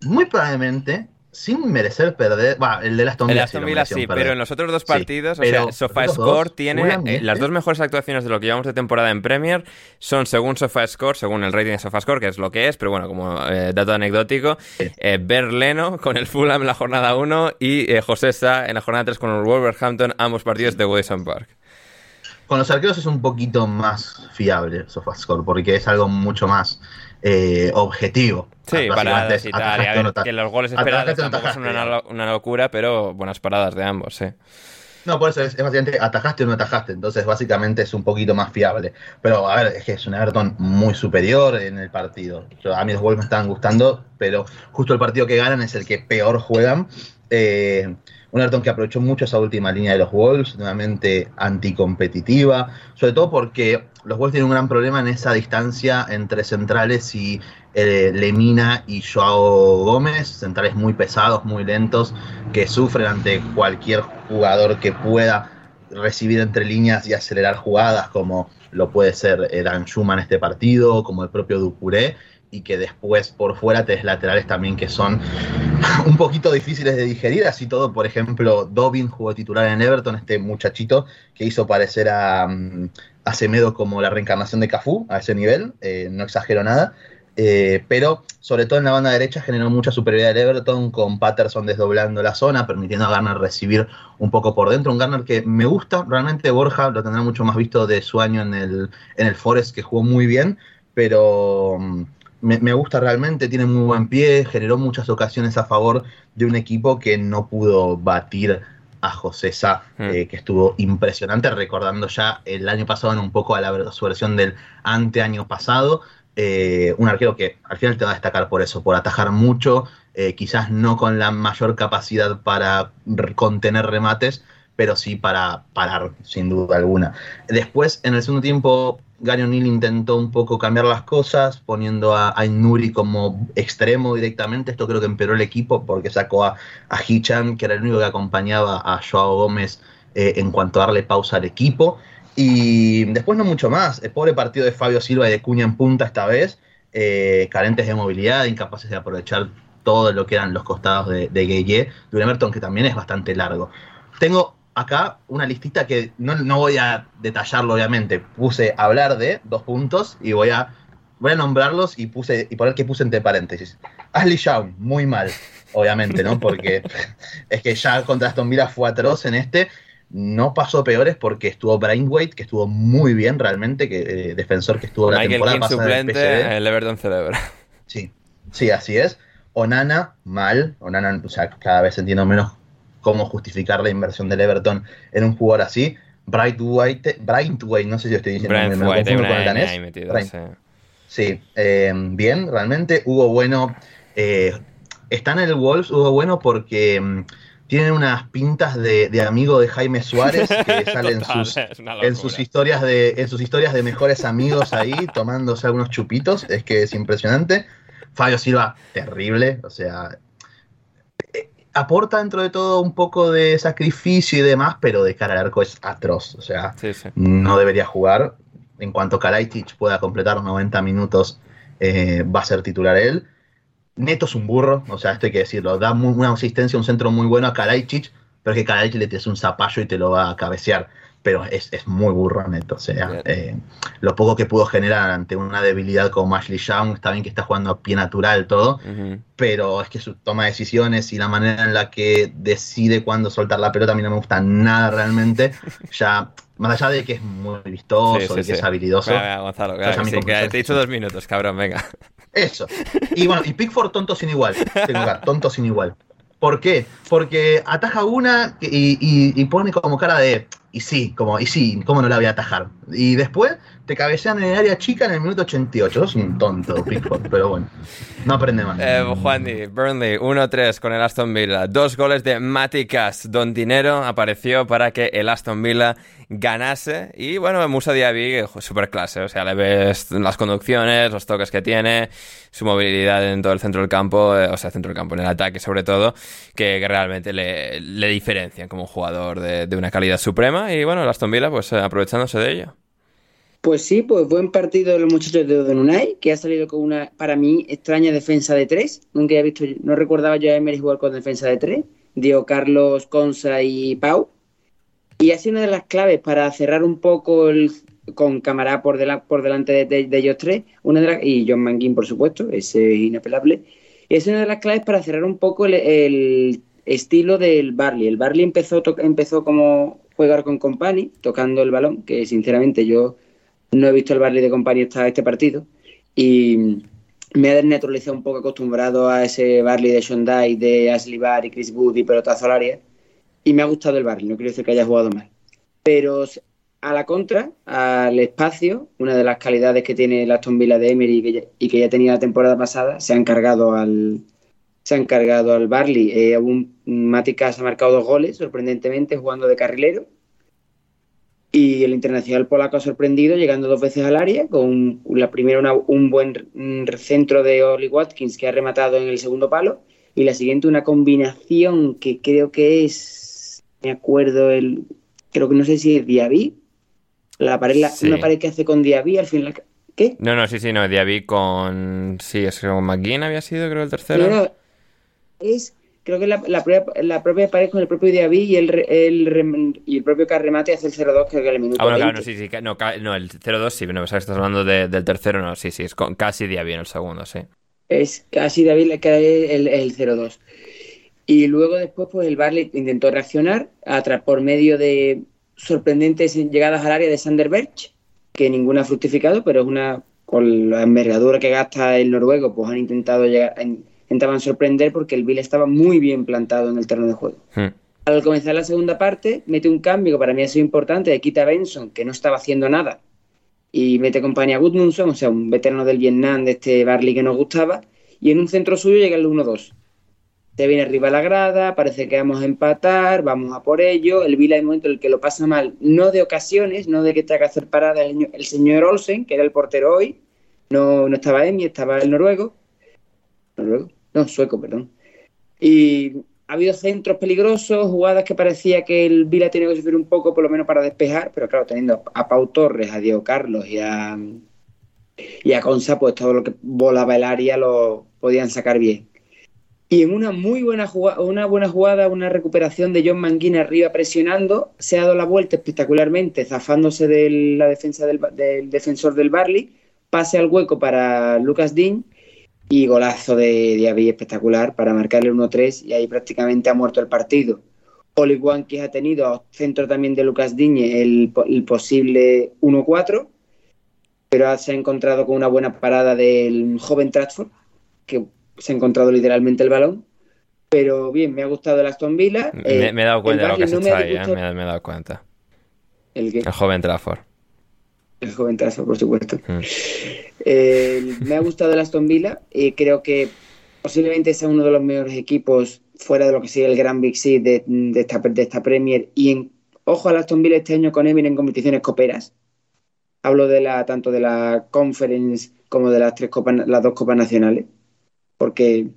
muy probablemente sin merecer perder. Bueno, el de Aston Villa. El Aston Villa sí, pero en los otros dos partidos, o sea, SofaScore tiene eh, las dos mejores actuaciones de lo que llevamos de temporada en Premier. Son según SofaScore, según el rating de SofaScore, que es lo que es, pero bueno, como eh, dato anecdótico, eh, Berleno con el Fulham en la jornada 1 y José Sa en la jornada 3 con el Wolverhampton, ambos partidos de Wilson Park. Con los arqueros es un poquito más fiable SofaScore, porque es algo mucho más eh, objetivo. Sí, paradas y tal. que los goles esperados tampoco son una, locura, pero buenas paradas de ambos, sí. No, por eso es, básicamente atajaste o no atajaste, entonces básicamente es un poquito más fiable. Pero a ver, es que es un Everton muy superior en el partido. a mí los goles me estaban gustando, pero justo el partido que ganan es el que peor juegan. Eh, un Everton que aprovechó mucho esa última línea de los Wolves, nuevamente anticompetitiva, sobre todo porque los Wolves tienen un gran problema en esa distancia entre centrales y eh, Lemina y Joao Gómez, centrales muy pesados, muy lentos, que sufren ante cualquier jugador que pueda recibir entre líneas y acelerar jugadas, como lo puede ser Dan Schumann en este partido, como el propio Ducuré y que después por fuera tenés laterales también que son un poquito difíciles de digerir, así todo, por ejemplo, Dobin jugó titular en Everton, este muchachito que hizo parecer a, mm, a Semedo como la reencarnación de Cafú a ese nivel, eh, no exagero nada, eh, pero sobre todo en la banda derecha generó mucha superioridad del Everton con Patterson desdoblando la zona, permitiendo a Garner recibir un poco por dentro. Un Garner que me gusta, realmente Borja lo tendrá mucho más visto de su año en el, en el Forest, que jugó muy bien, pero me, gusta realmente, tiene muy buen pie, generó muchas ocasiones a favor de un equipo que no pudo batir a José Sá, mm. eh, que estuvo impresionante, recordando ya el año pasado en un poco a la su versión del anteaño pasado, eh, un arquero que al final te va a destacar por eso, por atajar mucho, eh, quizás no con la mayor capacidad para contener remates, pero sí para parar, sin duda alguna. Después, en el segundo tiempo, Gary O'Neill intentó un poco cambiar las cosas, poniendo a, a como extremo directamente. Esto creo que empeoró el equipo porque sacó a, a Hichan, que era el único que acompañaba a Joao Gómez eh, en cuanto a darle pausa al equipo. Y después no mucho más. El pobre partido de Fabio Silva y de Cuña en punta esta vez, eh, carentes de movilidad, incapaces de aprovechar todo lo que eran los costados de, de de un Everton que también es bastante largo. Tengo acá una listita que no, no, voy a detallarlo, obviamente. Puse hablar de dos puntos y voy a, voy a nombrarlos y puse y poner que puse entre paréntesis. Ashley Young, muy mal, obviamente, ¿no? Porque es que ya contra Aston Villa fue atroz en este. No pasó peores porque estuvo Brainweight, que estuvo muy bien realmente, que eh, defensor que estuvo la Michael temporada King pasada suplente, en el Everton celebra. Sí, sí, así es. Onana, mal. Onana, o sea, cada vez entiendo menos cómo justificar la inversión del Everton en un jugador así. Bright White, Bright White, no sé si lo estoy diciendo, Brian me, me White, confundo con el danés. metido, Brian. sí. Eh, bien, realmente. Hugo Bueno, eh, está en el Wolves, Hugo Bueno, porque mm, tiene unas pintas de, de amigo de Jaime Suárez que sale en Total, sus, en historias de en sus historias de mejores amigos ahí tomándose algunos chupitos es que es impresionante Fabio Silva terrible o sea aporta dentro de todo un poco de sacrificio y demás pero de cara al arco es atroz o sea Sí, sí. no debería jugar en cuanto Kalaitic pueda completar los 90 minutos eh, va a ser titular él Neto es un burro, o sea, esto hay que decirlo. Da muy- una asistencia, un centro muy bueno a Kalaitic, pero es que Kalaitic le tienes un zapallo y te lo va a cabecear. Pero es, es muy burro Neto. O sea, eh, lo poco que pudo generar ante una debilidad como Ashley Young, está bien que está jugando a pie natural todo, pero es que su toma de decisiones y la manera en la que decide cuándo soltar la pelota a mí no me gusta nada realmente. Ya, más allá de que es muy vistoso Sí, sí, y que sí. es habilidoso. Venga, venga, Gonzalo, Entonces, claro, a mí sí, como que que- te he dicho dos minutos, cabrón, venga. Eso. Y bueno, y Pickford tonto sin igual. Tengo acá, tonto sin igual. ¿Por qué? Porque ataja una y, y- y pone como cara de. Y sí, como, y sí, ¿cómo no la voy a atajar? Y después te cabecean en el área chica en el minuto 88. Sos un tonto, Pickford, pero bueno. No aprende más. Eh, Juandi, Burnley 1-3 con el Aston Villa. Dos goles de Matty Cash. Don Dinero apareció para que el Aston Villa ganase. Y bueno, Musa Diaby, super clase. O sea, le ves las conducciones, los toques que tiene, su movilidad en todo el centro del campo, eh, o sea, centro del campo, en el ataque sobre todo, que, que realmente le, le diferencian como jugador de, de una calidad suprema. Y bueno, el Aston Villa, pues eh, aprovechándose de ello. Pues sí, pues buen partido de los muchachos de Donunay, que ha salido con una, para mí, extraña defensa de tres. Nunca he visto, no recordaba yo a Emery jugar con defensa de tres. Dio Carlos, Consa y Pau. Y ha sido una de las claves para cerrar un poco el, con Camará por, por delante de, ellos tres. Una de y John Mankin, por supuesto, ese es inapelable. Es una de las claves para cerrar un poco el, estilo del Barley. El Barley empezó, empezó como jugar con Company, tocando el balón, que sinceramente yo no he visto el Barley de Company hasta este partido. Y me ha desnaturalizado un poco acostumbrado a ese Barley de Shondai, de Ashley Barr y Chris Wood y pelotazo al área. Y me ha gustado el Barley, no quiero decir que haya jugado mal. Pero a la contra, al espacio, una de las calidades que tiene el Aston Villa de Emery y que ya, y que ya tenía la temporada pasada, se han cargado al, se han cargado al Barley. Eh, un, Maticas ha marcado dos goles, sorprendentemente, jugando de carrilero. Y el internacional polaco ha sorprendido, llegando dos veces al área, con la primera una- un buen centro de Oli Watkins que ha rematado en el segundo palo, y la siguiente una combinación que creo que es, me acuerdo, el creo que no sé si es Diaby, la pared, la- Sí. una pared que hace con Diaby al final. ¿Qué? No, no, sí, sí, no, Diaby con... Sí, es que con McGinn había sido, creo, el tercero. Es, creo que la, la propia, la propia pared con el propio Diaby y el, el y el propio Carremate hace el 0-2, creo que en el minuto Ah, bueno, claro, 20. no, sí, sí, no, no, el 0-2 sí, no, pensaba que estás hablando de- del tercero, no, sí, sí, es con, casi Diaby en el segundo, sí. Es casi David le cae el, el 0-2. Y luego después, pues el Barley intentó reaccionar por medio de sorprendentes llegadas al área de Sander Berch, que ninguna ha fructificado, pero es una con la envergadura que gasta el noruego, pues han intentado llegar, intentaban sorprender porque el Bill estaba muy bien plantado en el terreno de juego. Hmm. Al comenzar la segunda parte, mete un cambio que para mí ha sido importante de Kita Benson, que no estaba haciendo nada, y mete compañía a Gudmundsson, o sea, un veterano del Vietnam de este Barley que nos gustaba, y en un centro suyo llega el 1-2. Se viene arriba la grada, parece que vamos a empatar, vamos a por ello. El Vila, el momento en el que lo pasa mal, no de ocasiones, no de que tenga que hacer parada el, el señor Olsen, que era el portero hoy, no, no estaba Emi, estaba el noruego. ¿Noruego? No, sueco, perdón. Y ha habido centros peligrosos, jugadas que parecía que el Vila tenía que sufrir un poco, por lo menos para despejar, pero claro, teniendo a Pau Torres, a Diego Carlos y a, y a Consa, pues todo lo que volaba el área lo podían sacar bien. Y en una muy buena jugada, una buena jugada, una recuperación de John Manguina arriba presionando, se ha dado la vuelta espectacularmente, zafándose de la defensa del, del defensor del Barley, pase al hueco para Lucas Dean y golazo de Diaby espectacular para marcarle 1-3 y ahí prácticamente ha muerto el partido. Oli que ha tenido centro también de Lucas Diñe el, el posible 1-4, pero se ha encontrado con una buena parada del joven Tratford, que se ha encontrado literalmente el balón. Pero bien, me ha gustado el Aston Villa. me, he dado cuenta de lo que se no ahí, me, me, he dado cuenta. ¿El, el joven Trafford. El joven Trafford, por supuesto. Mm. Eh, me ha gustado el Aston Villa y creo que posiblemente sea uno de los mejores equipos fuera de lo que sigue el Gran Big Six de, esta, de esta Premier. Y en, ojo al Aston Villa este año con Emir en competiciones coperas. Hablo de la tanto de la Conference como de las tres copas, las dos copas nacionales, porque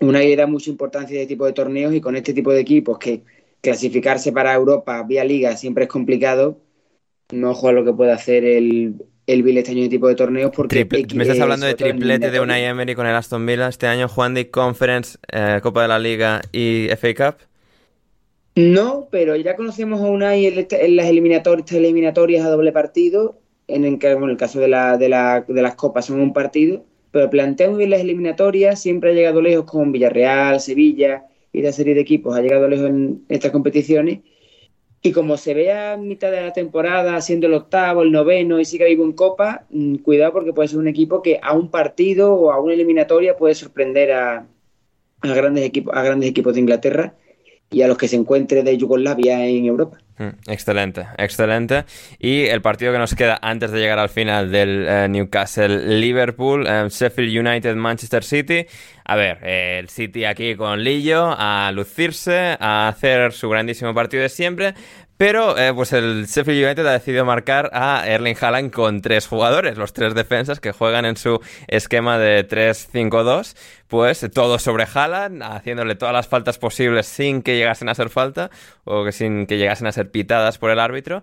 una le da mucha importancia a este tipo de torneos y con este tipo de equipos que clasificarse para Europa vía liga siempre es complicado. No ojo a lo que puede hacer el, el Villa este año de tipo de torneos porque... ¿Me estás hablando de triplete de Unai Emery con el Aston Villa este año? Juan de Conference, eh, Copa de la Liga y FA Cup. No, pero ya conocemos a Unai en, las eliminatorias, eliminatorias a doble partido, en el, en el caso de, la, de, la, de las copas son un partido, pero planteamos bien las eliminatorias, siempre ha llegado lejos con Villarreal, Sevilla y la serie de equipos, ha llegado lejos en estas competiciones y como se vea a mitad de la temporada siendo el octavo, el noveno y siga vivo en Copa, mm, cuidado porque puede ser un equipo que a un partido o a una eliminatoria puede sorprender a, grandes, equipos, a grandes equipos de Inglaterra y a los que se encuentre de Yugoslavia en Europa. Mm, excelente, excelente. Y el partido que nos queda antes de llegar al final del eh, Newcastle-Liverpool, eh, Sheffield United-Manchester City. A ver, el City aquí con Lillo, a lucirse, a hacer su grandísimo partido de siempre, pero eh, pues el Sheffield United ha decidido marcar a Erling Haaland con tres jugadores, los tres defensas que juegan en su esquema de 3-5-2, pues todo sobre Haaland, haciéndole todas las faltas posibles sin que llegasen a ser falta o que sin que llegasen a ser pitadas por el árbitro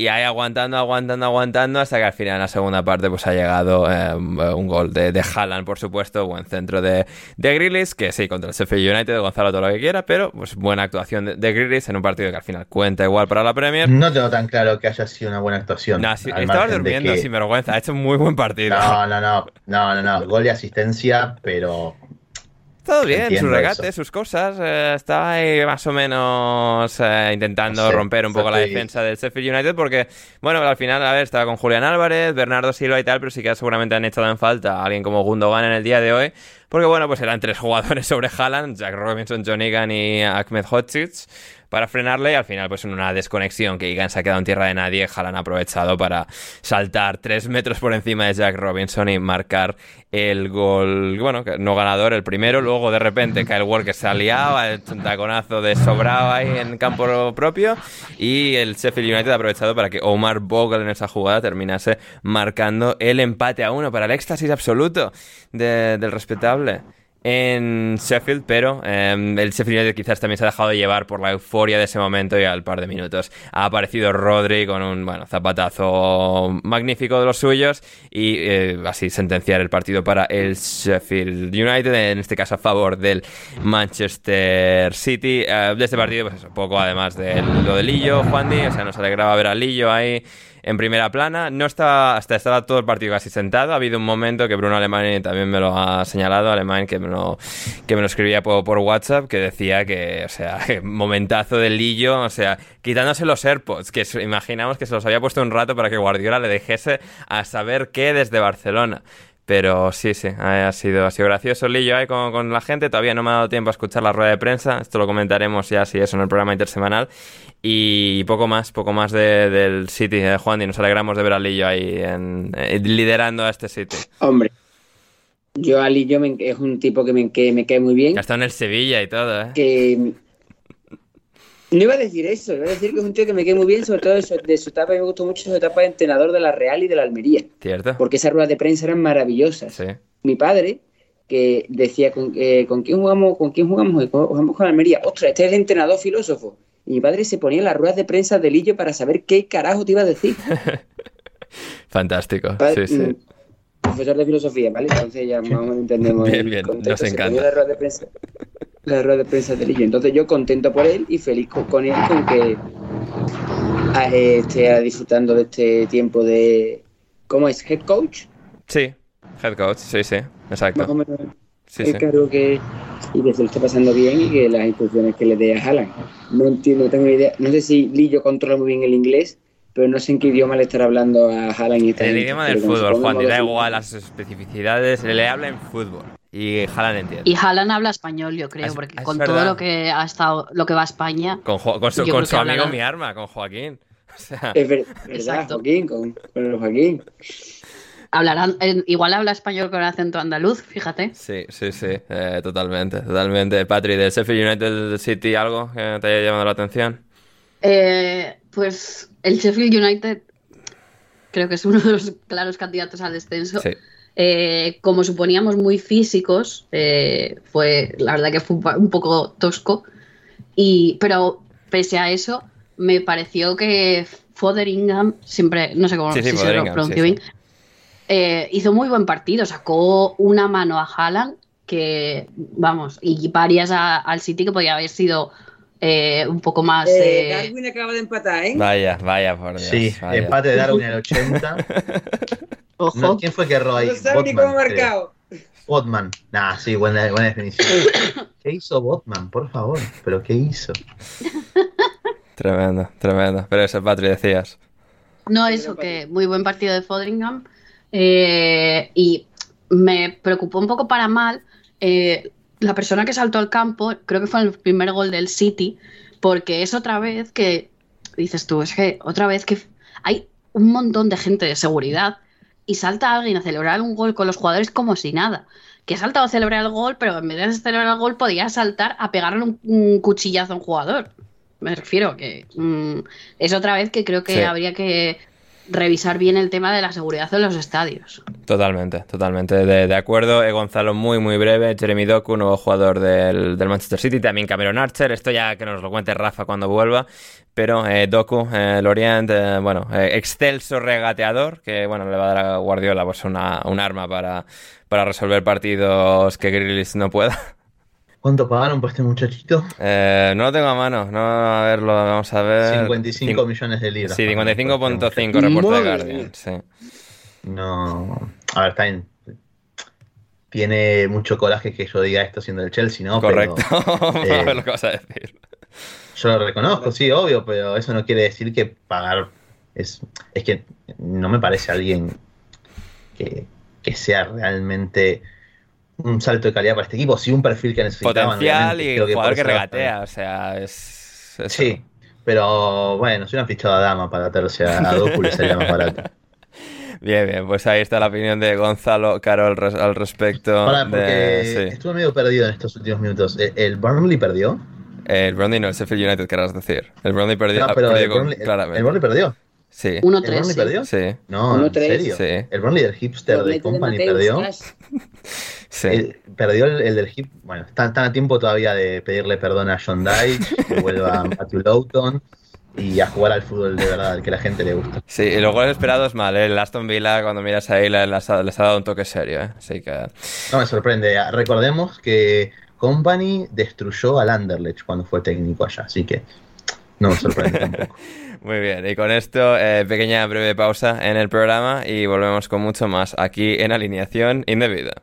y ahí aguantando, aguantando, aguantando, hasta que al final en la segunda parte pues ha llegado eh, un gol de, de Haaland, por supuesto, buen centro de, de Grealish, que sí, contra el Sheffield United, Gonzalo todo lo que quiera, pero pues buena actuación de, de en un partido que al final cuenta igual para la Premier. No tengo tan claro que haya sido una buena actuación. No, sí, estaba durmiendo sin vergüenza, ha hecho un muy buen partido. No, no, no, no, no, no, gol de asistencia, pero todo bien, su regate, sus cosas. Eh, estaba ahí más o menos eh, intentando romper un poco la defensa del Sheffield United porque, bueno, al final, a ver, estaba con Julián Álvarez, Bernardo Silva y tal, pero sí que seguramente han echado en falta a alguien como Gundogan en el día de hoy. Porque, bueno, pues eran tres jugadores sobre Haaland, Jack Robinson, John Egan y Ahmed Hodzic para frenarle y al final pues en una desconexión que Egan se ha quedado en tierra de nadie, Haaland ha aprovechado para saltar tres metros por encima de Jack Robinson y marcar el gol, bueno, no ganador, el primero, luego de repente Kyle Walker se hecho un taconazo de sobrado ahí en campo propio. Y el Sheffield United ha aprovechado para que Omar Bogle en esa jugada terminase marcando el empate a uno para el éxtasis absoluto del respetable en Sheffield, pero em, el Sheffield United quizás también se ha dejado de llevar por la euforia de ese momento y al par de minutos ha aparecido Rodri con un bueno, zapatazo magnífico de los suyos y eh, así sentenciar el partido para el Sheffield United, en este caso a favor del Manchester City. Eh, de este partido, pues poco además de lo de Lillo, Juan Di, o sea, nos alegraba ver a Lillo ahí en primera plana. No estaba, hasta estaba todo el partido casi sentado. Ha habido un momento que Bruno Alemán también me lo ha señalado, Alemán que me lo, que me lo escribía por, por WhatsApp, que decía que, o sea, momentazo del Lillo, o sea, quitándose los AirPods, que imaginamos que se los había puesto un rato para que Guardiola le dejese a saber qué desde Barcelona Pero sí, sí, ha sido, ha sido gracioso Lillo ahí con, con, la gente. Todavía no me ha dado tiempo a escuchar la rueda de prensa. Esto lo comentaremos ya si eso en el programa intersemanal. Y poco más, poco más de, del City de Juan. Y nos alegramos de ver a Lillo ahí en, eh, liderando a este City. Hombre, yo a Lillo es un tipo que me, que me cae muy bien. Que ha estado en el Sevilla y todo, ¿eh? Que no iba a decir eso, iba a decir que es un tío que me queda muy bien, sobre todo de su, de su etapa, me gustó mucho su etapa de entrenador de la Real y de la Almería. Cierto. Porque esas ruedas de prensa eran maravillosas. Sí. Mi padre, que decía, ¿con, eh, ¿con quién jugamos? ¿Con quién jugamos? Jugamos con la Almería. Ostras, este es el entrenador filósofo. Y mi padre se ponía en las ruedas de prensa de Lillo para saber qué carajo te iba a decir. Fantástico. Padre, sí, sí. mm, Profesor de filosofía, ¿vale? Entonces ya más o menos entendemos Bien, bien, nos Se encanta. las ruedas de prensa la rueda de prensa de Lillo. Entonces yo contento por él y feliz con, él con que ah, eh, esté disfrutando de este tiempo de ¿cómo es? head coach, Sí, head coach, sí, sí, exacto. más o menos Sí, el sí. cargo que y que se lo esté pasando bien y que las instrucciones que le dé a Haaland. No entiendo, no tengo ni idea. No sé si Lillo controla muy bien el inglés, pero no sé en qué idioma le estará hablando a Haaland y el idioma del fútbol, Juan, da igual las especificidades, le habla en fútbol. Y Haaland entiende. Y Haaland habla español, yo creo, Es- porque es con verdad. todo lo que ha estado, lo que va a España. Con, Jo- con su, con su amigo hablará. mi arma, con Joaquín. O sea, Es ver- verdad, Exacto. Joaquín, con, con Joaquín. Hablarán, eh, igual habla español con acento andaluz, fíjate. sí, sí, sí, eh, totalmente, totalmente. Patri, del Sheffield United City, ¿algo que te haya llamado la atención? Eh, pues el Sheffield United creo que es uno de los claros candidatos al descenso. Sí. Eh, como suponíamos muy físicos, eh, fue la verdad que fue un poco tosco. Y, pero pese a eso, me pareció que Fotheringham, siempre, no sé cómo Sí, se lo sí, bien, eh, hizo muy buen partido, sacó una mano a Haaland que, vamos, y varias a- al City que podía haber sido eh, un poco más... Eh, eh, Darwin acaba de empatar, ¿eh? Vaya, vaya, por Dios. Sí, vaya. empate de Darwin al 80. ojo. No, ¿Quién fue que erró ahí? No sabe ni cómo marcado. Botman. Nah, sí, buena, buena definición. ¿Qué hizo Botman? Por favor, ¿pero qué hizo? Tremendo, tremendo. Pero eso, Patri, decías. No, eso, que muy buen partido de Fotheringham. Eh, y me preocupó un poco para mal eh, la persona que saltó al campo, creo que fue el primer gol del City, porque es otra vez que, dices tú, es que otra vez que hay un montón de gente de seguridad y salta alguien a celebrar un gol con los jugadores como si nada. Que ha saltado a celebrar el gol, pero en vez de celebrar el gol podía saltar a pegarle un, un cuchillazo a un jugador. Me refiero que mm, es otra vez que creo que Sí. habría que revisar bien el tema de la seguridad en los estadios. Totalmente, totalmente de, acuerdo. Eh, Gonzalo, muy, muy breve. Jeremy Doku, nuevo jugador del, del Manchester City. También Cameron Archer. Esto ya que nos lo cuente Rafa cuando vuelva. Pero eh, Doku, eh, Lorient, eh, bueno, eh, excelso regateador. Que bueno, le va a dar a Guardiola pues, una, un arma para, para resolver partidos que Grealish no pueda. ¿Cuánto pagaron por este muchachito? Eh, no lo tengo a mano. No, a ver, lo vamos a ver. 55 Cin- millones de libras. Sí, pagaron por este 55.5 reporte de Guardian. Sí. No. A ver, está bien. Tiene mucho coraje que yo diga esto siendo el Chelsea, ¿no? Pero Correcto. Vamos a eh, ver lo que vas a decir. yo lo reconozco, sí, obvio, pero eso no quiere decir que pagar es. Es que no me parece alguien que, que sea realmente un salto de calidad para este equipo. Sí, un perfil que necesitaban. Potencial y jugador que regatea, o sea, es... es Sí, pero bueno, si hubieran fichado a Dama para atarse a, a Doku le salía más barato. Bien, bien, pues ahí está la opinión de Gonzalo Caro al, res- al respecto Ahora, porque de... Sí. estuve medio perdido en estos últimos minutos. ¿El- ¿El Burnley perdió? El Burnley no, el Sheffield United, querrás decir. El Burnley perdió, No, pero perdió el con- Burnley, el- claramente. el Burnley perdió. Sí, 1-3. ¿El Burnley sí. perdió? sí, No, en 1-3. serio. Sí. El Burnley del hipster de Company Mateus, perdió. Sí. El- perdió el, el del hip. Bueno, están, están a tiempo todavía de pedirle perdón a John Dyche, que vuelva a Matthew Lowton y a jugar al fútbol de verdad, al que la gente le gusta. Sí, y los goles esperados mal, ¿eh? El Aston Villa, cuando miras ahí, le- les ha, les ha dado un toque serio, ¿eh? Así que... No me sorprende. Recordemos que Company destruyó al Anderlecht cuando fue técnico allá, así que no me sorprende tampoco. Muy bien, y con esto, eh, pequeña breve pausa en el programa y volvemos con mucho más aquí en Alineación Indebida.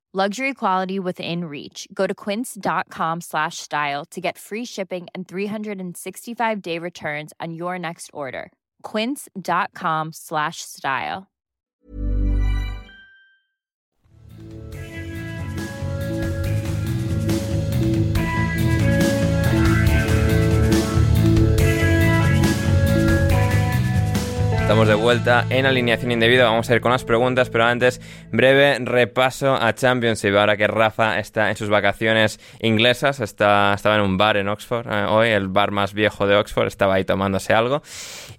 Luxury quality within reach. Go to quince.com slash style to get free shipping and 365 day returns on your next order. Quince.com slash style. Estamos de vuelta en alineación indebida. Vamos a ir con las preguntas, pero antes, breve repaso a Championship. Ahora que Rafa está en sus vacaciones inglesas, está, estaba en un bar en Oxford eh, hoy, el bar más viejo de Oxford, estaba ahí tomándose algo.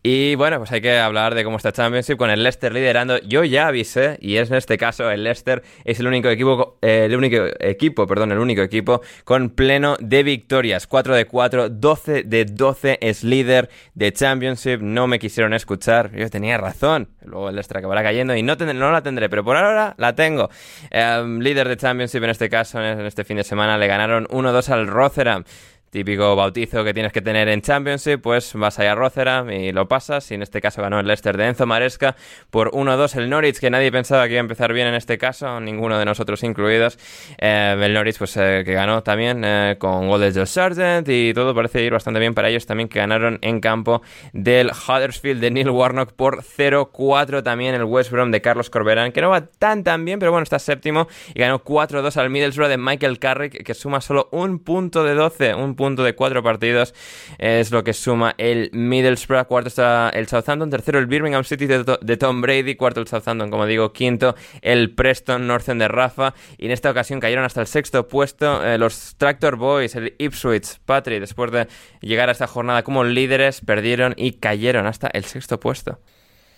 Y bueno, pues hay que hablar de cómo está Championship con el Leicester liderando. Yo ya avisé, y es en este caso el Leicester es el único equipo, eh, el único equipo, perdón, el único equipo con pleno de victorias. 4 de 4, 12 de 12 es líder de Championship. No me quisieron escuchar yo tenía razón. Luego el Leicester acabará cayendo y no, no la tendré, pero por ahora la tengo. Em, líder de Championship en este caso, en este fin de semana, le ganaron 1-2 al Rotherham típico bautizo que tienes que tener en Championship, pues vas allá a Rotherham y lo pasas. Y en este caso ganó el Leicester de Enzo Maresca por 1-2 el Norwich, que nadie pensaba que iba a empezar bien en este caso, ninguno de nosotros incluidos. Eh, el Norwich, pues eh, que ganó también eh, con gol de Joe Sargent y todo parece ir bastante bien para ellos también, que ganaron en campo del Huddersfield de Neil Warnock por 0-4 también el West Brom de Carlos Corberán, que no va tan tan bien, pero bueno, está séptimo y ganó 4-2 al Middlesbrough de Michael Carrick, que suma solo un punto de 12, un punto de cuatro partidos es lo que suma el Middlesbrough, cuarto está el Southampton, tercero el Birmingham City de, Tom Brady, cuarto el Southampton, como digo, quinto el Preston Northern de Rafa. Y en esta ocasión cayeron hasta el sexto puesto eh, los Tractor Boys, el Ipswich, Patrick, después de llegar a esta jornada como líderes, perdieron y cayeron hasta el sexto puesto.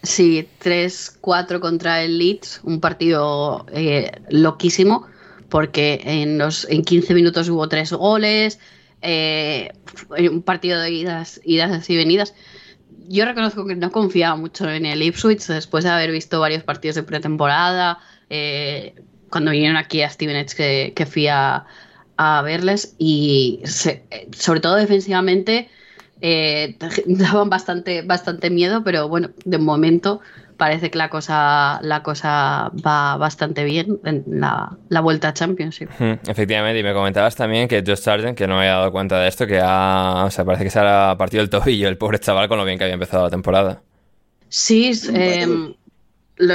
Sí, 3-4 contra el Leeds, un partido eh, loquísimo, porque en, los, en 15 minutos hubo tres goles, eh, un partido de idas, idas y venidas. Yo reconozco que no confiaba mucho en el Ipswich después de haber visto varios partidos de pretemporada. Eh, cuando vinieron aquí a Steven Edge que, que fui a, verles y sobre todo defensivamente eh, daban bastante, bastante miedo, pero bueno, de momento parece que la cosa, la cosa va bastante bien en la, la vuelta a Championship. efectivamente, y me comentabas también que Josh Sargent, que no me había dado cuenta de esto, que ha, o sea, parece que se ha partido el tobillo el pobre chaval con lo bien que había empezado la temporada. Sí, em,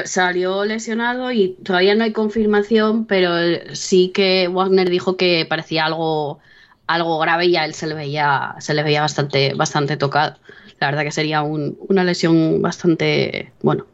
salió lesionado y todavía no hay confirmación, pero sí que Wagner dijo que parecía algo, algo grave y a él se le veía, se le veía bastante, bastante tocado la verdad que sería una lesión bastante, bueno,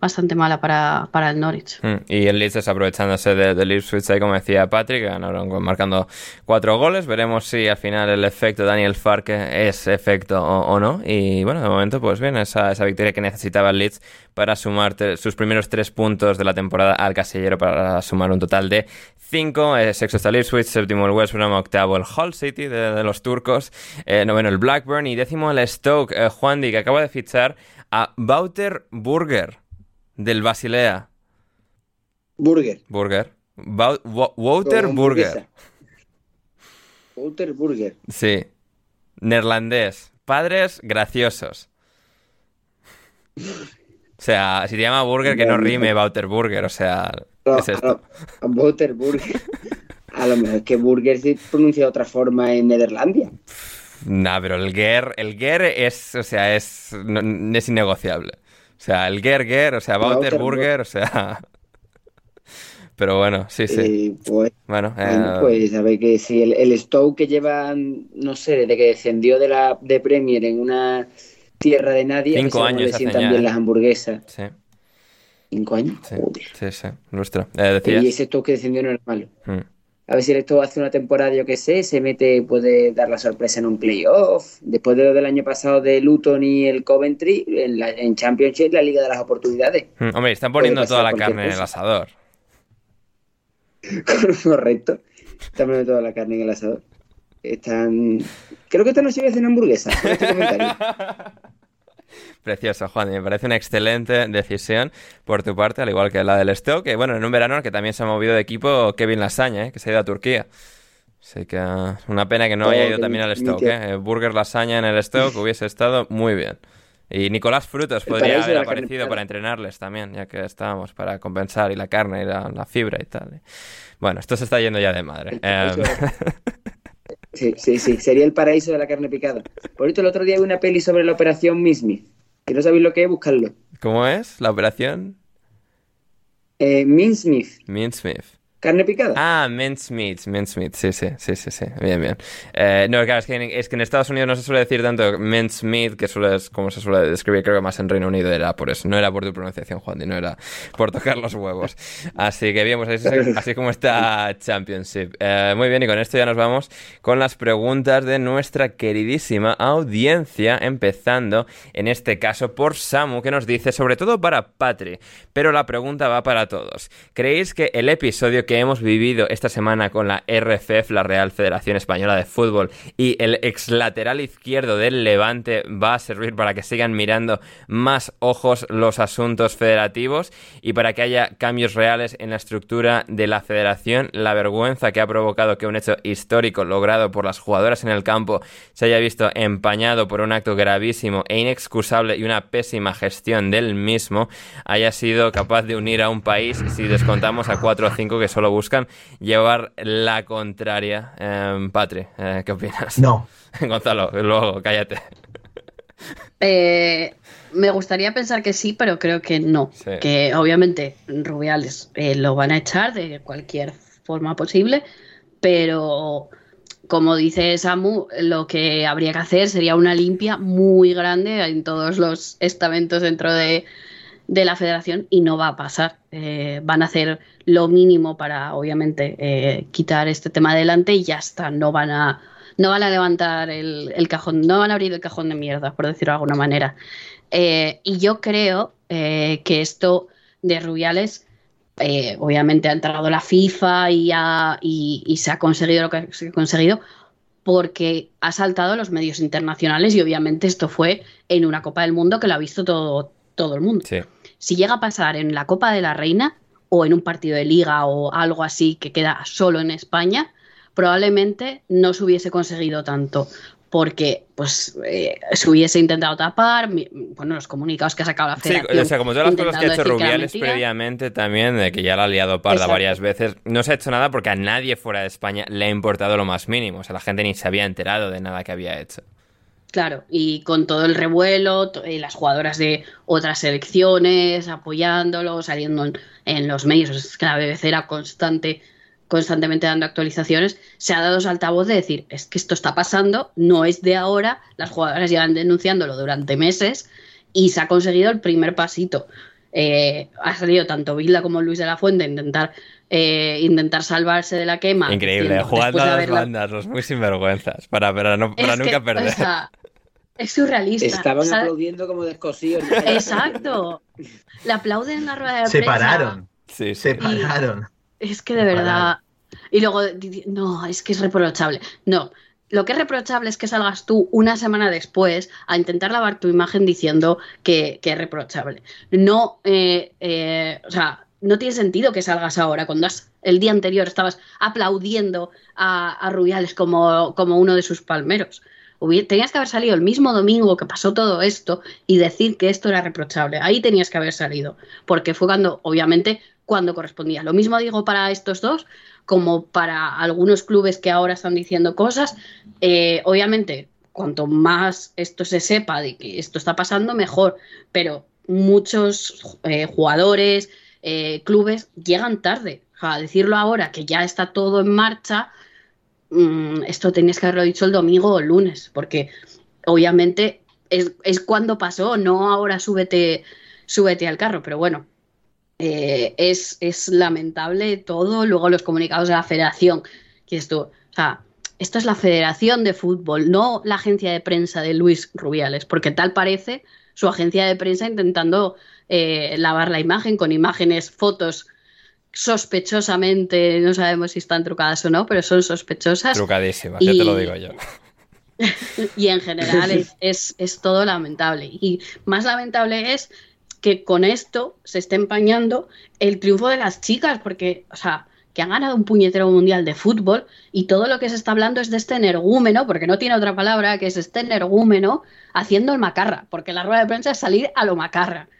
bastante mala para, para el Norwich. Mm, y el Leeds aprovechándose del de Ipswich ahí, como decía Patrick, ganaron marcando cuatro goles. Veremos si al final el efecto Daniel Farke es efecto o, no. Y bueno, de momento, pues bien, esa, esa victoria que necesitaba el Leeds para sumar sus primeros tres puntos de la temporada al casillero para sumar un total de 5, eh, sexto está el Ipswich, séptimo el West Brom, octavo el Hull City de, los turcos, eh, noveno el Blackburn y décimo el Stoke, eh, Juan Di, que acaba de fichar a Wouter Burger del Basilea. Burger. Burger. Wouter Burger. Wouter Burger. Sí. Neerlandés. Padres graciosos. O sea, si te llama Burger, que no rime Bauter Burger. O sea, ¿qué es esto? Bauter Burger. A lo mejor es que Burger se pronuncia de otra forma en Nederlandia. Nah, pero el Ger, el Ger es, o sea, es, no, es innegociable. O sea, el Ger Ger, o sea, Bauter Burger, o sea. Pero bueno, sí, sí. Eh, pues, bueno, eh... pues a ver que si el, el Stoke que lleva, no sé, desde que descendió de la de Premier en una tierra de nadie, Cinco que años le bien ¿eh? las hamburguesas. Sí. ¿Cinco años? Sí, Joder. sí, sí. Nuestro. Eh. Y ese Stoke que descendió no era malo. Mm. A ver si el Stoke hace una temporada, yo que sé, se mete, puede dar la sorpresa en un playoff. Después de lo del año pasado de Luton y el Coventry, en, la, en Championship, la Liga de las Oportunidades. Mm, Hombre, están poniendo toda la carne en el asador. Correcto. Están poniendo toda la carne en el asador. Están. Creo que esta noche voy a hacer una hamburguesa. este comentario. Precioso, Juan. Me parece una excelente decisión por tu parte, al igual que la del Stoke. Que bueno, en un verano en el que también se ha movido de equipo Kevin Lasaña, ¿eh? que se ha ido a Turquía. Así que uh, una pena que no Oh, haya ido qué también al. Stoke. ¿eh? Eh, Burger Lasaña en el Stoke hubiese estado muy bien. Y Nicolás Frutos podría haber aparecido para entrenarles también, ya que estábamos para compensar y la carne y la, la fibra y tal. Bueno, esto se está yendo ya de madre. Eh, de Sí, sí, sí. Sería el paraíso de la carne picada. Por esto, el otro día vi una peli sobre la operación Minsmith. Si no sabéis lo que es, buscarlo. ¿Cómo es la operación? Eh, Minsmith, Mincemeat. Carne picada. Ah, mincemeat, mincemeat, sí, sí, sí, sí, sí, bien, bien. Eh, no, claro, es que, en, es que en Estados Unidos no se suele decir tanto mincemeat, que suele, es como se suele describir, creo que más en Reino Unido era por eso, no era por tu pronunciación, Juan, y no era por tocar los huevos. Así que bien, pues así, así como está Championship. Eh, muy bien, y con esto ya nos vamos con las preguntas de nuestra queridísima audiencia, empezando en este caso por Samu, que nos dice, sobre todo para Patri, pero la pregunta va para todos. ¿Creéis que el episodio que hemos vivido esta semana con la RFF, la Real Federación Española de Fútbol, y el ex lateral izquierdo del Levante va a servir para que sigan mirando más ojos los asuntos federativos y para que haya cambios reales en la estructura de la federación? La vergüenza que ha provocado que un hecho histórico logrado por las jugadoras en el campo se haya visto empañado por un acto gravísimo e inexcusable y una pésima gestión del mismo haya sido capaz de unir a un país si descontamos a cuatro o cinco que solo buscan llevar la contraria. Eh, Patri, eh, ¿qué opinas? No. Gonzalo, luego cállate. Eh, me gustaría pensar que sí, pero creo que no. Sí. Que obviamente Rubiales eh, lo van a echar de cualquier forma posible, pero como dice Samu, lo que habría que hacer sería una limpia muy grande en todos los estamentos dentro de, de la federación y no va a pasar. Eh, van a hacer lo mínimo para, obviamente, eh, quitar este tema adelante y ya está. No van a, no van a levantar el, cajón, no van a abrir el cajón de mierda, por decirlo de alguna manera. Eh, y yo creo que esto de Rubiales, obviamente ha entrado la FIFA y, ha- y- se ha conseguido lo que se ha conseguido porque ha saltado los medios internacionales y obviamente esto fue en una Copa del Mundo que lo ha visto todo, todo el mundo. Sí. Si llega a pasar en la Copa de la Reina o en un partido de liga o algo así que queda solo en España, probablemente no se hubiese conseguido tanto porque pues eh, se hubiese intentado tapar, mi- bueno, los comunicados que ha sacado la Sí, federación. o sea, como todas las cosas que ha hecho Rubiales previamente también, de que ya la ha liado parda Exacto. varias veces, no se ha hecho nada porque a nadie fuera de España le ha importado lo más mínimo. O sea, la gente ni se había enterado de nada que había hecho. Claro, y con todo el revuelo, las jugadoras de otras selecciones apoyándolo, saliendo en, en los medios, es que la BBC era constante, constantemente dando actualizaciones, se ha dado altavoz de decir, es que esto está pasando, no es de ahora, las jugadoras llevan denunciándolo durante meses y se ha conseguido el primer pasito. Eh, ha salido tanto Vilda como Luis de la Fuente a intentar, eh, intentar salvarse de la quema. Increíble, jugando a haberla- bandas, los muy sinvergüenzas, para, para, no, para nunca que, perder. o sea, es surrealista. Estaban ¿sabes? aplaudiendo como descosidos. Exacto. Le aplauden en la rueda de Se prensa. pararon. Sí, Se pararon. Es que de verdad. Y luego, no, es que es reprochable. No, lo que es reprochable es que salgas tú una semana después a intentar lavar tu imagen diciendo que, que es reprochable. No, eh, eh, o sea, no tiene sentido que salgas ahora cuando has- el día anterior estabas aplaudiendo a, a Rubiales como, como uno de sus palmeros. Tenías que haber salido el mismo domingo que pasó todo esto y decir que esto era reprochable. Ahí tenías que haber salido, porque fue cuando, obviamente, cuando correspondía. Lo mismo digo para estos dos, como para algunos clubes que ahora están diciendo cosas. Eh, obviamente, cuanto más esto se sepa de que esto está pasando, mejor. Pero muchos eh, jugadores, eh, clubes llegan tarde. a decirlo ahora que ya está todo en marcha, mm, esto tenías que haberlo dicho el domingo o el lunes, porque obviamente es, es, cuando pasó, no ahora súbete, súbete al carro, pero bueno, eh, es, es, lamentable todo. Luego los comunicados de la federación, que esto, o sea, esto es la federación de fútbol, no la agencia de prensa de Luis Rubiales, porque tal parece su agencia de prensa intentando eh, lavar la imagen con imágenes, fotos sospechosamente, no sabemos si están trucadas o no, pero son sospechosas. Trucadísimas, ya te lo digo yo. y en general es, es, es todo lamentable. Y más lamentable es que con esto se esté empañando el triunfo de las chicas, porque, o sea, que han ganado un puñetero mundial de fútbol y todo lo que se está hablando es de este energúmeno, porque no tiene otra palabra, que es este energúmeno haciendo el macarra, porque la rueda de prensa es salir a lo macarra.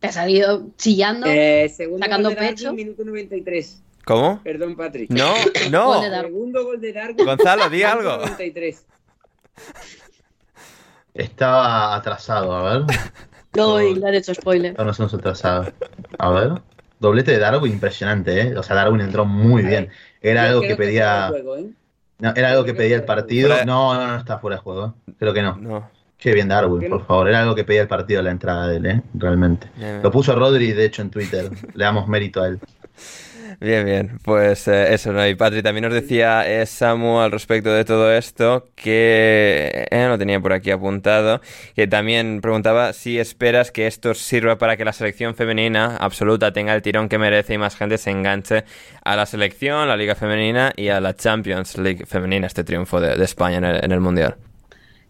Te ha salido chillando, eh, sacando pecho. minuto 93. ¿Cómo? Perdón, Patrick. No, no. Segundo gol de Darwin. Gonzalo, di algo. 93. Estaba atrasado, a ver. No, y le han hecho spoiler. No, no se nos atrasado. A ver. Doblete de Darwin impresionante, ¿eh? O sea, Darwin entró muy bien. Era algo que pedía. ¿eh? No, era algo que pedía el partido. No, no, no está fuera de juego. ¿eh? Creo que no. No. Qué bien Darwin, por favor. Era algo que pedía el partido a la entrada de él, ¿eh? Realmente. Lo puso Rodri, de hecho, en Twitter. Le damos mérito a él. Bien, bien, pues eh, eso, ¿no? Y Patri, también nos decía eh, Samu al respecto de todo esto, que eh, lo tenía por aquí apuntado, que también preguntaba si esperas que esto sirva para que la selección femenina absoluta tenga el tirón que merece y más gente se enganche a la selección, la Liga Femenina y a la Champions League Femenina, este triunfo de, España en el, Mundial.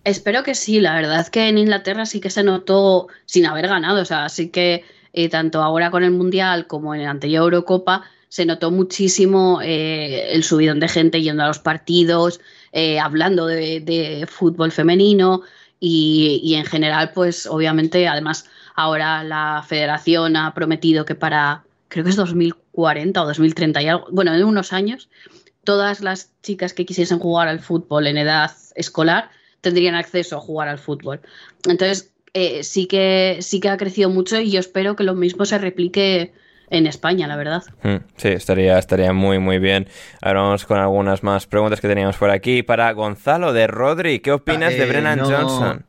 Espero que sí, la verdad que en Inglaterra sí que se notó sin haber ganado, o sea, sí que tanto ahora con el Mundial como en la anterior Eurocopa se notó muchísimo eh, el subidón de gente yendo a los partidos, eh, hablando de, fútbol femenino y, en general, pues obviamente, además, ahora la federación ha prometido que para, creo que es 2040 o 2030 y algo, bueno, en unos años, todas las chicas que quisiesen jugar al fútbol en edad escolar tendrían acceso a jugar al fútbol. Entonces, eh, sí, que, sí que ha crecido mucho y yo espero que lo mismo se replique en España, la verdad. Hmm, sí, estaría, estaría muy, muy bien. Ahora vamos con algunas más preguntas que teníamos por aquí. Para Gonzalo de Rodri, ¿qué opinas de Eh, Brennan no. Johnson?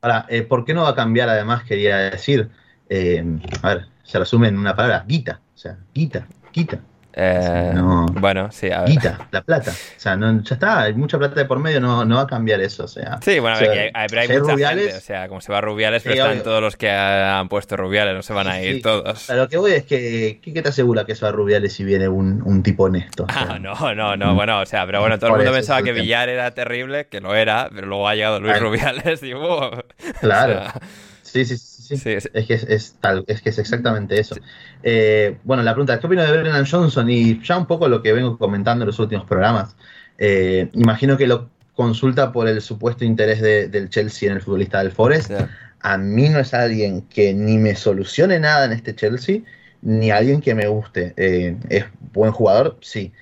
Ahora, eh, ¿por qué no va a cambiar? Además, quería decir, eh, a ver, se resume en una palabra, guita. O sea, guita, guita. Eh, no. Bueno, sí, a ver. Guita, la plata. O sea, no, ya está, hay mucha plata de por medio, no, no va a cambiar eso. O sea, Sí, bueno, a o ver, sea, hay, hay- pero hay mucha Rubiales, gente, o sea, como se va Rubiales, pero están obvio. todos los que han puesto Rubiales, no se van a ir sí. todos. A lo que voy es que, ¿qué, te asegura que eso a Rubiales si viene un, un tipo honesto? O sea, Ah, no, no, no, bueno, o sea, pero bueno, todo el mundo pensaba es que tema. Villar era terrible, que lo era, pero luego ha llegado Luis. Rubiales y ¡wow! Claro. O sea, Sí, sí, sí. Sí. Sí, sí. Es, que es, es tal, es que es exactamente eso. Eh, bueno, la pregunta, ¿qué opino de Brennan Johnson? Y ya un poco lo que vengo comentando en los últimos programas. Eh, imagino que lo consulta por el supuesto interés de- del Chelsea en el futbolista del Forest. A mí no es alguien que ni me solucione nada en este Chelsea, ni alguien que me guste. Eh, ¿Es buen jugador? Sí.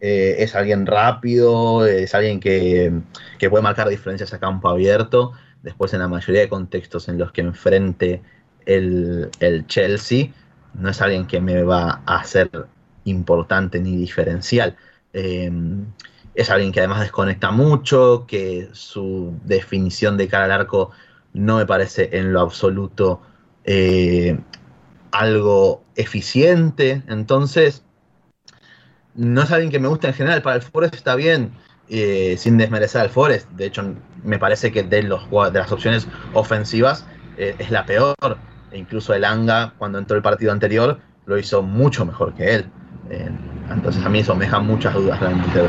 Eh, es alguien rápido, es alguien que, que puede marcar diferencias a campo abierto. Después, en la mayoría de contextos en los que enfrente el, el Chelsea, no es alguien que me va a hacer importante ni diferencial. Eh, es alguien que además desconecta mucho, que su definición de cara al arco no me parece en lo absoluto eh, algo eficiente. Entonces, no es alguien que me guste en general. Para el Forest está bien, eh, sin desmerecer al Forest. De hecho, me parece que de, los, de las opciones ofensivas eh, es la peor. E incluso el Anga, cuando entró el partido anterior, lo hizo mucho mejor que él. Eh, entonces, a mí eso me deja muchas dudas realmente.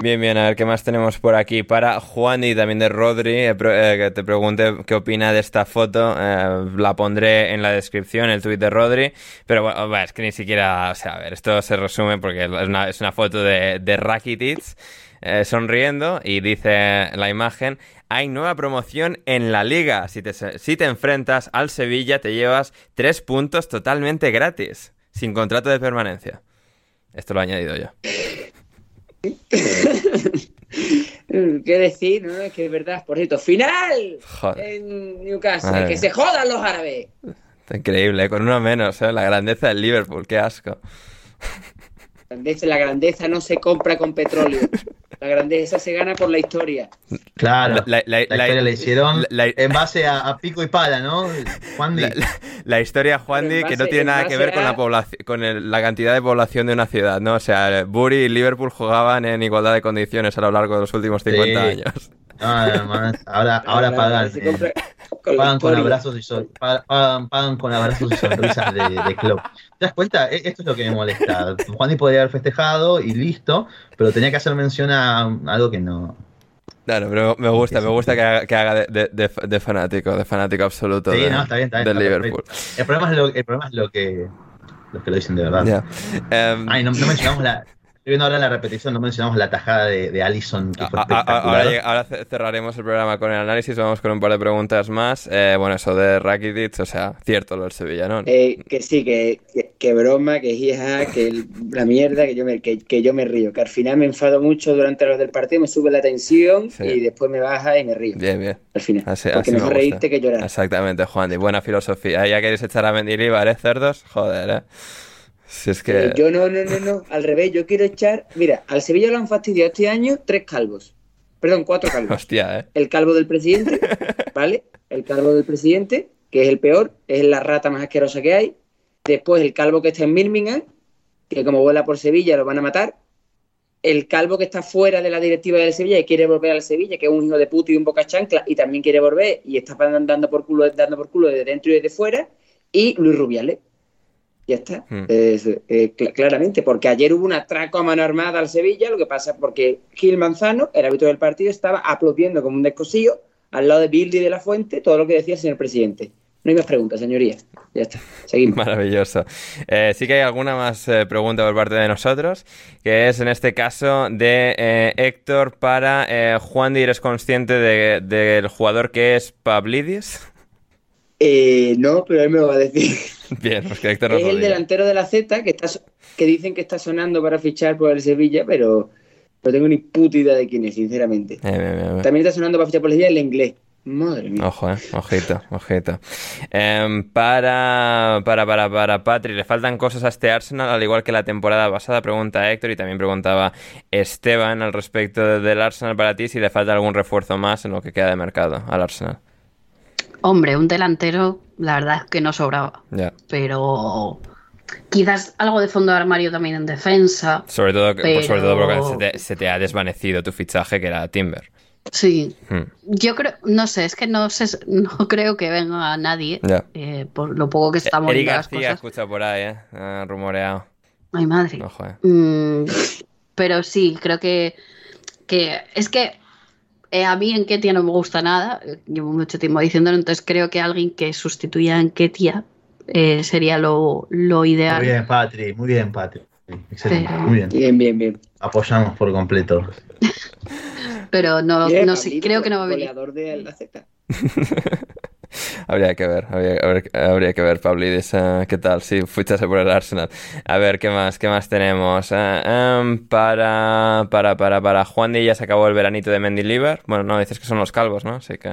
Bien, bien, a ver qué más tenemos por aquí. Para Juan y también de Rodri, eh, que te pregunte qué opina de esta foto. la pondré en la descripción, el tuit de Rodri. Pero bueno, es que ni siquiera, o sea, a ver, esto se resume porque es una, es una foto de, de Rakitic. Eh, sonriendo y dice la imagen, hay nueva promoción en la liga. Si te, si te enfrentas al Sevilla te llevas tres puntos totalmente gratis, sin contrato de permanencia. Esto lo he añadido yo. ¿Qué decir? No, es que es verdad. Por cierto, final en Newcastle. Que se jodan los árabes. increíble, ¿eh? con uno menos, ¿eh? la grandeza del Liverpool, qué asco. La grandeza no se compra con petróleo. La grandeza se gana por la historia. Claro, la, historia la hicieron en base a, pico y pala, ¿no? Juan La, historia, Juan Di, que no tiene nada que ver con, la, población, con la cantidad de población de una ciudad, ¿no? O sea, Bury y Liverpool jugaban en igualdad de condiciones a lo largo de los últimos 50 años. además, ahora, ahora pagan. Eh, pagan con abrazos y pagan, con abrazos y sonrisas de, club. ¿Te das cuenta? E, esto es lo que me molesta. Juan podría haber festejado y listo, pero tenía que hacer mención a algo que no. Claro, pero me gusta, me gusta que haga, de, fanático, de fanático absoluto sí, no, está bien, está bien, Liverpool. El problema es lo, el problema es lo que los que lo dicen de verdad. Ay, no, no mencionamos la, viendo ahora la repetición, no mencionamos la tajada de, de Allison. ahora, cerraremos el programa con el análisis, vamos con un par de preguntas más. Eh, bueno, eso de Rakitic, o sea, cierto lo del Sevilla, ¿no? Eh, que sí, que, que, broma, que hija, que la mierda, que yo, me, que, yo me río. Que al final me enfado mucho durante los del partido, me sube la tensión y después me baja y me río. Bien, bien. Al final. porque mejor reírte que llorar. Exactamente, Juan. Y buena filosofía. Ya queréis echar a Mendilibar, ¿eh, cerdos? Joder, ¿eh? Es que... Eh, yo no, no, no, no, al revés, yo quiero echar, mira, al Sevilla lo han fastidiado este año tres calvos, perdón, cuatro calvos. Hostia, ¿eh? El calvo del presidente, ¿vale? El calvo del presidente, que es el peor, es la rata más asquerosa que hay. Después el calvo que está en Birmingham, que como vuela por Sevilla lo van a matar. El calvo que está fuera de la directiva del Sevilla y quiere volver al Sevilla, que es un hijo de puto y un boca chancla, y también quiere volver y está dando por culo, dando por culo de dentro y desde fuera. Y Luis Rubiales, ya está. Hmm. Eh, claramente, porque ayer hubo un atraco a mano armada al Sevilla, lo que pasa porque Gil Manzano, el árbitro del partido, estaba aplaudiendo como un descosillo al lado de Bildi de la Fuente todo lo que decía el señor presidente. No hay más preguntas, señoría. Ya está. Seguimos. Maravilloso. Eh, sí que hay alguna más eh, pregunta por parte de nosotros, que es en este caso de Héctor para Juan de ¿eres consciente del jugador que es Pablidis? No, pero él me lo va a decir. Bien, pues que Héctor Es el delantero de la Z que, está, que dicen que está sonando para fichar por el Sevilla, pero no tengo ni puta idea de quién es, sinceramente. Eh, También está sonando para fichar por el Sevilla el inglés. Madre mía. Ojo, eh. Ojito, ojito. Em, para, para, para, para Patri, ¿le faltan cosas a este Arsenal al igual que la temporada pasada? Pregunta Héctor y también preguntaba Esteban al respecto del Arsenal para ti si le falta algún refuerzo más en lo que queda de mercado al Arsenal. Hombre, un delantero, la verdad es que no sobraba. Pero quizás algo de fondo de armario también en defensa. Sobre todo, pues sobre todo porque se te, ha desvanecido tu fichaje, que era Timber. Sí, hmm. yo creo, no sé, es que no sé, no creo que venga nadie eh, por lo poco que estamos viendo cosas. escucha por ahí, eh, rumoreado. Ay madre. Mm, pero sí, creo que, que es que eh, a mí en Ketia no me gusta nada, llevo mucho tiempo diciéndolo, entonces creo que alguien que sustituya a Ketia eh, sería lo, ideal. Muy bien, Patri, muy bien, Patri. Excelente, muy bien. Bien, bien, bien. Apoyamos por completo. Pero no, no sé, creo que no va a venir. de la Z. habría que ver, habría, que ver, Pablidis, uh, qué tal, si fuiste por el Arsenal. A ver, ¿qué más, qué más tenemos? Eh, em, para, para, para, para Juan de ya se acabó el veranito de Mendy Liver. Bueno, no, dices que son los calvos, ¿no? Así que...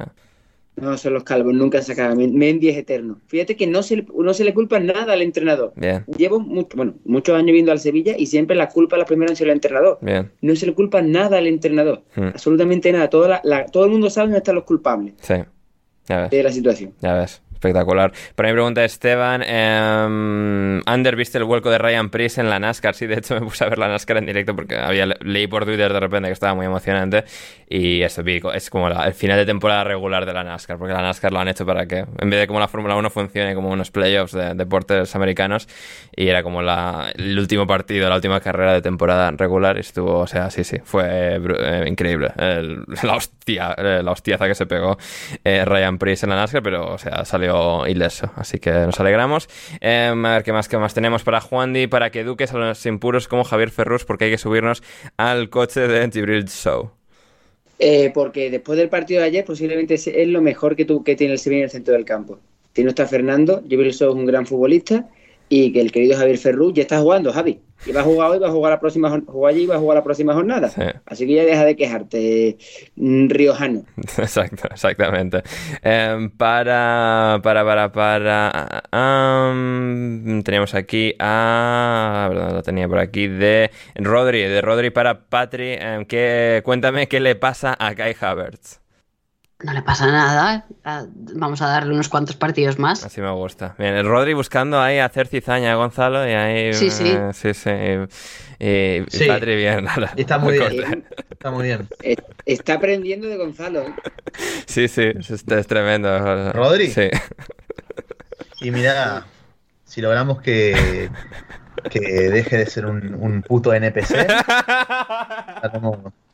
No, son los calvos, nunca se acaba. Mendy es eterno. Fíjate que no se, no se le culpa nada al entrenador. Bien. Llevo bueno, muchos años viendo al Sevilla y siempre la culpa la primera han sido el entrenador. Bien. No se le culpa nada al entrenador. Hmm. Absolutamente nada. Todo, todo el mundo sabe dónde están los culpables. Sí de la situación. Ya ves. Espectacular. Por ahí pregunta Esteban, eh, ¿viste el vuelco de Ryan Priest en la NASCAR? Sí, de hecho me puse a ver la NASCAR en directo porque había leí por Twitter de repente que estaba muy emocionante y eso, es como el final de temporada regular de la NASCAR, porque la NASCAR lo han hecho para que, en vez de como la Fórmula 1 funcione como unos playoffs de deportes americanos y era como la, el último partido, la última carrera de temporada regular y estuvo, o sea, sí, sí, fue eh, increíble. la hostia, eh, la hostiaza que se pegó eh, Ryan Priest en la NASCAR, pero, o sea, salió ileso, así que nos alegramos. Em, a ver qué más, qué más tenemos para Juan Di, para que eduques a los impuros como Javier Ferrus, porque hay que subirnos al coche de Tibril Show. Eh, porque después del partido de ayer posiblemente es lo mejor que, tú, que tiene el Sevilla en el centro del campo. No está Fernando, Jibril Show es un gran futbolista y que el querido Javier Ferrú ya está jugando, Javi. Y va a jugar hoy, va a jugar la próxima allí y va a jugar la próxima jornada. Así que ya deja de quejarte, mm, riojano. Exacto, exactamente. Em, para, para, para, para. teníamos aquí a. ¿verdad? Lo tenía por aquí. De Rodri, de Rodri para Patri. Em, que, cuéntame qué le pasa a Kai Havertz no le pasa nada. Vamos a darle unos cuantos partidos más. Así me gusta. Bien, el Rodri buscando ahí hacer cizaña a Gonzalo y ahí. Sí, sí. Eh, sí, sí. Y, Patri bien. Está muy bien. Está muy bien. Está aprendiendo de Gonzalo. ¿eh? Sí, sí. Es, tremendo. ¿Rodri? Sí. Y mira, si logramos que, que deje de ser un, un puto NPC,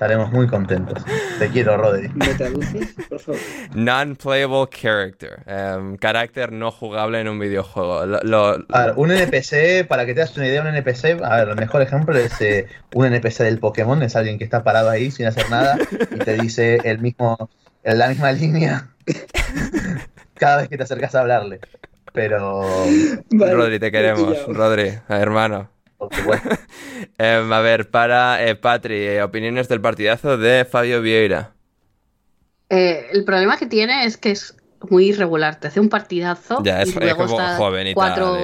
Estaremos muy contentos. Te quiero, Rodri. ¿Me traduces, por favor? Non-playable character. Um, carácter no jugable en un videojuego. Lo, A ver, un NPC, para que te hagas una idea, un NPC, a ver, el mejor ejemplo es eh, un NPC del Pokémon, es alguien que está parado ahí sin hacer nada y te dice el mismo, en la misma línea cada vez que te acercas a hablarle. Pero... Rodri, te queremos. Rodri, hermano. Em, a ver, para eh, Patri, eh, opiniones del partidazo de Fabio Vieira. Eh, el problema que tiene es que es muy irregular. Te hace un partidazo. Ya, es, como joven y cuatro...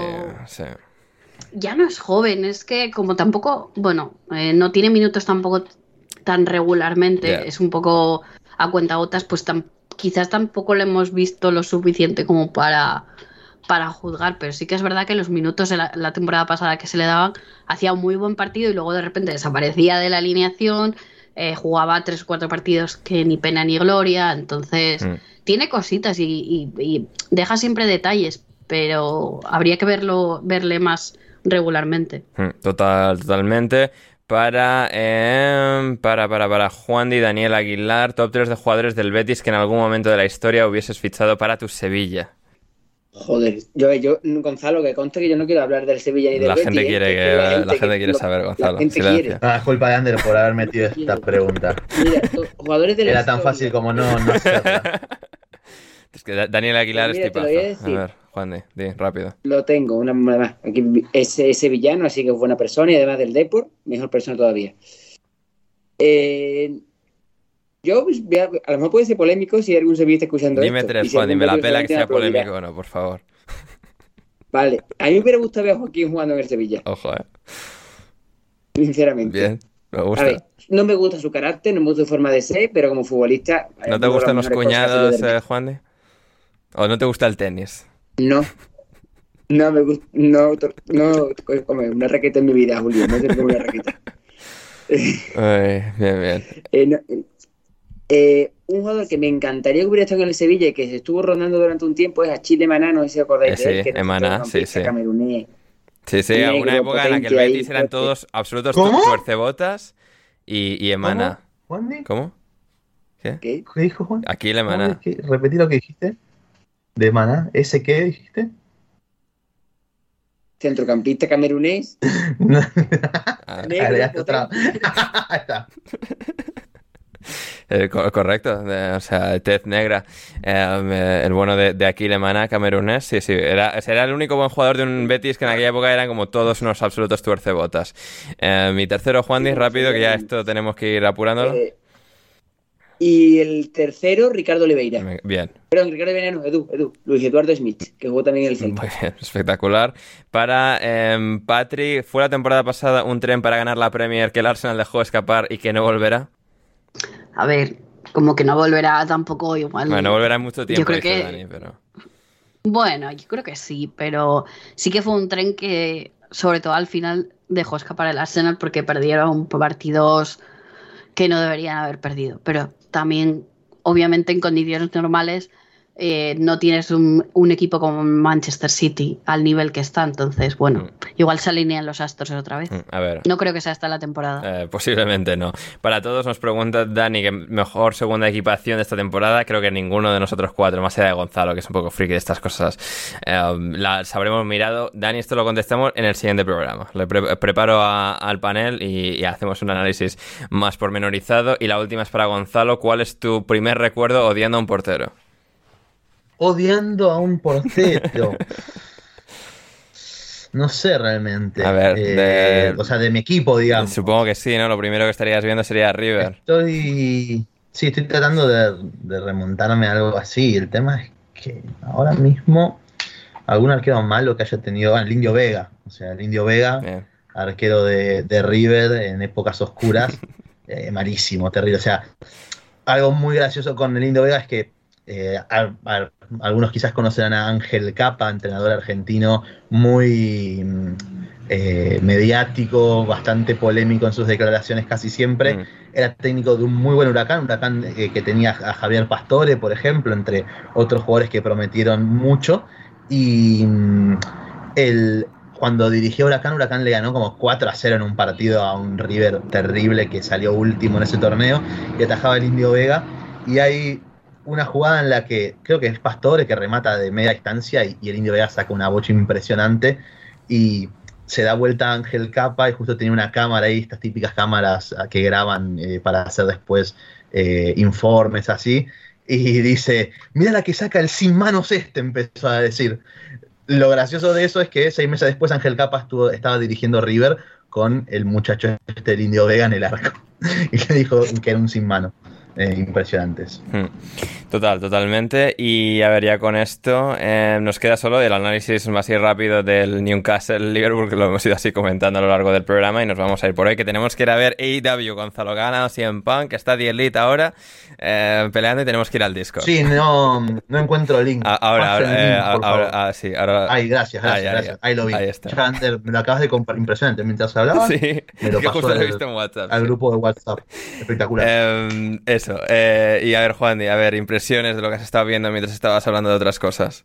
Ya no es joven, es que como tampoco, bueno, no tiene minutos tampoco tan regularmente, es un poco a cuenta gotas, pues quizás tampoco le hemos visto lo suficiente como para para juzgar, pero sí que es verdad que los minutos de la, temporada pasada que se le daban hacía un muy buen partido y luego de repente desaparecía de la alineación, eh, jugaba tres o cuatro partidos que ni pena ni gloria, entonces mm. tiene cositas y, deja siempre detalles, pero habría que verlo, verle más regularmente. Mm, total, totalmente. Para, em, para, para, para Juan y Daniel Aguilar, top 3 de jugadores del Betis que en algún momento de la historia hubieses fichado para tu Sevilla. Joder, yo, yo, Gonzalo, que conste que yo no quiero hablar del Sevilla ni del la gente ¿eh? quiere que, la gente, quiere saber, Gonzalo. La gente quiere. Ah, es culpa de Ander por haber metido esta pregunta. Mira, jugadores de Era tan fácil como no, no hacerla. Es que Daniel Aguilar es tipazo. A, ver, Juan, di, rápido. Lo tengo, una más. Aquí es, es sevillano, así que es buena persona y además del Deport, mejor persona todavía. Eh, yo, pues, a, lo mejor puede ser polémico si algún sevillista escuchando Dime esto. tres, Juan, dime la pela que sea polémico o no, por favor. Vale, a mí me hubiera gustado ver a Joaquín jugando en el Sevilla. Ojo, eh. Sinceramente. Bien, me gusta. A ver, no me gusta su carácter, no me gusta su forma de ser, pero como futbolista. ¿No te gustan los cuñados, eh, Juan de? ¿O no te gusta el tenis? No. No me gusta. No, no, como una raqueta en mi vida, Julio. No tengo una raqueta. Ay, bien, bien. Eh, no, eh, un jugador que me encantaría que hubiera estado en el Sevilla y que se estuvo rondando durante un tiempo es Achille Maná, no sé si acordáis de él. Que Maná, sí, sí. Sí, sí, alguna época en la que el Betis eran todos absolutos tuercebotas y, y Emana. ¿Cómo? ¿Cómo? ¿Qué? ¿Qué? dijo Juan? Aquí le Maná. Repetí lo que dijiste. ¿De Maná? ¿Ese qué dijiste? Centrocampista camerunés. ah, otra. Eh, correcto, o sea, tez negra. Em, eh, el bueno de, de Aquile Mana, camerunés, sí, sí, era, era el único buen jugador de un Betis que en aquella época eran como todos unos absolutos tuercebotas. Eh, mi tercero, Juan Di, rápido, que ya esto tenemos que ir apurándolo. y el tercero, Ricardo Oliveira. Bien. Perdón, Ricardo Oliveira no, Edu, Edu, Luis Eduardo Smith, que jugó también en el centro. Muy bien, espectacular. Para eh, Patri, ¿fue la temporada pasada un tren para ganar la Premier que el Arsenal dejó escapar y que no volverá? A ver, como que no volverá tampoco igual. Bueno, no volverá mucho tiempo, yo creo que... Dani, pero... Bueno, yo creo que sí, pero sí que fue un tren que, sobre todo al final, dejó escapar el Arsenal porque perdieron partidos que no deberían haber perdido. Pero también, obviamente, en condiciones normales, eh, no tienes un, equipo como Manchester City al nivel que está. Entonces, bueno, mm. igual se alinean los astros otra vez. Mm, a ver. No creo que sea hasta la temporada. Eh, posiblemente no. Para todos nos pregunta Dani que mejor segunda equipación de esta temporada. Creo que ninguno de nosotros cuatro, más allá de Gonzalo, que es un poco friki de estas cosas, eh, las habremos mirado. Dani, esto lo contestamos en el siguiente programa. Le preparo al panel y, hacemos un análisis más pormenorizado. Y la última es para Gonzalo. ¿Cuál es tu primer recuerdo odiando a un portero? Odiando a un portero. No sé realmente. A ver, eh, o sea, de mi equipo, digamos. Supongo que sí, ¿no? Lo primero que estarías viendo sería River. Estoy. Sí, estoy tratando de, remontarme a algo así. El tema es que ahora mismo algún arquero malo que haya tenido. Bueno, el Indio Vega. O sea, el Indio Vega, arquero de, River en épocas oscuras. eh, malísimo, terrible. O sea, algo muy gracioso con el Indio Vega es que eh, algunos quizás conocerán a Ángel Capa, entrenador argentino muy mm, eh, mediático, bastante polémico en sus declaraciones casi siempre. Mm. Era técnico de un muy buen huracán, un huracán eh, que tenía a Javier Pastore, por ejemplo, entre otros jugadores que prometieron mucho. Y mm, cuando dirigió Huracán, Huracán le ganó como 4 a 0 en un partido a un River terrible que salió último en ese torneo y atajaba el Indio Vega. Y hay una jugada en la que creo que es Pastore que remata de media distancia y, el Indio Vega saca una bocha impresionante y se da vuelta Ángel Capa y justo tenía una cámara ahí, estas típicas cámaras ah, que graban eh, para hacer después eh, informes así, y dice, mira la que saca el sin manos este, empezó a decir. Lo gracioso de eso es que seis meses después Ángel Capa estuvo, estaba dirigiendo River con el muchacho este del Indio Vega en el arco. y le dijo que era un sin mano. Eh, impresionantes. Hmm. Total, totalmente. Y a ver, ya con esto eh, nos queda solo el análisis más rápido del Newcastle Liverpool, que lo hemos ido así comentando a lo largo del programa y nos vamos a ir por hoy, que tenemos que ir a ver AEW Gonzalo Gana o CM Punk, que está The Elite ahora eh, peleando y tenemos que ir al disco. Sí, no, no encuentro el link. Ah, ahora, ahora, ahora, ah, sí, ahora. Ay, gracias, gracias, gracias. Ahí lo vi. Ahí está. me lo acabas de comprar impresionante mientras hablabas. Sí, me lo pasó al, visto en WhatsApp, al grupo de WhatsApp. Espectacular. Eh, y a ver, Juan, a ver, impresiones de lo que has estado viendo mientras estabas hablando de otras cosas.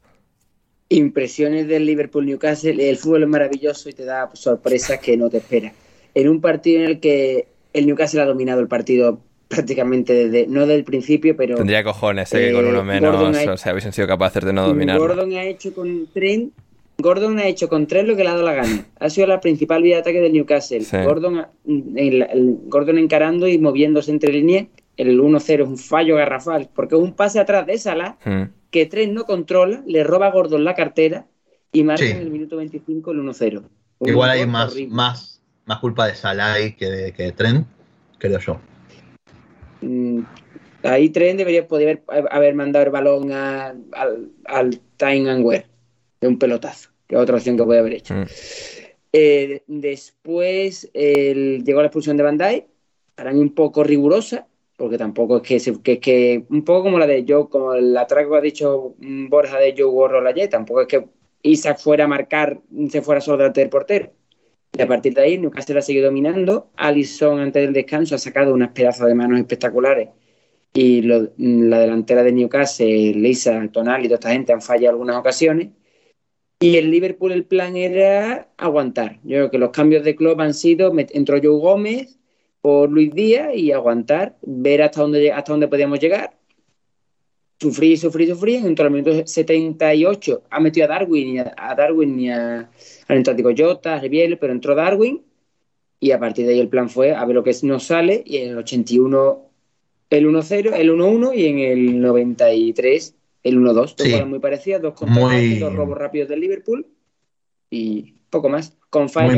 Impresiones del Liverpool Newcastle. El fútbol es maravilloso y te da sorpresas que no te esperas. En un partido en el que el Newcastle ha dominado el partido prácticamente desde, no del principio, pero... Tendría cojones, eh, que con uno menos, o sea, hubiesen sido capaces de no dominar. Gordon ha hecho con Trent Gordon ha hecho con tres lo que le ha dado la gana. Ha sido la principal vía de ataque del Newcastle. Gordon, Gordon encarando y moviéndose entre líneas el 1-0 es un fallo garrafal, porque es un pase atrás de Salah hmm. que Trent no controla, le roba a Gordon la cartera y marca en el minuto 25 el 1-0. Igual hay más, más, más culpa de Salah que de, que de Trent, creo yo. Mm, ahí Trent debería poder haber, mandado el balón al, al Time and Wear, de un pelotazo, que es otra opción que puede haber hecho. Hmm. Eh, después llegó la expulsión de Bandai, para mí un poco rigurosa, porque tampoco es que, que, un poco como la de Joe, como la que ha dicho Borja de Joe Warro ayer, tampoco es que Isaac fuera a marcar, se fuera solo delante del portero. Y a partir de ahí, Newcastle ha seguido dominando. Allison, antes del descanso, ha sacado unas pedazos de manos espectaculares. Y la delantera de Newcastle, Lisa, Tonal y toda esta gente han fallado algunas ocasiones. Y el Liverpool, el plan era aguantar. Yo creo que los cambios de club han sido: entró Joe Gómez, por Luis Díaz y aguantar, ver hasta dónde, hasta dónde podíamos llegar. Sufrir, sufrir, sufrir. En el minuto 78 ha metido a Darwin, a, Darwin y a, al entrático Jota, a Riviere, pero entró Darwin. Y a partir de ahí el plan fue a ver lo que nos sale. Y en el 81 el 1-0, el 1-1 y en el 93 el 1-2. Dos muy parecidas, dos contras, dos robos rápidos del Liverpool y poco más. Con fallos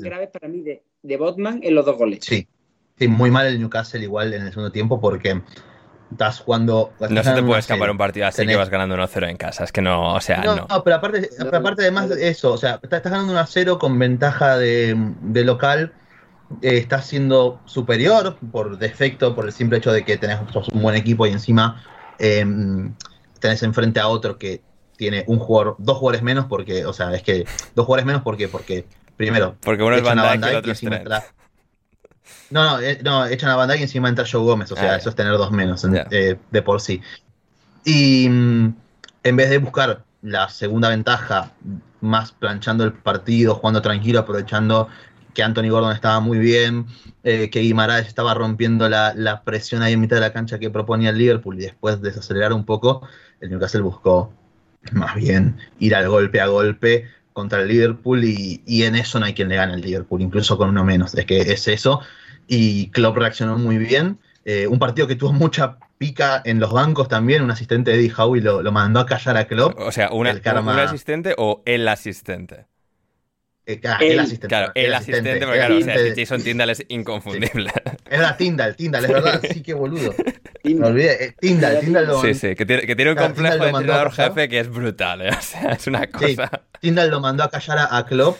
graves para mí de, de Botman en los dos goles. Sí. Sí, muy mal el Newcastle igual en el segundo tiempo porque estás jugando... No se te puede escapar un partido así que vas ganando 1-0 en casa, es que no, o sea, no. No, pero aparte, pero aparte además de eso, o sea, estás, ganando 1-0 con ventaja de, local, eh, estás siendo superior por defecto, por el simple hecho de que tenés un buen equipo y encima em, tenés enfrente a otro que tiene un jugador, dos jugadores menos porque, o sea, es que dos jugadores menos porque, porque primero, porque uno es y otro es no, no, eh, no, echan a Bandai y encima entra Joe Gómez, o sea, ah, eso es tener dos menos eh, de por sí. Y, mm, en vez de buscar la segunda ventaja, más planchando el partido, jugando tranquilo, aprovechando que Anthony Gordon estaba muy bien, eh, que Guimaraes estaba rompiendo la, presión ahí en mitad de la cancha que proponía el Liverpool y después desacelerar un poco, el Newcastle buscó más bien ir al golpe a golpe contra el Liverpool y, en eso no hay quien le gane al Liverpool, incluso con uno menos, es que es eso. Y Klopp reaccionó muy bien. Eh, un partido que tuvo mucha pica en los bancos también, un asistente de Eddie Howe lo, lo mandó a callar a Klopp. O sea, una, ¿un asistente o el asistente? Eh, el, asistente. Claro, el, asistente, porque claro, o sea, Jason Tyndall es inconfundible. Es verdad, Tyndall, Tyndall, es verdad, sí que boludo. Me olvidé, eh, Tyndall, Tyndall lo... Sí, sí, que tiene, que tiene un complejo de entrenador jefe que es brutal, ¿eh? o sea, es una cosa... Sí, Tyndall lo mandó a callar a, a Klopp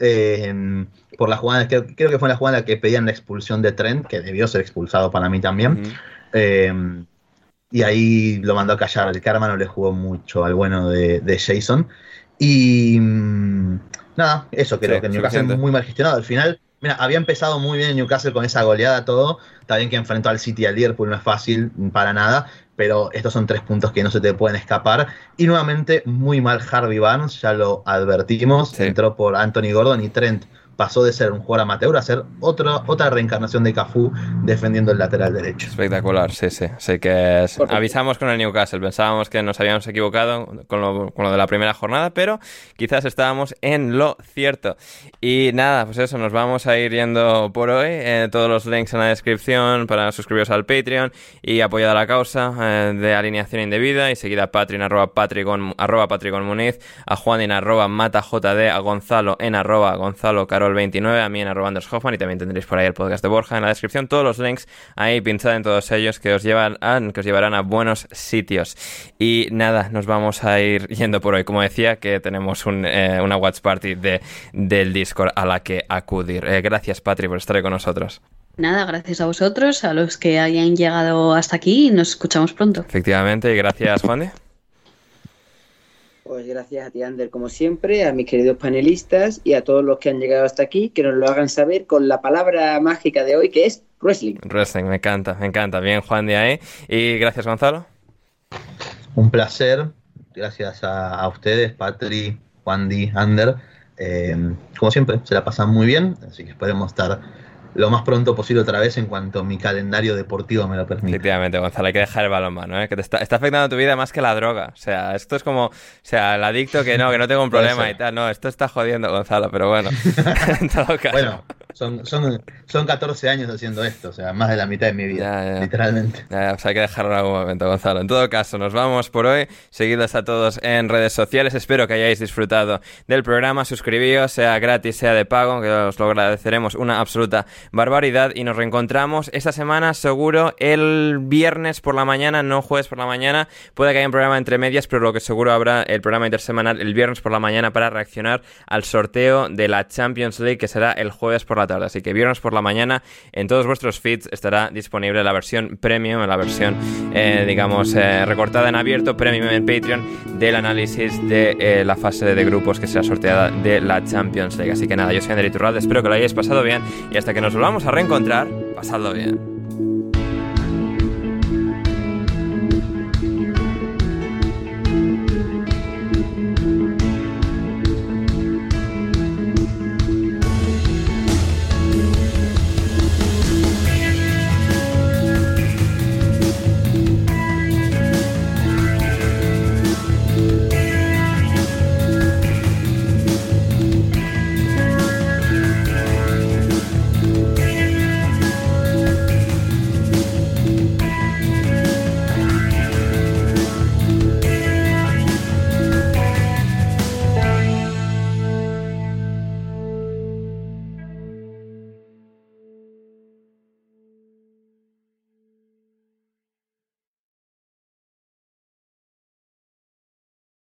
eh, por la jugada, creo, creo, que fue la jugada que pedían la expulsión de Trent, que debió ser expulsado para mí también. eh, y ahí lo mandó a callar, el karma no le jugó mucho al bueno de, de Jason. Y... Mm, Nada, eso creo que Newcastle muy mal gestionado. Al final, mira, había empezado muy bien Newcastle con esa goleada, todo. Está bien que enfrentó al City y al Liverpool, no es fácil para nada, pero estos son tres puntos que no se te pueden escapar. Y nuevamente, muy mal Harvey Barnes, ya lo advertimos. Entró por Anthony Gordon y Trent pasó de ser un jugador amateur a ser otra, otra reencarnación de Cafú defendiendo el lateral derecho. Espectacular, sí, sí. Sé que avisamos con el Newcastle, pensábamos que nos habíamos equivocado con lo, con lo, de la primera jornada, pero quizás estábamos en lo cierto. Y nada, pues eso, nos vamos a ir yendo por hoy. Eh, todos los links en la descripción para suscribiros al Patreon y apoyar a la causa eh, de alineación indebida y seguida a Patreon arroba arroba Muniz, a Juan arroba MataJD, a Gonzalo en arroba Gonzalo Caro el 29, a mí en arroba Hoffman y también tendréis por ahí el podcast de Borja en la descripción. Todos los links ahí pinchad en todos ellos que os, llevan a, que os llevarán a buenos sitios. Y nada, nos vamos a ir yendo por hoy. Como decía, que tenemos un, eh, una Watch Party de, del Discord a la que acudir. Eh, gracias, Patri, por estar con nosotros. Nada, gracias a vosotros, a los que hayan llegado hasta aquí y nos escuchamos pronto. Efectivamente, y gracias, Juan. Pues gracias a ti, Ander, como siempre, a mis queridos panelistas y a todos los que han llegado hasta aquí, que nos lo hagan saber con la palabra mágica de hoy, que es wrestling. Wrestling, me encanta, me encanta. Bien, Juan de ahí. Y gracias, Gonzalo. Un placer. Gracias a, ustedes, Patri, Juan Di, Ander. Eh, como siempre, se la pasan muy bien, así que esperemos estar lo más pronto posible otra vez en cuanto mi calendario deportivo me lo permita. Efectivamente, Gonzalo, hay que dejar el balón mano, ¿eh? que te está, está, afectando tu vida más que la droga. O sea, esto es como, o sea, el adicto que no, que no tengo un problema y tal. No, esto está jodiendo, Gonzalo, pero bueno, en todo caso. Bueno, son, son, son 14 años haciendo esto, o sea, más de la mitad de mi vida, literalmente. Ya, pues hay que dejarlo en algún momento, Gonzalo. En todo caso, nos vamos por hoy. Seguidlos a todos en redes sociales. Espero que hayáis disfrutado del programa. Suscribíos, sea gratis, sea de pago, que os lo agradeceremos una absoluta barbaridad. Y nos reencontramos esta semana, seguro, el viernes por la mañana, no jueves por la mañana. Puede que haya un programa entre medias, pero lo que seguro habrá el programa intersemanal el viernes por la mañana para reaccionar al sorteo de la Champions League, que será el jueves por la tarde. Así que viernes por la mañana en todos vuestros feeds estará disponible la versión premium, la versión, eh, digamos, eh, recortada en abierto, premium en Patreon, del análisis de eh, la fase de grupos que será sorteada de la Champions League. Así que nada, yo soy André Turralde, espero que lo hayáis pasado bien y hasta que nos volvamos a reencontrar, pasadlo bien.